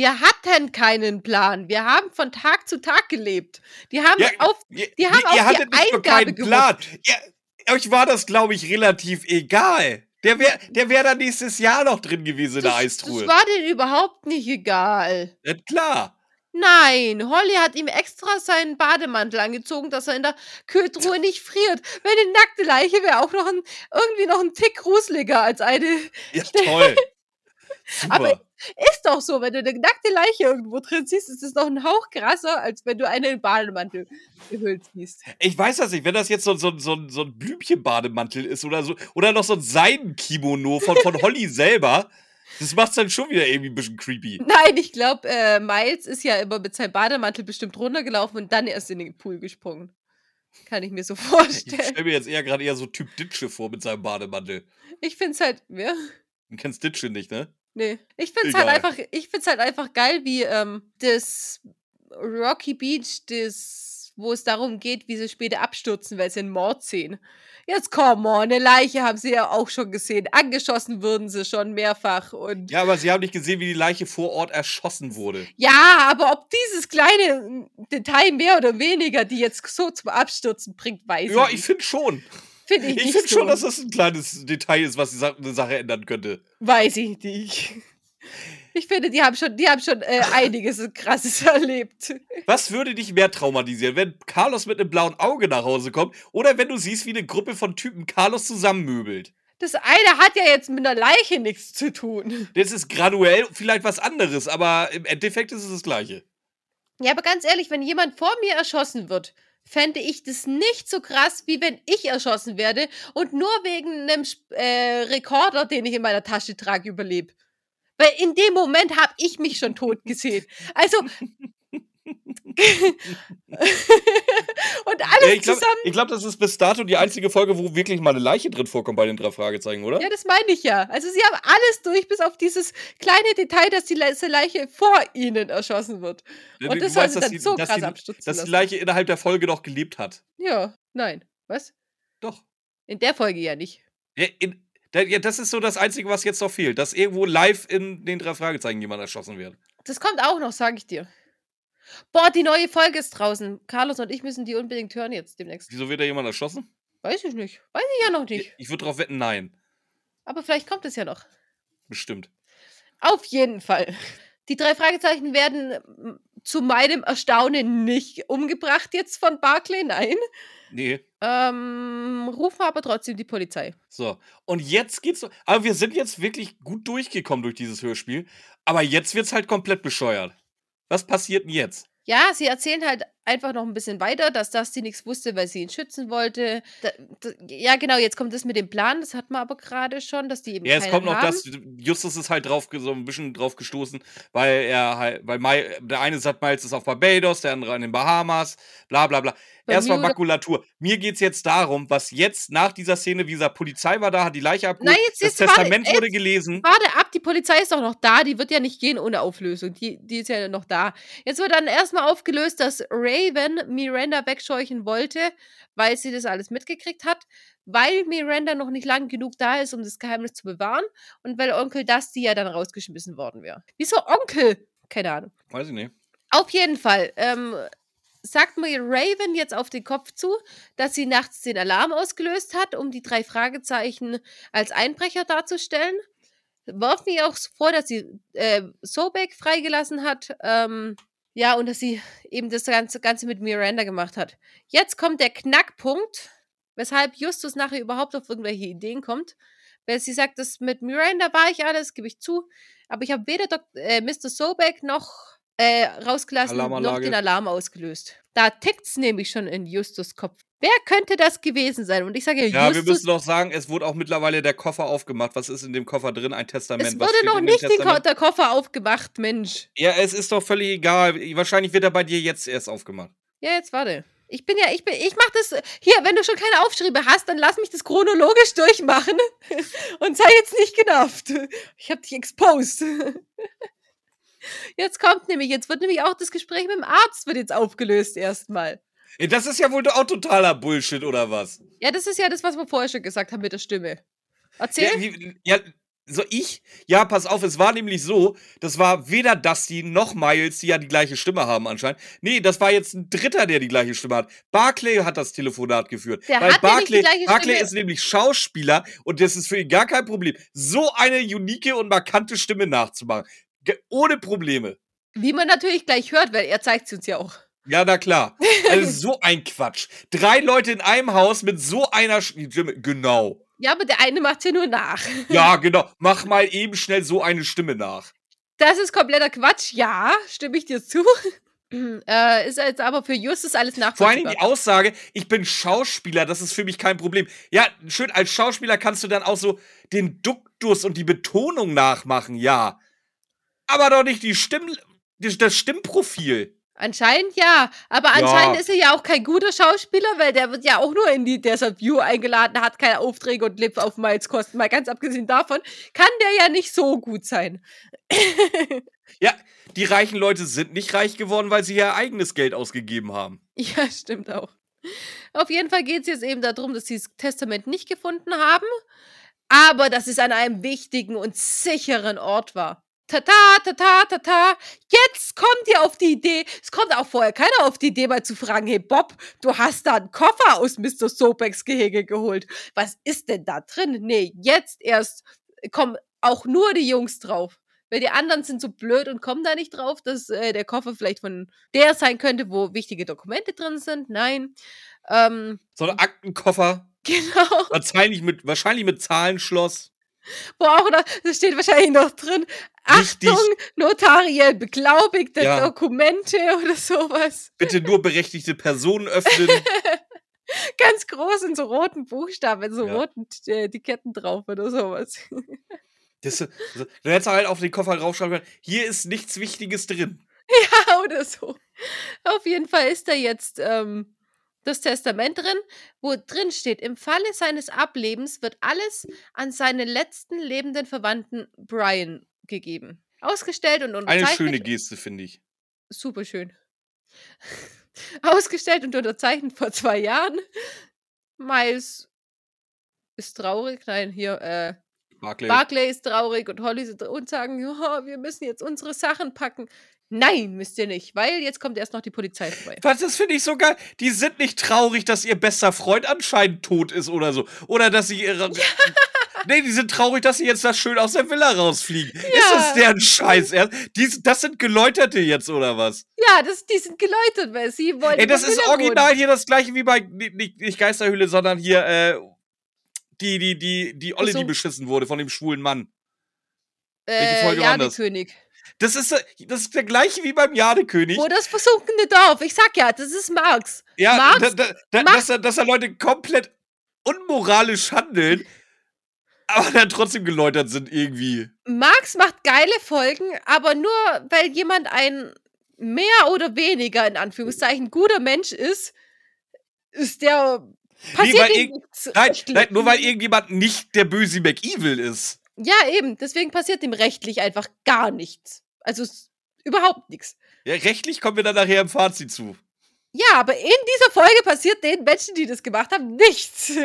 S2: Wir hatten keinen Plan. Wir haben von Tag zu Tag gelebt. Die haben
S1: Ja,
S2: auf.
S1: Ihr,
S2: Die haben
S1: ihr
S2: auf die
S1: hattet nur
S2: Eingabe
S1: keinen Plan. Ihr, euch war das, glaube ich, relativ egal. Der wäre der wär da nächstes Jahr noch drin gewesen in der
S2: Das,
S1: Eistruhe.
S2: das war denen überhaupt nicht egal.
S1: ja, klar.
S2: Nein, Holly hat ihm extra seinen Bademantel angezogen, dass er in der Kühltruhe nicht friert. Weil eine nackte Leiche wäre auch noch ein, irgendwie noch ein Tick gruseliger als eine.
S1: Ja, toll. Super.
S2: Aber- Ist doch so, wenn du eine nackte Leiche irgendwo drin siehst, ist es noch ein Hauch krasser, als wenn du eine in Bademantel gehüllt siehst.
S1: Ich weiß das nicht, wenn das jetzt so, so, so, so ein Blümchenbademantel ist oder so, oder noch so ein Seidenkimono von, von Holly selber, das macht's dann schon wieder irgendwie ein bisschen creepy.
S2: Nein, ich glaube, äh, Miles ist ja immer mit seinem Bademantel bestimmt runtergelaufen und dann erst in den Pool gesprungen. Kann ich mir so
S1: Ich
S2: vorstellen.
S1: stelle mir jetzt eher gerade eher so Typ Ditsche vor mit seinem Bademantel.
S2: Ich finde es halt, ja,
S1: Du kennst Ditsche nicht, ne?
S2: Nee. Ich finde es halt
S1: Egal.
S2: einfach, ich find's halt einfach geil, wie ähm, das Rocky Beach, das, wo es darum geht, wie sie später abstürzen, weil sie einen Mord sehen. Jetzt come on, eine Leiche haben sie ja auch schon gesehen. Angeschossen wurden sie schon mehrfach und.
S1: Ja, aber sie haben nicht gesehen, wie die Leiche vor Ort erschossen wurde.
S2: Ja, aber ob dieses kleine Detail mehr oder weniger die jetzt so zum Abstürzen bringt, weiß
S1: Ja,
S2: ich
S1: ich
S2: nicht.
S1: finde schon.
S2: Finde ich
S1: Ich finde
S2: so.
S1: schon, dass das ein kleines Detail ist, was die Sa eine Sache ändern könnte.
S2: Weiß ich nicht. Ich finde, die haben schon, die haben schon äh, einiges Krasses erlebt.
S1: Was würde dich mehr traumatisieren, wenn Carlos mit einem blauen Auge nach Hause kommt oder wenn du siehst, wie eine Gruppe von Typen Carlos zusammenmöbelt?
S2: Das eine hat ja jetzt mit einer Leiche nichts zu tun.
S1: Das ist graduell vielleicht was anderes, aber im Endeffekt ist es das Gleiche.
S2: Ja, aber ganz ehrlich, wenn jemand vor mir erschossen wird, fände ich das nicht so krass, wie wenn ich erschossen werde und nur wegen einem äh, Rekorder, den ich in meiner Tasche trage, überlebe. Weil in dem Moment habe ich mich schon tot gesehen. Also. Und alles
S1: Ja, ich glaube,
S2: zusammen.
S1: glaub, das ist bis dato die einzige Folge, wo wirklich mal eine Leiche drin vorkommt bei den drei Fragezeichen, oder?
S2: Ja, das meine ich ja. Also sie haben alles durch, bis auf dieses kleine Detail, dass die Le Leiche vor ihnen erschossen wird. Und
S1: du
S2: das
S1: weißt,
S2: sie
S1: dass
S2: dann
S1: die-
S2: so
S1: dass
S2: krass
S1: die-
S2: abstürzen
S1: Dass die. Leiche innerhalb der Folge noch gelebt hat.
S2: Ja, nein. Was?
S1: Doch.
S2: In der Folge ja nicht.
S1: Ja, in, ja, das ist so das Einzige, was jetzt noch fehlt. Dass irgendwo live in den drei Fragezeichen jemand erschossen wird.
S2: Das kommt auch noch, sage ich dir. Boah, die neue Folge ist draußen. Carlos und ich müssen die unbedingt hören jetzt demnächst.
S1: Wieso wird da jemand erschossen?
S2: Weiß ich nicht. Weiß ich ja noch nicht.
S1: Ich, würde darauf wetten, nein.
S2: Aber vielleicht kommt es ja noch.
S1: Bestimmt.
S2: Auf jeden Fall. Die drei Fragezeichen werden mm, zu meinem Erstaunen nicht umgebracht jetzt von Barclay, nein.
S1: Nee.
S2: Ähm, rufen aber trotzdem die Polizei.
S1: So. Und jetzt geht's. Aber wir sind jetzt wirklich gut durchgekommen durch dieses Hörspiel. Aber jetzt wird's halt komplett bescheuert. Was passiert denn jetzt?
S2: Ja, sie erzählen halt einfach noch ein bisschen weiter, dass Dusty nichts wusste, weil sie ihn schützen wollte. Da, da, ja, genau, jetzt kommt das mit dem Plan, das hatten wir aber gerade schon, dass die eben
S1: Ja, jetzt kommt noch
S2: haben.
S1: das, Justus ist halt drauf, so ein bisschen drauf gestoßen, weil er halt, weil Mai, der eine sagt, Miles ist auf Barbados, der andere in den Bahamas, bla bla bla. Erstmal. Makulatur. Mir geht's jetzt darum, was jetzt nach dieser Szene, wie gesagt, Polizei war da, hat die Leiche abgeholt,
S2: Nein, jetzt-
S1: das
S2: jetzt warte,
S1: Testament
S2: jetzt-
S1: wurde gelesen.
S2: Warte ab, die Polizei ist doch noch da, die wird ja nicht gehen ohne Auflösung. Die, die ist ja noch da. Jetzt wird dann erstmal aufgelöst, dass Raven Miranda wegscheuchen wollte, weil sie das alles mitgekriegt hat, weil Miranda noch nicht lang genug da ist, um das Geheimnis zu bewahren und weil Onkel Dusty ja dann rausgeschmissen worden wäre. Wieso Onkel? Keine Ahnung.
S1: Weiß ich nicht.
S2: Auf jeden Fall. Ähm, sagt mir Raven jetzt auf den Kopf zu, dass sie nachts den Alarm ausgelöst hat, um die drei Fragezeichen als Einbrecher darzustellen. Wirft mir auch vor, dass sie äh, Sobek freigelassen hat. Ähm, ja, und dass sie eben das Ganze, Ganze mit Miranda gemacht hat. Jetzt kommt der Knackpunkt, weshalb Justus nachher überhaupt auf irgendwelche Ideen kommt. Weil sie sagt, das mit Miranda war ich alles, gebe ich zu. Aber ich habe weder Dok äh, Mr. Sobek noch äh, rausgelassen, noch
S1: Alarmanlage.
S2: den Alarm ausgelöst. Da tickt's nämlich schon in Justus Kopf. Wer könnte das gewesen sein? Und ich sage
S1: Ja, wir
S2: Justus,
S1: müssen doch sagen, es wurde auch mittlerweile der Koffer aufgemacht. Was ist in dem Koffer drin? Ein Testament.
S2: es
S1: Was
S2: wurde noch nicht Ko der Koffer aufgemacht, Mensch.
S1: Ja, es ist doch völlig egal. Wahrscheinlich wird er bei dir jetzt erst aufgemacht.
S2: Ja, jetzt warte. Ich bin ja, ich bin, ich mach das. Hier, wenn du schon keine Aufschriebe hast, dann lass mich das chronologisch durchmachen. Und sei jetzt nicht genervt. Ich hab dich exposed. Jetzt kommt nämlich, jetzt wird nämlich auch das Gespräch mit dem Arzt wird jetzt aufgelöst erstmal.
S1: Das ist ja wohl auch totaler Bullshit, oder was?
S2: Ja, das ist ja das, was wir vorher schon gesagt haben mit der Stimme. Erzähl.
S1: Ja, wie, ja, so ich? Ja, pass auf, es war nämlich so, das war weder Dusty noch Miles, die ja die gleiche Stimme haben anscheinend. Nee, das war jetzt ein Dritter, der die gleiche Stimme hat. Barclay hat das Telefonat geführt.
S2: Der
S1: weil
S2: hat ja nicht die
S1: Barclay,
S2: gleiche
S1: Barclay
S2: Stimme.
S1: ist nämlich Schauspieler und das ist für ihn gar kein Problem, so eine unique und markante Stimme nachzumachen. Ohne Probleme.
S2: Wie man natürlich gleich hört, weil er zeigt sie uns ja auch.
S1: Ja, na klar. Also so ein Quatsch. Drei Leute in einem Haus mit so einer Stimme. Genau.
S2: Ja, aber der eine macht ja nur nach.
S1: Ja, genau. Mach mal eben schnell so eine Stimme nach.
S2: Das ist kompletter Quatsch, ja, stimme ich dir zu. äh, ist jetzt aber für Justus alles
S1: Vor allen
S2: nachvollziehbar.
S1: Dingen die Aussage, ich bin Schauspieler, das ist für mich kein Problem. Ja, schön, als Schauspieler kannst du dann auch so den Duktus und die Betonung nachmachen, ja. Aber doch nicht die Stimm, das Stimmprofil.
S2: Anscheinend ja, aber
S1: Ja.
S2: anscheinend ist er ja auch kein guter Schauspieler, weil der wird ja auch nur in die Desert View eingeladen, hat keine Aufträge und lebt auf Miles Kosten. Mal ganz abgesehen davon, kann der ja nicht so gut sein.
S1: Ja, die reichen Leute sind nicht reich geworden, weil sie ihr eigenes Geld ausgegeben haben.
S2: Ja, stimmt auch. Auf jeden Fall geht es jetzt eben darum, dass sie das Testament nicht gefunden haben, aber dass es an einem wichtigen und sicheren Ort war. Tata, tata, tata. Jetzt kommt ihr auf die Idee. Es kommt auch vorher keiner auf die Idee, mal zu fragen: Hey Bob, du hast da einen Koffer aus Mr. Sobeks Gehege geholt. Was ist denn da drin? Nee, jetzt erst kommen auch nur die Jungs drauf. Weil die anderen sind so blöd und kommen da nicht drauf, dass äh, der Koffer vielleicht von der sein könnte, wo wichtige Dokumente drin sind. Nein. Ähm,
S1: So ein Aktenkoffer,
S2: genau.
S1: wahrscheinlich mit, wahrscheinlich mit Zahlenschloss.
S2: Wo auch noch, das steht wahrscheinlich noch drin.
S1: Wichtig.
S2: Achtung, notariell beglaubigte
S1: Ja.
S2: Dokumente oder sowas.
S1: Bitte nur berechtigte Personen öffnen.
S2: Ganz groß in so roten Buchstaben, in so
S1: Ja.
S2: roten äh, Etiketten drauf oder sowas.
S1: Das, das, du hättest halt auf den Koffer draufschreiben können, hier ist nichts Wichtiges drin.
S2: ja, oder so. Auf jeden Fall ist da jetzt ähm, das Testament drin, wo drin steht, im Falle seines Ablebens wird alles an seine letzten lebenden Verwandten Brian gegeben. Ausgestellt und
S1: Eine
S2: unterzeichnet.
S1: schöne Geste, finde ich.
S2: Super schön. Ausgestellt und unterzeichnet vor zwei Jahren. Miles ist traurig. Nein, hier, äh,
S1: Barclay.
S2: Barclay ist traurig und Holly und sagen, ja, wir müssen jetzt unsere Sachen packen. Nein, müsst ihr nicht, weil jetzt kommt erst noch die Polizei vorbei.
S1: Was, das finde ich so geil. Die sind nicht traurig, dass ihr bester Freund anscheinend tot ist oder so. Oder dass sie ihre. Nee, die sind traurig, dass sie jetzt da schön aus der Villa rausfliegen. Ist das
S2: Ja.
S1: deren Scheiß? Die, das sind Geläuterte jetzt, oder was?
S2: Ja, das, die sind geläutert, weil sie wollen.
S1: Ey, das ist
S2: Villa wohnen.
S1: original hier das gleiche wie bei. Nicht, nicht- Geisterhöhle, sondern hier, äh. Die, die, die, die Olle,
S2: so.
S1: die beschissen wurde von dem schwulen Mann. Welche
S2: Äh,
S1: Folge war das?
S2: Jadekönig.
S1: Das ist, das ist der gleiche wie beim Jadekönig.
S2: Wo das versunkene Dorf. Ich sag ja, das ist Marx.
S1: Ja,
S2: Marx
S1: da, da,
S2: macht-
S1: dass, da, dass da Leute komplett unmoralisch handeln, aber dann trotzdem geläutert sind irgendwie.
S2: Marx macht geile Folgen, aber nur weil jemand ein mehr oder weniger in Anführungszeichen guter Mensch ist, ist der passiert
S1: irg-
S2: nichts
S1: Nein, nein, nur weil irgendjemand nicht der böse McEvil ist.
S2: Ja, eben, deswegen passiert ihm rechtlich einfach gar nichts. Also überhaupt nichts.
S1: Ja, rechtlich kommen wir dann nachher im Fazit zu.
S2: Ja, aber in dieser Folge passiert den Menschen, die das gemacht haben, nichts.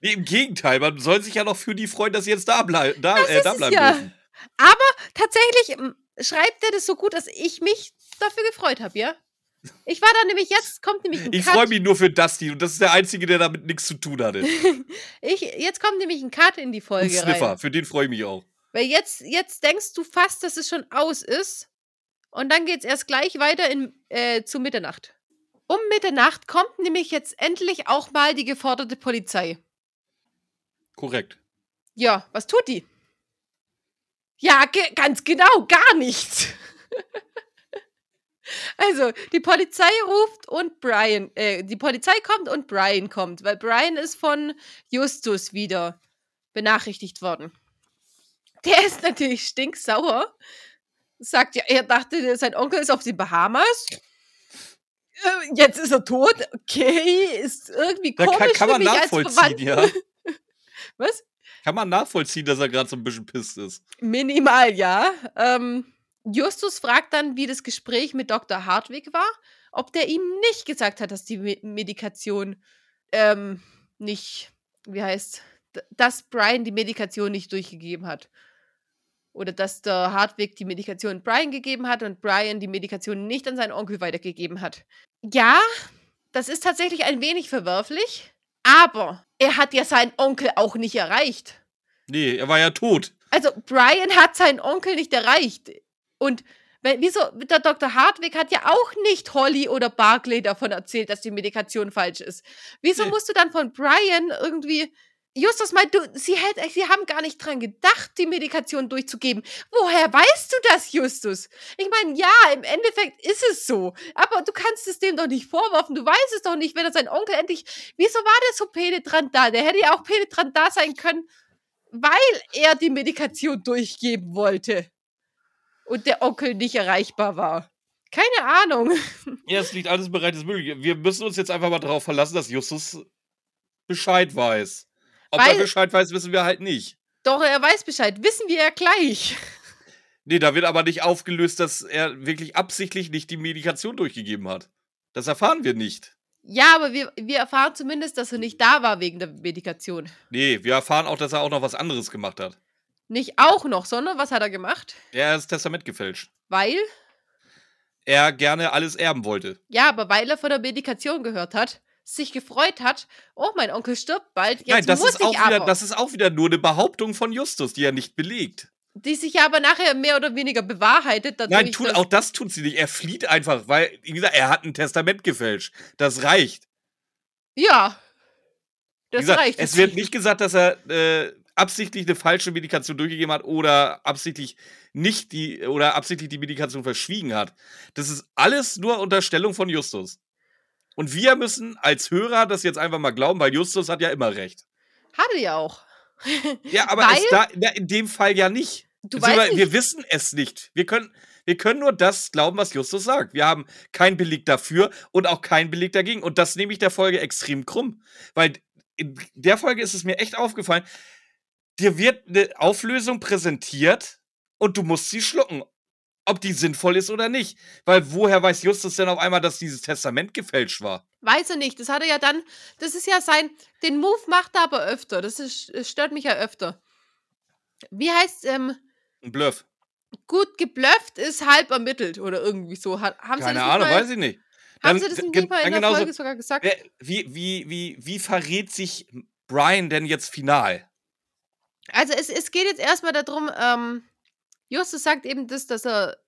S1: Nee, im Gegenteil, man soll sich ja noch für die freuen, dass sie jetzt da, blei da,
S2: Das
S1: äh, da bleiben
S2: ja.
S1: dürfen.
S2: Aber tatsächlich ähm, schreibt er das so gut, dass ich mich dafür gefreut habe, ja? Ich war da nämlich, jetzt kommt nämlich ein
S1: Ich
S2: Cut.
S1: freue mich nur für Dusty und das ist der Einzige, der damit nichts zu tun hatte.
S2: Ich, jetzt kommt nämlich ein Cut in die Folge
S1: Sniffer,
S2: rein.
S1: für den freue ich mich auch.
S2: Weil jetzt, jetzt denkst du fast, dass es schon aus ist. Und dann geht's erst gleich weiter in, äh, zu Mitternacht. Um Mitternacht kommt nämlich jetzt endlich auch mal die geforderte Polizei.
S1: Korrekt.
S2: Ja, was tut die? Ja, ge ganz genau, gar nichts. also, die Polizei ruft und Brian, äh, die Polizei kommt und Brian kommt, weil Brian ist von Justus wieder benachrichtigt worden. Der ist natürlich stinksauer. Sagt ja, er dachte, sein Onkel ist auf den Bahamas. Äh, Jetzt ist er tot. Okay, ist irgendwie
S1: Da
S2: komisch
S1: kann, kann man nachvollziehen, ja.
S2: Was?
S1: Kann man nachvollziehen, dass er gerade so ein bisschen pisst ist.
S2: Minimal, ja. Ähm, Justus fragt dann, wie das Gespräch mit Dr. Hartwig war, ob der ihm nicht gesagt hat, dass die Me Medikation ähm, nicht, wie heißt, dass Brian die Medikation nicht durchgegeben hat. Oder dass der Hartwig die Medikation Brian gegeben hat und Brian die Medikation nicht an seinen Onkel weitergegeben hat. Ja, das ist tatsächlich ein wenig verwerflich, aber er hat ja seinen Onkel auch nicht erreicht.
S1: Nee, er war ja tot.
S2: Also Brian hat seinen Onkel nicht erreicht. Und wenn, wieso, der Dr. Hartwig hat ja auch nicht Holly oder Barclay davon erzählt, dass die Medikation falsch ist. Wieso
S1: Nee.
S2: musst du dann von Brian irgendwie. Justus meint, du, sie, hätt, sie haben gar nicht dran gedacht, die Medikation durchzugeben. Woher weißt du das, Justus? Ich meine, ja, im Endeffekt ist es so. Aber du kannst es dem doch nicht vorwerfen. Du weißt es doch nicht, wenn er sein Onkel endlich. Wieso war der so penetrant da? Der hätte ja auch penetrant da sein können, weil er die Medikation durchgeben wollte und der Onkel nicht erreichbar war. Keine Ahnung.
S1: Ja, es liegt alles des Möglichen. Wir müssen uns jetzt einfach mal darauf verlassen, dass Justus Bescheid weiß. Ob
S2: Weil-
S1: er Bescheid weiß, wissen wir halt nicht.
S2: Doch, er weiß Bescheid. Wissen wir ja gleich.
S1: Nee, da wird aber nicht aufgelöst, dass er wirklich absichtlich nicht die Medikation durchgegeben hat. Das erfahren wir nicht.
S2: Ja, aber wir, wir erfahren zumindest, dass er nicht da war wegen der Medikation.
S1: Nee, wir erfahren auch, dass er auch noch was anderes gemacht hat.
S2: Nicht auch noch, sondern was hat er gemacht?
S1: Er hat das Testament gefälscht.
S2: Weil,
S1: Er gerne alles erben wollte.
S2: ja, aber weil er von der Medikation gehört hat, sich gefreut hat, oh, mein Onkel stirbt bald, jetzt
S1: Nein, das
S2: muss
S1: ist, auch
S2: ich
S1: wieder,
S2: aber.
S1: das ist auch wieder nur eine Behauptung von Justus, die er nicht belegt.
S2: die sich ja aber nachher mehr oder weniger bewahrheitet.
S1: Nein, tut, auch das tut sie nicht. Er flieht einfach, weil, wie gesagt, er hat ein Testament gefälscht. Das reicht.
S2: Ja. Das
S1: gesagt,
S2: reicht.
S1: es wird nicht gesagt, dass er äh, absichtlich eine falsche Medikation durchgegeben hat oder absichtlich nicht die oder absichtlich die Medikation verschwiegen hat. Das ist alles nur Unterstellung von Justus. Und wir müssen als Hörer das jetzt einfach mal glauben, weil Justus hat ja immer recht.
S2: Hatte ja auch.
S1: Ja, aber da, na, in dem Fall ja nicht.
S2: Du
S1: wir,
S2: weißt
S1: wir
S2: nicht,
S1: wissen es nicht. Wir können, wir können nur das glauben, was Justus sagt. Wir haben keinen Beleg dafür und auch keinen Beleg dagegen. Und das nehme ich der Folge extrem krumm. Weil in der Folge ist es mir echt aufgefallen, dir wird eine Auflösung präsentiert und du musst sie schlucken. Ob die sinnvoll ist oder nicht. Weil woher weiß Justus denn auf einmal, dass dieses Testament gefälscht war?
S2: weiß er nicht. Das hat er ja dann, das ist ja sein, den Move macht er aber öfter. Das, ist, das stört mich ja öfter. Wie heißt, ähm,
S1: Ein Bluff.
S2: gut geblufft ist halb ermittelt oder irgendwie so. Haben sie
S1: Keine
S2: das nicht
S1: Ahnung,
S2: mal,
S1: weiß ich nicht.
S2: Haben
S1: Dann-
S2: sie das nicht mal in der Folge sogar gesagt?
S1: Wer- Wie, wie, wie, wie verrät sich Brian denn jetzt final?
S2: Also es, es geht jetzt erstmal darum, ähm, Justus sagt eben das, dass er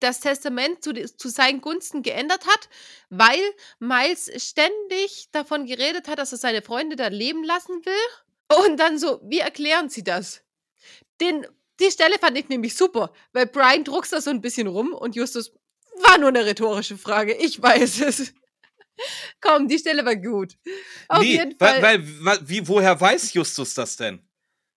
S2: das Testament zu, zu seinen Gunsten geändert hat, weil Miles ständig davon geredet hat, dass er seine Freunde da leben lassen will. Und dann so, wie erklären sie das? Den, die Stelle fand ich nämlich super, weil Brian druckst da so ein bisschen rum und Justus war nur eine rhetorische Frage. Ich weiß es. Komm, die Stelle war gut. Auf jeden Fall.
S1: Weil, weil, weil, wie, woher weiß Justus das denn?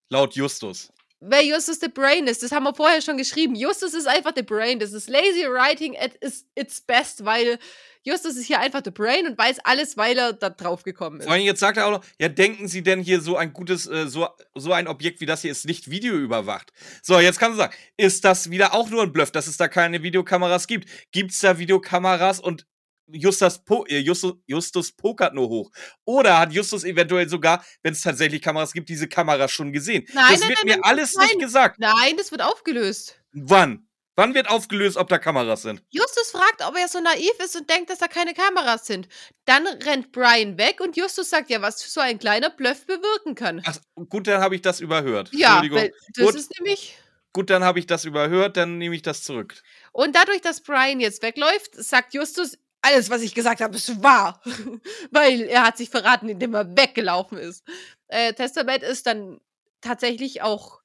S1: Laut Justus.
S2: Wer Justus the Brain ist, das haben wir vorher schon geschrieben. Justus ist einfach the Brain. Das ist lazy writing at its, its best, weil Justus ist hier einfach the Brain und weiß alles, weil er da drauf gekommen ist.
S1: Vor allem jetzt sagt er auch noch, ja, denken Sie denn hier so ein gutes, äh, so, so ein Objekt wie das hier ist nicht videoüberwacht? So, jetzt kannst du sagen, ist das wieder auch nur ein Bluff, dass es da keine Videokameras gibt? Gibt es da Videokameras und Justus, po äh, Justus, Justus pokert nur hoch? Oder hat Justus eventuell sogar, wenn es tatsächlich Kameras gibt, diese Kameras schon gesehen?
S2: Nein,
S1: das
S2: nein,
S1: wird
S2: nein,
S1: mir alles nicht gesagt.
S2: Nein, das wird aufgelöst.
S1: Wann? Wann wird aufgelöst, ob da Kameras sind?
S2: Justus fragt, ob er so naiv ist und denkt, dass da keine Kameras sind. Dann rennt Brian weg und Justus sagt ja, was so ein kleiner Bluff bewirken kann.
S1: Ach, gut, dann habe ich das überhört.
S2: Ja, das
S1: Gut.
S2: ist nämlich.
S1: Gut, dann habe ich das überhört, dann nehme ich das zurück.
S2: Und dadurch, dass Brian jetzt wegläuft, sagt Justus, alles, was ich gesagt habe, ist wahr. Weil er hat sich verraten, indem er weggelaufen ist. Äh, Testament ist dann tatsächlich auch,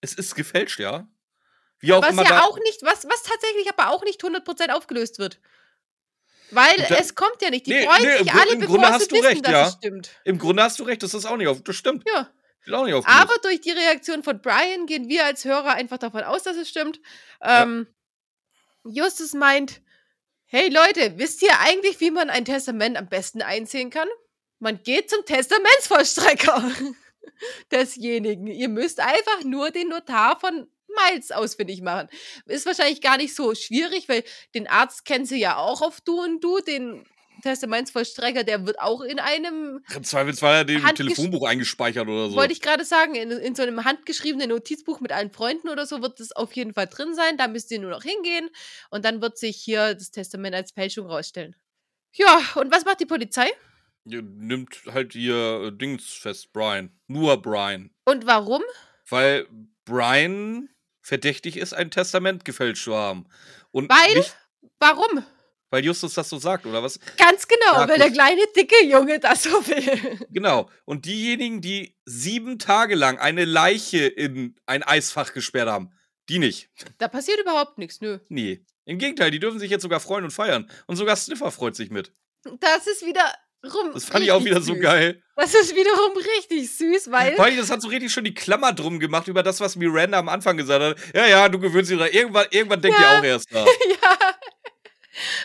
S1: Es ist gefälscht, ja. Wie auch
S2: was ja auch nicht, was, was tatsächlich aber auch nicht 100% aufgelöst wird. Weil
S1: Da-
S2: es kommt ja nicht. Die
S1: Nee,
S2: freuen
S1: nee,
S2: sich alle,
S1: im
S2: bevor
S1: Grunde
S2: sie
S1: hast du
S2: wissen,
S1: recht,
S2: dass
S1: ja.
S2: es stimmt.
S1: Im Grunde hast du recht, das ist auch nicht auf. Das stimmt.
S2: Ja.
S1: Auch nicht aufgelöst.
S2: Aber durch die Reaktion von Brian gehen wir als Hörer einfach davon aus, dass es stimmt. Ähm, Justus meint, hey Leute, wisst ihr eigentlich, wie man ein Testament am besten einsehen kann? Man geht zum Testamentsvollstrecker desjenigen. Ihr müsst einfach nur den Notar von Miles ausfindig machen. Ist wahrscheinlich gar nicht so schwierig, weil den Arzt kennen sie ja auch auf Du und Du, den Testamentsvollstrecker, der wird auch in einem
S1: Im Zweifelsfall er
S2: Handgesch-
S1: Telefonbuch eingespeichert oder so.
S2: wollte ich gerade sagen, in, in so einem handgeschriebenen Notizbuch mit allen Freunden oder so wird das auf jeden Fall drin sein. Da müsst ihr nur noch hingehen und dann wird sich hier das Testament als Fälschung rausstellen. Ja, und was macht die Polizei?
S1: Ja, Nimmt halt ihr Dings fest, Brian. Nur Brian.
S2: Und warum?
S1: Weil Brian verdächtig ist, ein Testament gefälscht zu haben. Und
S2: Weil? Warum?
S1: Weil Justus das so sagt, oder was?
S2: Ganz genau,
S1: Ja,
S2: weil der kleine, dicke Junge das so will.
S1: Genau. Und diejenigen, die sieben Tage lang eine Leiche in ein Eisfach gesperrt haben, die nicht.
S2: Da passiert überhaupt nichts, nö.
S1: Nee. Im Gegenteil, die dürfen sich jetzt sogar freuen und feiern. Und sogar Sniffer freut sich mit.
S2: Das ist wiederum.
S1: Das fand ich auch wieder so
S2: süß.
S1: geil.
S2: Das ist wiederum richtig süß, weil.
S1: Weil das hat so richtig schon die Klammer drum gemacht über das, was Miranda am Anfang gesagt hat. Ja, ja, du gewöhnst dich dran. Irgendwann, irgendwann denkt
S2: Ja.
S1: ihr auch erst nach.
S2: ja,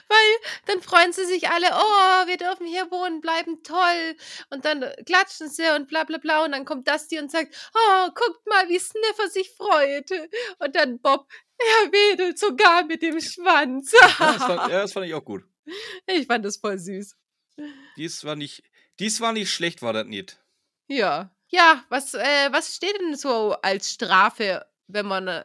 S2: Weil dann freuen sie sich alle, oh, wir dürfen hier wohnen bleiben, toll. Und dann klatschen sie und bla bla bla. Und dann kommt Dusty und sagt, oh, guckt mal, wie Sniffer sich freut. Und dann Bob, er wedelt sogar mit dem Schwanz.
S1: ja, das fand, ja, das fand ich auch gut.
S2: Ich fand das voll süß.
S1: Dies war nicht, dies war nicht schlecht, war das nicht.
S2: Ja. Ja, was, äh, was steht denn so als Strafe, wenn man äh,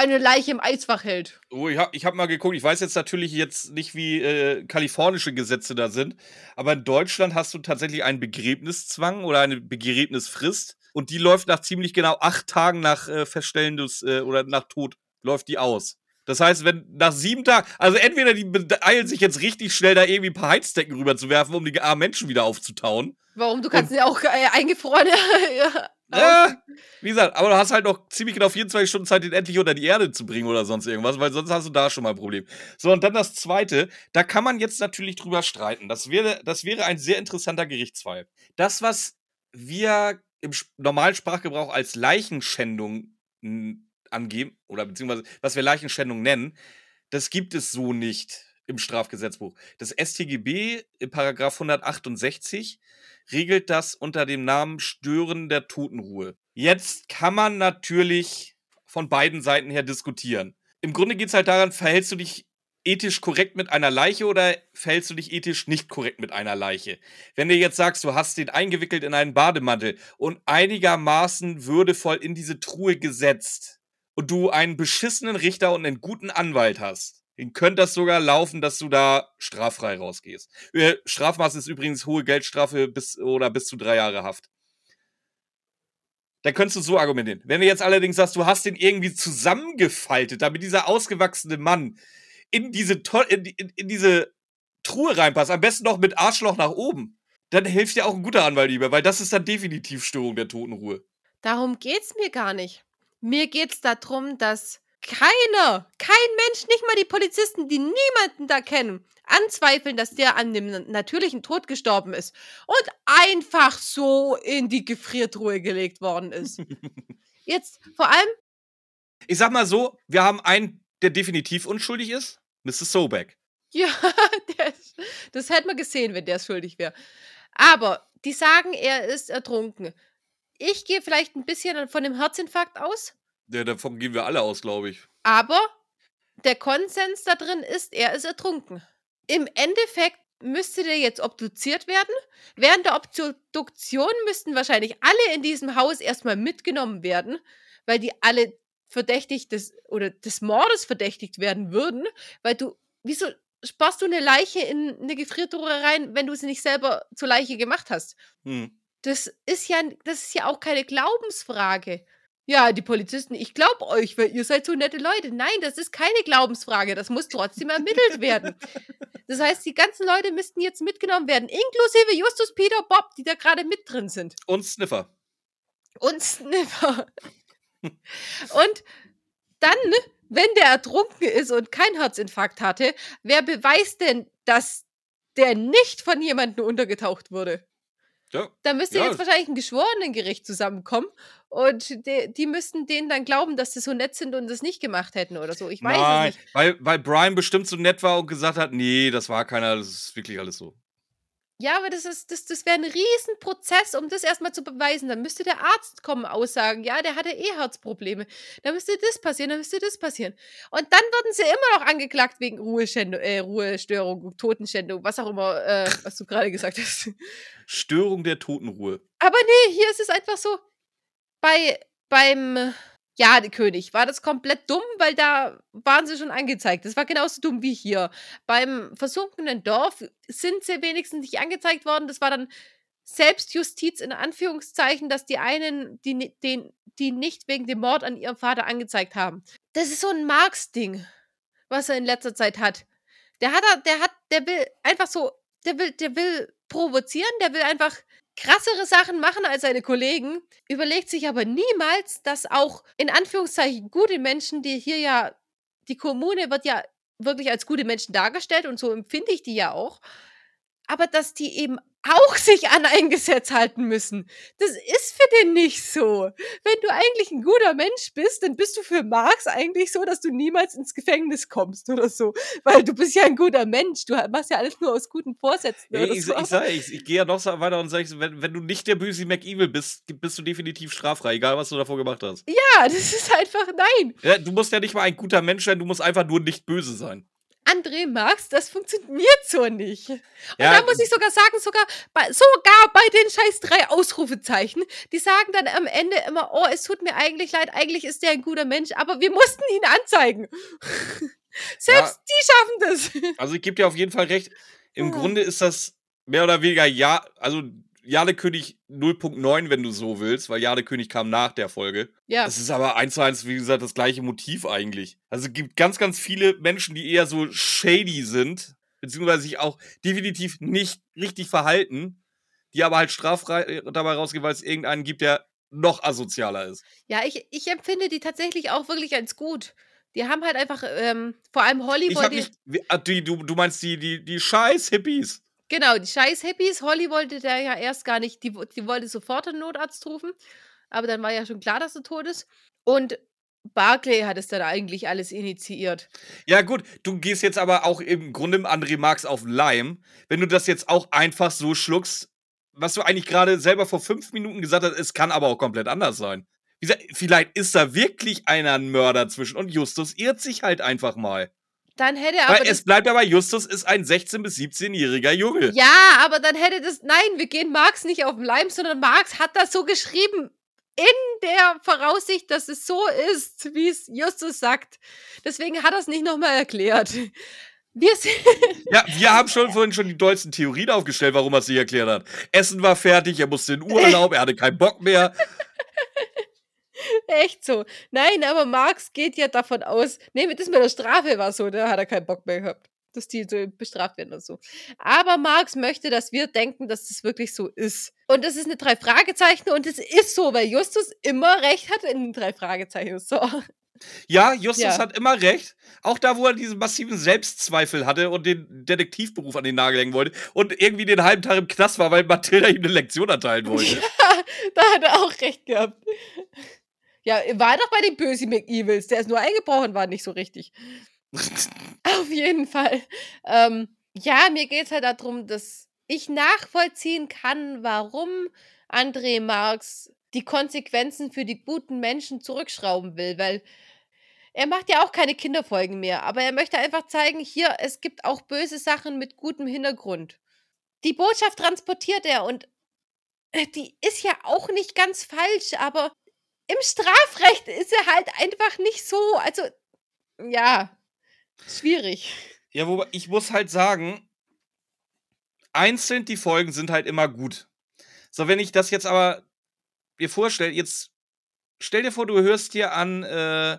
S2: eine Leiche im Eisfach hält?
S1: Oh, ich habe ich hab mal geguckt. Ich weiß jetzt natürlich jetzt nicht, wie äh, kalifornische Gesetze da sind, aber in Deutschland hast du tatsächlich einen Begräbniszwang oder eine Begräbnisfrist und die läuft nach ziemlich genau acht Tagen nach äh, Feststellen des äh, oder nach Tod läuft die aus. Das heißt, wenn nach sieben Tagen, also entweder die beeilen sich jetzt richtig schnell, da irgendwie ein paar Heizdecken rüberzuwerfen, um die armen Menschen wieder aufzutauen.
S2: Warum? Du kannst ja auch äh, eingefrorene.
S1: ja, wie gesagt, aber du hast halt noch ziemlich genau 24 Stunden Zeit, den endlich unter die Erde zu bringen oder sonst irgendwas, weil sonst hast du da schon mal ein Problem. So, und dann das zweite, da kann man jetzt natürlich drüber streiten. Das wäre, das wäre ein sehr interessanter Gerichtsfall. Das, was wir im normalen Sprachgebrauch als Leichenschändung angeben, oder beziehungsweise was wir Leichenschändung nennen, das gibt es so nicht im Strafgesetzbuch. Das StGB in Paragraph 168 regelt das unter dem Namen Stören der Totenruhe. Jetzt kann man natürlich von beiden Seiten her diskutieren. Im Grunde geht es halt daran, verhältst du dich ethisch korrekt mit einer Leiche oder verhältst du dich ethisch nicht korrekt mit einer Leiche? Wenn du jetzt sagst, du hast den eingewickelt in einen Bademantel und einigermaßen würdevoll in diese Truhe gesetzt, und du einen beschissenen Richter und einen guten Anwalt hast, dann könnte das sogar laufen, dass du da straffrei rausgehst. Äh, Strafmaß ist übrigens hohe Geldstrafe bis oder bis zu drei Jahre Haft. Dann könntest du so argumentieren. Wenn du jetzt allerdings sagst, du hast den irgendwie zusammengefaltet, damit dieser ausgewachsene Mann in diese, in, in, in diese Truhe reinpasst, am besten noch mit Arschloch nach oben, dann hilft dir auch ein guter Anwalt lieber, weil das ist dann definitiv Störung der Totenruhe.
S2: Darum geht's mir gar nicht. Mir geht es darum, dass keiner, kein Mensch, nicht mal die Polizisten, die niemanden da kennen, anzweifeln, dass der an dem natürlichen Tod gestorben ist und einfach so in die Gefriertruhe gelegt worden ist. Jetzt vor allem.
S1: Ich sag mal so, wir haben einen, der definitiv unschuldig ist, Mrs. Sobeck.
S2: Ja, ist, das hätte man gesehen, wenn der schuldig wäre. Aber die sagen, er ist ertrunken. Ich gehe vielleicht ein bisschen von dem Herzinfarkt aus.
S1: Ja, davon gehen wir alle aus, glaube ich.
S2: Aber der Konsens da drin ist, er ist ertrunken. Im Endeffekt müsste der jetzt obduziert werden. Während der Obduktion müssten wahrscheinlich alle in diesem Haus erstmal mitgenommen werden, weil die alle verdächtigt des oder des Mordes verdächtigt werden würden, weil du wieso sparst du eine Leiche in eine Gefriertruhe rein, wenn du sie nicht selber zur Leiche gemacht hast? Hm. Das ist ja, das ist ja auch keine Glaubensfrage. Ja, die Polizisten, ich glaube euch, weil ihr seid so nette Leute. Nein, das ist keine Glaubensfrage. Das muss trotzdem ermittelt werden. Das heißt, die ganzen Leute müssten jetzt mitgenommen werden, inklusive Justus, Peter, Bob, die da gerade mit drin sind.
S1: Und Sniffer.
S2: Und Sniffer. und dann, wenn der ertrunken ist und kein Herzinfarkt hatte, wer beweist denn, dass der nicht von jemandem untergetaucht wurde? Ja. Da müsste ja. jetzt wahrscheinlich ein Geschworenengericht zusammenkommen und die, die müssten denen dann glauben, dass sie so nett sind und das nicht gemacht hätten oder so. Ich weiß Nein, es nicht.
S1: Weil, weil Brian bestimmt so nett war und gesagt hat, nee, das war keiner, das ist wirklich alles so.
S2: Ja, aber das ist, das, das wäre ein Riesenprozess, um das erstmal zu beweisen. Dann müsste der Arzt kommen, aussagen, ja, der hatte eh Herzprobleme. Dann müsste das passieren, dann müsste das passieren. Und dann würden sie immer noch angeklagt wegen Ruheschändung, äh, Ruhestörung, Totenschändung, was auch immer, äh, was du gerade gesagt hast.
S1: Störung der Totenruhe.
S2: Aber nee, hier ist es einfach so, bei, beim ja, der König war das komplett dumm, weil da waren sie schon angezeigt. Das war genauso dumm wie hier. Beim versunkenen Dorf sind sie wenigstens nicht angezeigt worden. Das war dann Selbstjustiz in Anführungszeichen, dass die einen, die, den, die nicht wegen dem Mord an ihrem Vater angezeigt haben. Das ist so ein Marx-Ding, was er in letzter Zeit hat. Der hat, der hat, der will einfach so, der will, der will provozieren, der will einfach krassere Sachen machen als seine Kollegen, überlegt sich aber niemals, dass auch in Anführungszeichen gute Menschen, die hier ja, die Kommune wird ja wirklich als gute Menschen dargestellt und so empfinde ich die ja auch. Aber dass die eben auch sich an ein Gesetz halten müssen. Das ist für den nicht so. Wenn du eigentlich ein guter Mensch bist, dann bist du für Marx eigentlich so, dass du niemals ins Gefängnis kommst oder so. Weil du bist ja ein guter Mensch. Du machst ja alles nur aus guten Vorsätzen.
S1: Ja, ich, so. ich, sag, ich, ich gehe ja noch so weiter und sage, wenn, wenn du nicht der böse McEvil bist, bist du definitiv straffrei, egal was du davor gemacht hast.
S2: Ja, das ist einfach nein.
S1: Ja, du musst ja nicht mal ein guter Mensch sein, du musst einfach nur nicht böse sein.
S2: André Max, das funktioniert so nicht. Und ja, da muss ich sogar sagen, sogar bei, sogar bei den scheiß drei Ausrufezeichen, die sagen dann am Ende immer, oh, es tut mir eigentlich leid, eigentlich ist der ein guter Mensch, aber wir mussten ihn anzeigen. Selbst ja, die schaffen
S1: das. Also ich gebe dir auf jeden Fall recht. Im ja. Grunde ist das mehr oder weniger ja, also Jade König 0.9, wenn du so willst, weil Jade König kam nach der Folge. Ja. Das ist aber eins zu eins, wie gesagt, das gleiche Motiv eigentlich. Also es gibt ganz, ganz viele Menschen, die eher so shady sind, beziehungsweise sich auch definitiv nicht richtig verhalten, die aber halt straffrei dabei rausgehen, weil es irgendeinen gibt, der noch asozialer ist.
S2: Ja, ich, ich empfinde die tatsächlich auch wirklich als gut. Die haben halt einfach, ähm, vor allem Hollywood.
S1: Ich hab nicht, ah, die, du, du meinst die, die, die Scheiß-Hippies.
S2: Genau, die scheiß Hippies. Holly wollte der ja erst gar nicht, die, die wollte sofort einen Notarzt rufen, aber dann war ja schon klar, dass er tot ist. Und Barclay hat es dann eigentlich alles initiiert.
S1: Ja, gut, du gehst jetzt aber auch im Grunde im André Marx auf Leim. Wenn du das jetzt auch einfach so schluckst, was du eigentlich gerade selber vor fünf Minuten gesagt hast, es kann aber auch komplett anders sein. Wie gesagt, vielleicht ist da wirklich einer ein Mörder zwischen und Justus irrt sich halt einfach mal.
S2: Dann hätte er aber.
S1: Es bleibt aber, Justus ist ein 16- bis 17-jähriger Junge.
S2: Ja, aber dann hätte das. Nein, wir gehen Marx nicht auf den Leim, sondern Marx hat das so geschrieben. In der Voraussicht, dass es so ist, wie es Justus sagt. Deswegen hat er es nicht nochmal erklärt. Wir sind
S1: ja, wir haben schon vorhin schon die dollsten Theorien aufgestellt, warum er es nicht erklärt hat. Essen war fertig, er musste in Urlaub, er hatte keinen Bock mehr.
S2: Echt so. Nein, aber Marx geht ja davon aus, nee, das mit der Strafe war so, da hat er keinen Bock mehr gehabt, dass die so bestraft werden oder so. Aber Marx möchte, dass wir denken, dass das wirklich so ist. Und das ist eine drei Fragezeichen und es ist so, weil Justus immer recht hat in den drei Fragezeichen. So.
S1: Ja, Justus ja. hat immer recht. Auch da, wo er diesen massiven Selbstzweifel hatte und den Detektivberuf an den Nagel hängen wollte und irgendwie den halben Tag im Knast war, weil Mathilda ihm eine Lektion erteilen wollte.
S2: Ja, da hat er auch recht gehabt. Ja, war doch bei den bösen McEvils. Der ist nur eingebrochen, war nicht so richtig. Auf jeden Fall. Ähm, ja, mir geht es halt darum, dass ich nachvollziehen kann, warum André Marx die Konsequenzen für die guten Menschen zurückschrauben will, weil er macht ja auch keine Kinderfolgen mehr, aber er möchte einfach zeigen, hier, es gibt auch böse Sachen mit gutem Hintergrund. Die Botschaft transportiert er und äh, die ist ja auch nicht ganz falsch, aber im Strafrecht ist er halt einfach nicht so, also ja, schwierig.
S1: Ja, wobei ich muss halt sagen, einzeln die Folgen sind halt immer gut. So, wenn ich das jetzt aber dir vorstelle, jetzt stell dir vor, du hörst dir an äh,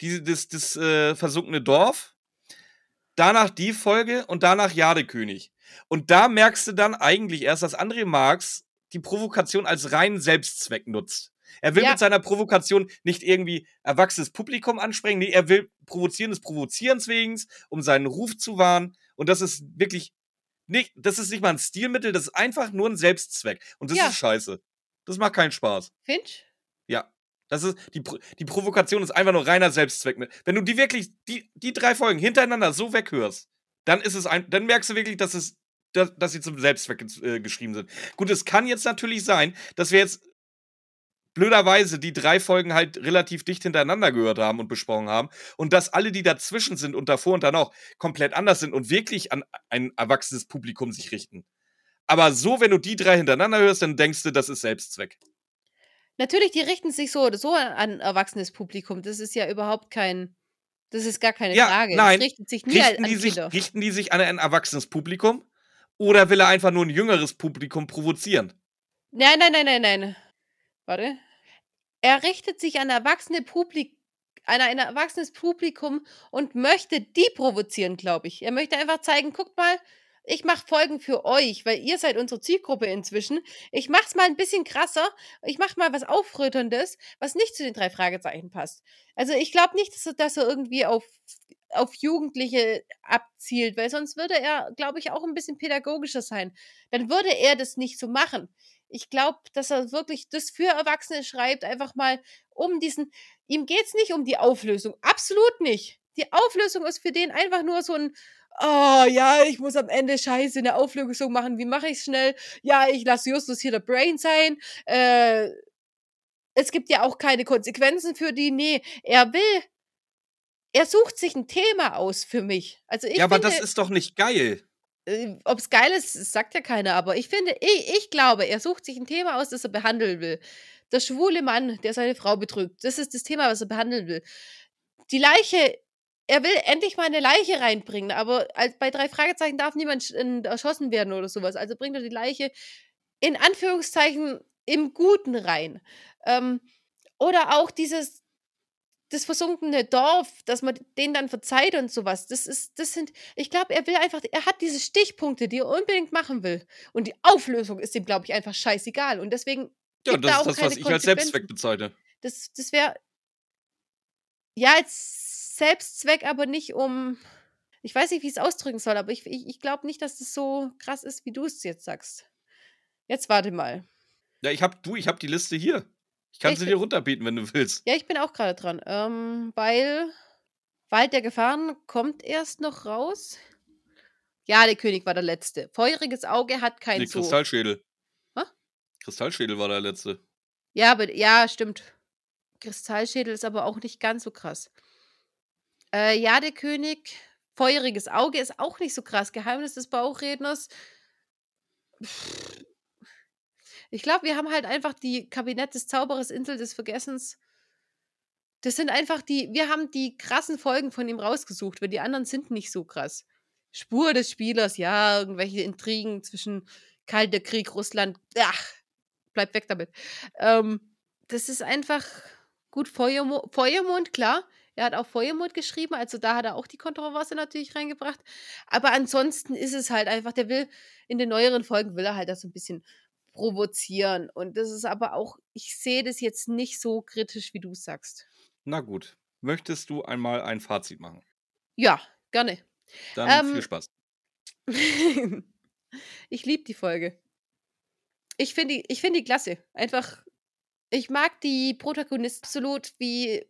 S1: die, das, das äh, versunkene Dorf, danach die Folge und danach Jadekönig. Und da merkst du dann eigentlich erst, dass André Marx die Provokation als reinen Selbstzweck nutzt. Er will ja. mit seiner Provokation nicht irgendwie erwachsenes Publikum ansprechen. Nee, er will provozieren des Provozierens wegen, um seinen Ruf zu wahren. Und das ist wirklich nicht, das ist nicht mal ein Stilmittel, das ist einfach nur ein Selbstzweck. Und das ja. ist scheiße. Das macht keinen Spaß.
S2: Finch?
S1: Ja. Das ist, die, die Provokation ist einfach nur reiner Selbstzweck. Wenn du die wirklich, die, die drei Folgen hintereinander so weghörst, dann ist es ein, dann merkst du wirklich, dass es, dass, dass sie zum Selbstzweck äh, geschrieben sind. Gut, es kann jetzt natürlich sein, dass wir jetzt blöderweise die drei Folgen halt relativ dicht hintereinander gehört haben und besprochen haben und dass alle, die dazwischen sind und davor und dann auch komplett anders sind und wirklich an ein erwachsenes Publikum sich richten. Aber so, wenn du die drei hintereinander hörst, dann denkst du, das ist Selbstzweck.
S2: Natürlich, die richten sich so oder so an ein erwachsenes Publikum. Das ist ja überhaupt kein, das ist gar keine ja, Frage.
S1: Nein, das richtet sich nie richten an die Kinder. Sich, richten die sich an ein erwachsenes Publikum oder will er einfach nur ein jüngeres Publikum provozieren?
S2: Nein, nein, nein, nein, nein. Warte. Er richtet sich an erwachsene Publik an ein erwachsenes Publikum und möchte die provozieren, glaube ich. Er möchte einfach zeigen, guckt mal, ich mache Folgen für euch, weil ihr seid unsere Zielgruppe inzwischen. Ich mache es mal ein bisschen krasser. Ich mache mal was Aufrütterndes, was nicht zu den drei Fragezeichen passt. Also ich glaube nicht, dass er, dass er irgendwie auf auf Jugendliche abzielt, weil sonst würde er, glaube ich, auch ein bisschen pädagogischer sein. Dann würde er das nicht so machen. Ich glaube, dass er wirklich das für Erwachsene schreibt, einfach mal um diesen. Ihm geht es nicht um die Auflösung. Absolut nicht. Die Auflösung ist für den einfach nur so ein. Oh ja, ich muss am Ende scheiße eine Auflösung machen. Wie mache ich es schnell? Ja, ich lasse Justus hier der Brain sein. Äh, es gibt ja auch keine Konsequenzen für die. Nee, er will. Er sucht sich ein Thema aus für mich. Also ich
S1: Ja, aber
S2: finde,
S1: das ist doch nicht geil.
S2: Äh, ob es geil ist, sagt ja keiner, aber ich finde, ich, ich glaube, er sucht sich ein Thema aus, das er behandeln will. Der schwule Mann, der seine Frau betrügt, das ist das Thema, was er behandeln will. Die Leiche, er will endlich mal eine Leiche reinbringen, aber als, bei drei Fragezeichen darf niemand erschossen werden oder sowas. Also bringt er die Leiche in Anführungszeichen im Guten rein. Ähm, oder auch dieses, das versunkene Dorf, dass man den dann verzeiht und sowas. Das ist, das sind, ich glaube, er will einfach, er hat diese Stichpunkte, die er unbedingt machen will. Und die Auflösung ist ihm, glaube ich, einfach scheißegal. Und deswegen
S1: Ja,
S2: gibt da
S1: das
S2: auch
S1: ist das, was ich als. Selbstzweck bezeichne.
S2: Das, das wäre, ja, als Selbstzweck, aber nicht um, ich weiß nicht, wie ich es ausdrücken soll, aber ich, ich, ich glaube nicht, dass das so krass ist, wie du es jetzt sagst. Jetzt warte mal.
S1: Ja, ich hab, du, ich hab die Liste hier. Ich kann
S2: Ich
S1: sie dir runterbieten, wenn du willst.
S2: Ja, ich bin auch gerade dran. Ähm, weil Wald der Gefahren kommt erst noch raus. Ja, der König war der letzte. Feuriges Auge hat kein
S1: Nee,
S2: so.
S1: Kristallschädel.
S2: Hä?
S1: Kristallschädel war der letzte.
S2: Ja, aber ja, stimmt. Kristallschädel ist aber auch nicht ganz so krass. Äh, ja, der König. Feuriges Auge ist auch nicht so krass. Geheimnis des Bauchredners. Pff. Ich glaube, wir haben halt einfach die Kabinett des Zauberers, Insel des Vergessens. Das sind einfach die, wir haben die krassen Folgen von ihm rausgesucht, weil die anderen sind nicht so krass. Spur des Spielers, ja, irgendwelche Intrigen zwischen Kalter Krieg, Russland, ach, bleib weg damit. Ähm, das ist einfach gut, Feuermo Feuermond, klar. Er hat auch Feuermond geschrieben, also da hat er auch die Kontroverse natürlich reingebracht. Aber ansonsten ist es halt einfach, der will, in den neueren Folgen will er halt das so ein bisschen provozieren. Und das ist aber auch, ich sehe das jetzt nicht so kritisch, wie du es sagst.
S1: Na gut. Möchtest du einmal ein Fazit machen?
S2: Ja, gerne.
S1: Dann
S2: Ähm,
S1: viel Spaß.
S2: ich liebe die Folge. Ich finde die, ich find die klasse. Einfach, ich mag die Protagonisten absolut, wie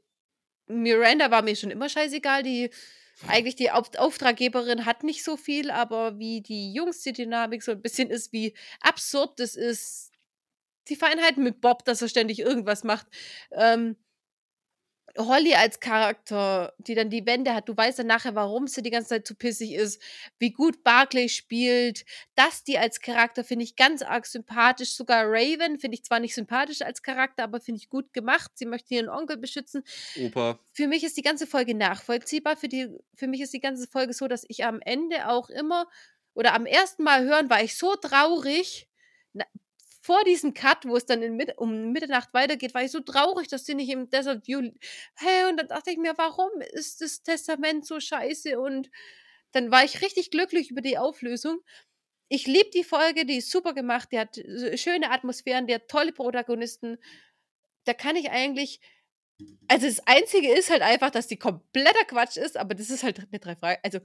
S2: Miranda war mir schon immer scheißegal. Die, eigentlich die Auf Auftraggeberin hat nicht so viel, aber wie die Jungs die Dynamik so ein bisschen ist, wie absurd das ist. Die Feinheiten mit Bob, dass er ständig irgendwas macht. Ähm, Holly als Charakter, die dann die Wände hat, du weißt dann nachher, warum sie die ganze Zeit zu pissig ist, wie gut Barclay spielt, das die als Charakter finde ich ganz arg sympathisch, sogar Raven finde ich zwar nicht sympathisch als Charakter, aber finde ich gut gemacht, sie möchte ihren Onkel beschützen.
S1: Opa.
S2: Für mich ist die ganze Folge nachvollziehbar, für, die, für mich ist die ganze Folge so, dass ich am Ende auch immer, oder am ersten Mal hören, war ich so traurig, vor diesem Cut, wo es dann Mit um Mitternacht weitergeht, war ich so traurig, dass sie nicht im Desert View. Hey, und dann dachte ich mir, warum ist das Testament so scheiße? Und dann war ich richtig glücklich über die Auflösung. Ich liebe die Folge, die ist super gemacht, die hat äh, schöne Atmosphären, die hat tolle Protagonisten. Da kann ich eigentlich. Also das Einzige ist halt einfach, dass die kompletter Quatsch ist, aber das ist halt mit drei Fragen. Also,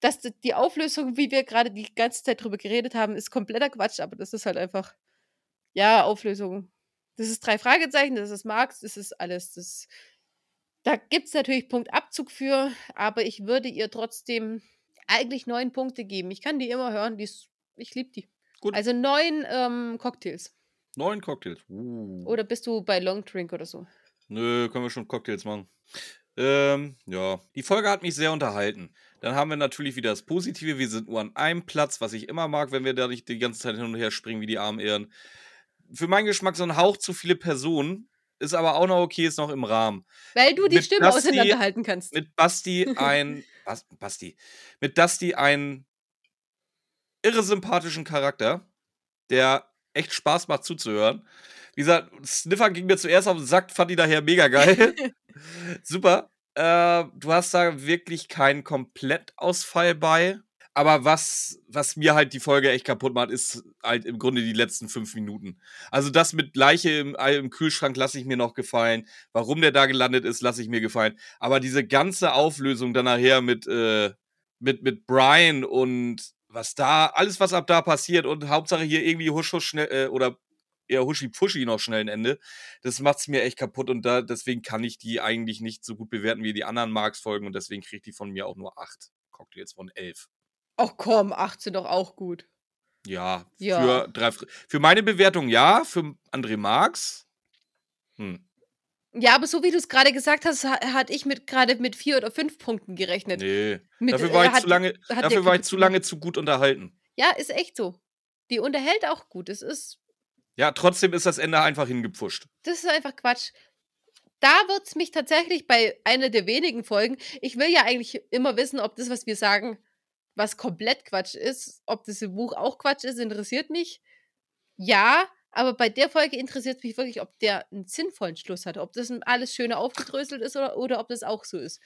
S2: dass die Auflösung, wie wir gerade die ganze Zeit drüber geredet haben, ist kompletter Quatsch, aber das ist halt einfach. Ja, Auflösung. Das ist drei Fragezeichen, das ist Marx, das ist alles. Das, da gibt es natürlich Punktabzug für, aber ich würde ihr trotzdem eigentlich neun Punkte geben. Ich kann die immer hören, die ist, ich liebe die.
S1: Gut.
S2: Also neun ähm, Cocktails.
S1: Neun Cocktails. Uh.
S2: Oder bist du bei Long Drink oder so?
S1: Nö, können wir schon Cocktails machen. Ähm, ja. Die Folge hat mich sehr unterhalten. Dann haben wir natürlich wieder das Positive. Wir sind nur an einem Platz, was ich immer mag, wenn wir da nicht die ganze Zeit hin und her springen wie die armen Ehren. Für meinen Geschmack so ein Hauch zu viele Personen. Ist aber auch noch okay, ist noch im Rahmen.
S2: Weil du die
S1: Mit
S2: Stimme
S1: Basti-
S2: auseinanderhalten kannst.
S1: Mit Basti ein. Bas, Basti. Mit Dusty einen irre sympathischen Charakter, der echt Spaß macht zuzuhören. Wie gesagt, Sniffer ging mir zuerst auf den Sack, fand die daher mega geil. Super. Äh, du hast da wirklich keinen Komplettausfall bei. Aber was, was mir halt die Folge echt kaputt macht, ist halt im Grunde die letzten fünf Minuten. Also das mit Leiche im, im Kühlschrank lasse ich mir noch gefallen. Warum der da gelandet ist, lasse ich mir gefallen. Aber diese ganze Auflösung dann nachher mit, äh, mit, mit Brian und was da, alles was ab da passiert und Hauptsache hier irgendwie husch, husch schnell, äh, oder eher huschi-pfuschi noch schnell ein Ende. Das macht's mir echt kaputt und da, deswegen kann ich die eigentlich nicht so gut bewerten wie die anderen Marx-Folgen und deswegen kriegt die von mir auch nur acht Cocktails von elf.
S2: Ach komm, 18 doch auch gut.
S1: Ja,
S2: Ja.
S1: Für, drei, für meine Bewertung ja, für André Marx. Hm.
S2: Ja, aber so wie du es gerade gesagt hast, ha hatte ich mit gerade mit vier oder fünf Punkten gerechnet.
S1: Nee.
S2: Mit,
S1: dafür
S2: äh,
S1: war ich
S2: hat-
S1: zu lange, dafür war ich zu lange zu gut unterhalten.
S2: Ja, ist echt so. Die unterhält auch gut. Es ist,
S1: Ja, trotzdem ist das Ende einfach hingepfuscht.
S2: das ist einfach Quatsch. Da wird es mich tatsächlich bei einer der wenigen Folgen, ich will ja eigentlich immer wissen, ob das, was wir sagen, was komplett Quatsch ist, ob das im Buch auch Quatsch ist, interessiert mich. Ja, aber bei der Folge interessiert mich wirklich, ob der einen sinnvollen Schluss hat, ob das alles schöne aufgedröselt ist oder, oder ob das auch so ist.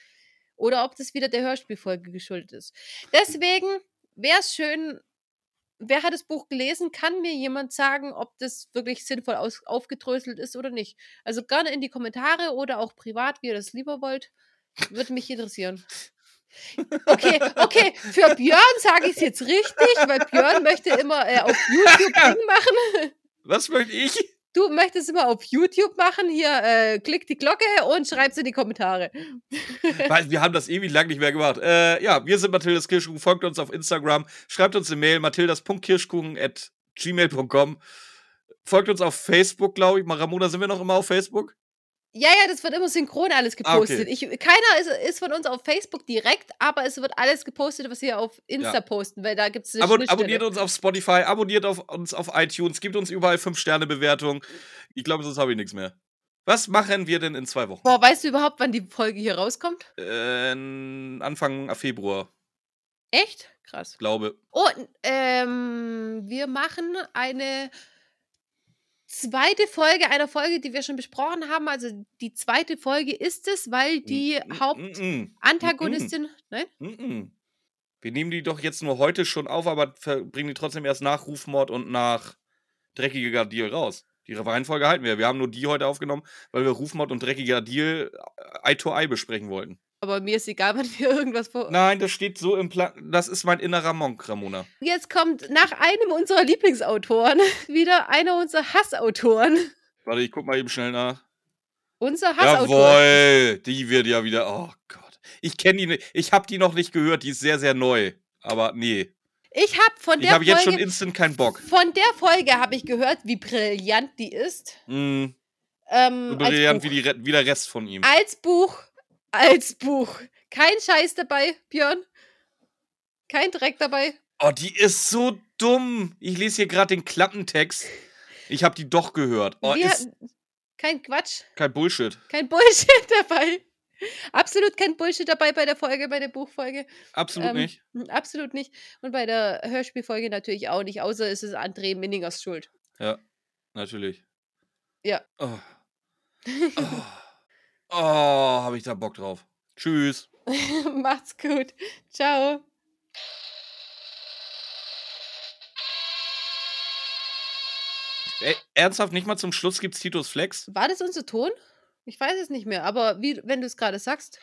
S2: Oder ob das wieder der Hörspielfolge geschuldet ist. Deswegen wäre es schön, wer hat das Buch gelesen, kann mir jemand sagen, ob das wirklich sinnvoll aus, aufgedröselt ist oder nicht. Also gerne in die Kommentare oder auch privat, wie ihr das lieber wollt. Würde mich interessieren. Okay, okay, für Björn sage ich es jetzt richtig, weil Björn möchte immer äh, auf YouTube Ding machen.
S1: Was möchte ich?
S2: Du möchtest immer auf YouTube machen. Hier, äh, klick die Glocke und schreib's in die Kommentare.
S1: Weil wir haben das ewig lang nicht mehr gemacht. Äh, ja, wir sind Mathildas Kirschkuchen. Folgt uns auf Instagram. Schreibt uns eine Mail. mathildas.kirschkuchen at gmail.com. Folgt uns auf Facebook, glaube ich. Ramona, sind wir noch immer auf Facebook?
S2: Ja, ja, das wird immer synchron alles
S1: Ah, okay.
S2: gepostet. Ich, keiner ist, ist von uns auf Facebook direkt, aber es wird alles gepostet, was wir auf Insta
S1: Ja.
S2: posten, weil da gibt es eine
S1: Abo
S2: Schnittstelle.
S1: abonniert uns auf Spotify, abonniert auf uns auf iTunes, gibt uns überall 5-Sterne-Bewertungen. Ich glaube, sonst habe ich nichts mehr. Was machen wir denn in zwei Wochen?
S2: Boah, weißt du überhaupt, wann die Folge hier rauskommt?
S1: Äh, Anfang Februar,
S2: Echt? Krass.
S1: glaube.
S2: Oh, n- ähm, wir machen eine zweite Folge einer Folge, die wir schon besprochen haben. Also die zweite Folge ist es, weil die
S1: Mm, mm,
S2: Hauptantagonistin. Nein?
S1: mm, mm, mm. Wir nehmen die doch jetzt nur heute schon auf, aber bringen die trotzdem erst nach Rufmord und nach Dreckiger Deal raus. Die Reihenfolge halten wir. Wir haben nur die heute aufgenommen, weil wir Rufmord und Dreckiger Deal äh, Eye to Eye besprechen wollten.
S2: Aber mir ist egal, wann wir irgendwas vor.
S1: Nein, das steht so im Plan. Das ist mein innerer Monk, Ramona.
S2: Jetzt kommt nach einem unserer Lieblingsautoren wieder einer unserer Hassautoren.
S1: Warte, ich guck mal eben schnell nach.
S2: Unser Hassautor.
S1: Jawohl, die wird ja wieder. Oh Gott. Ich kenne die nicht. Ich habe die noch nicht gehört. Die ist sehr, sehr neu. Aber nee.
S2: Ich habe von
S1: Ich
S2: der
S1: habe jetzt schon
S2: Folge,
S1: instant keinen Bock.
S2: von der Folge habe ich gehört, wie brillant die ist.
S1: Mm,
S2: Ähm,
S1: so
S2: als
S1: brillant
S2: Buch.
S1: wie, die, wie der Rest von ihm.
S2: Als Buch, als Buch. Kein Scheiß dabei, Björn. Kein Dreck dabei.
S1: Oh, die ist so dumm. Ich lese hier gerade den Klappentext. Ich habe die doch gehört. Oh,
S2: Wir-
S1: ist
S2: kein Quatsch,
S1: kein Bullshit.
S2: kein Bullshit dabei. Absolut kein Bullshit dabei bei der Folge, bei der Buchfolge.
S1: Absolut
S2: Ähm,
S1: nicht.
S2: Absolut nicht. Und bei der Hörspielfolge natürlich auch nicht, außer es ist André Minningers Schuld.
S1: Ja, natürlich.
S2: Ja.
S1: Oh, oh. Oh habe ich da Bock drauf. Tschüss.
S2: Macht's gut. Ciao.
S1: Ey, ernsthaft, nicht mal zum Schluss gibt's Titus Flex?
S2: War das unser Ton? Ich weiß es nicht mehr, aber wie, wenn du es gerade sagst.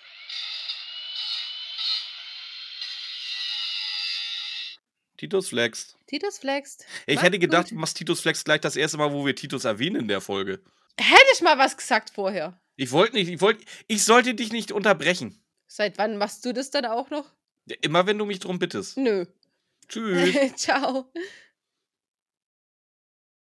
S1: Titus Flex.
S2: Titus flext.
S1: Ich
S2: Macht's
S1: hätte gedacht,
S2: gut.
S1: du machst Titus Flex gleich das erste Mal, wo wir Titus erwähnen in der Folge.
S2: Hätte ich mal was gesagt vorher.
S1: Ich wollte nicht, ich wollte, ich sollte dich nicht unterbrechen.
S2: Seit wann machst du das dann auch noch?
S1: Immer wenn du mich drum bittest.
S2: Nö.
S1: Tschüss.
S2: Ciao.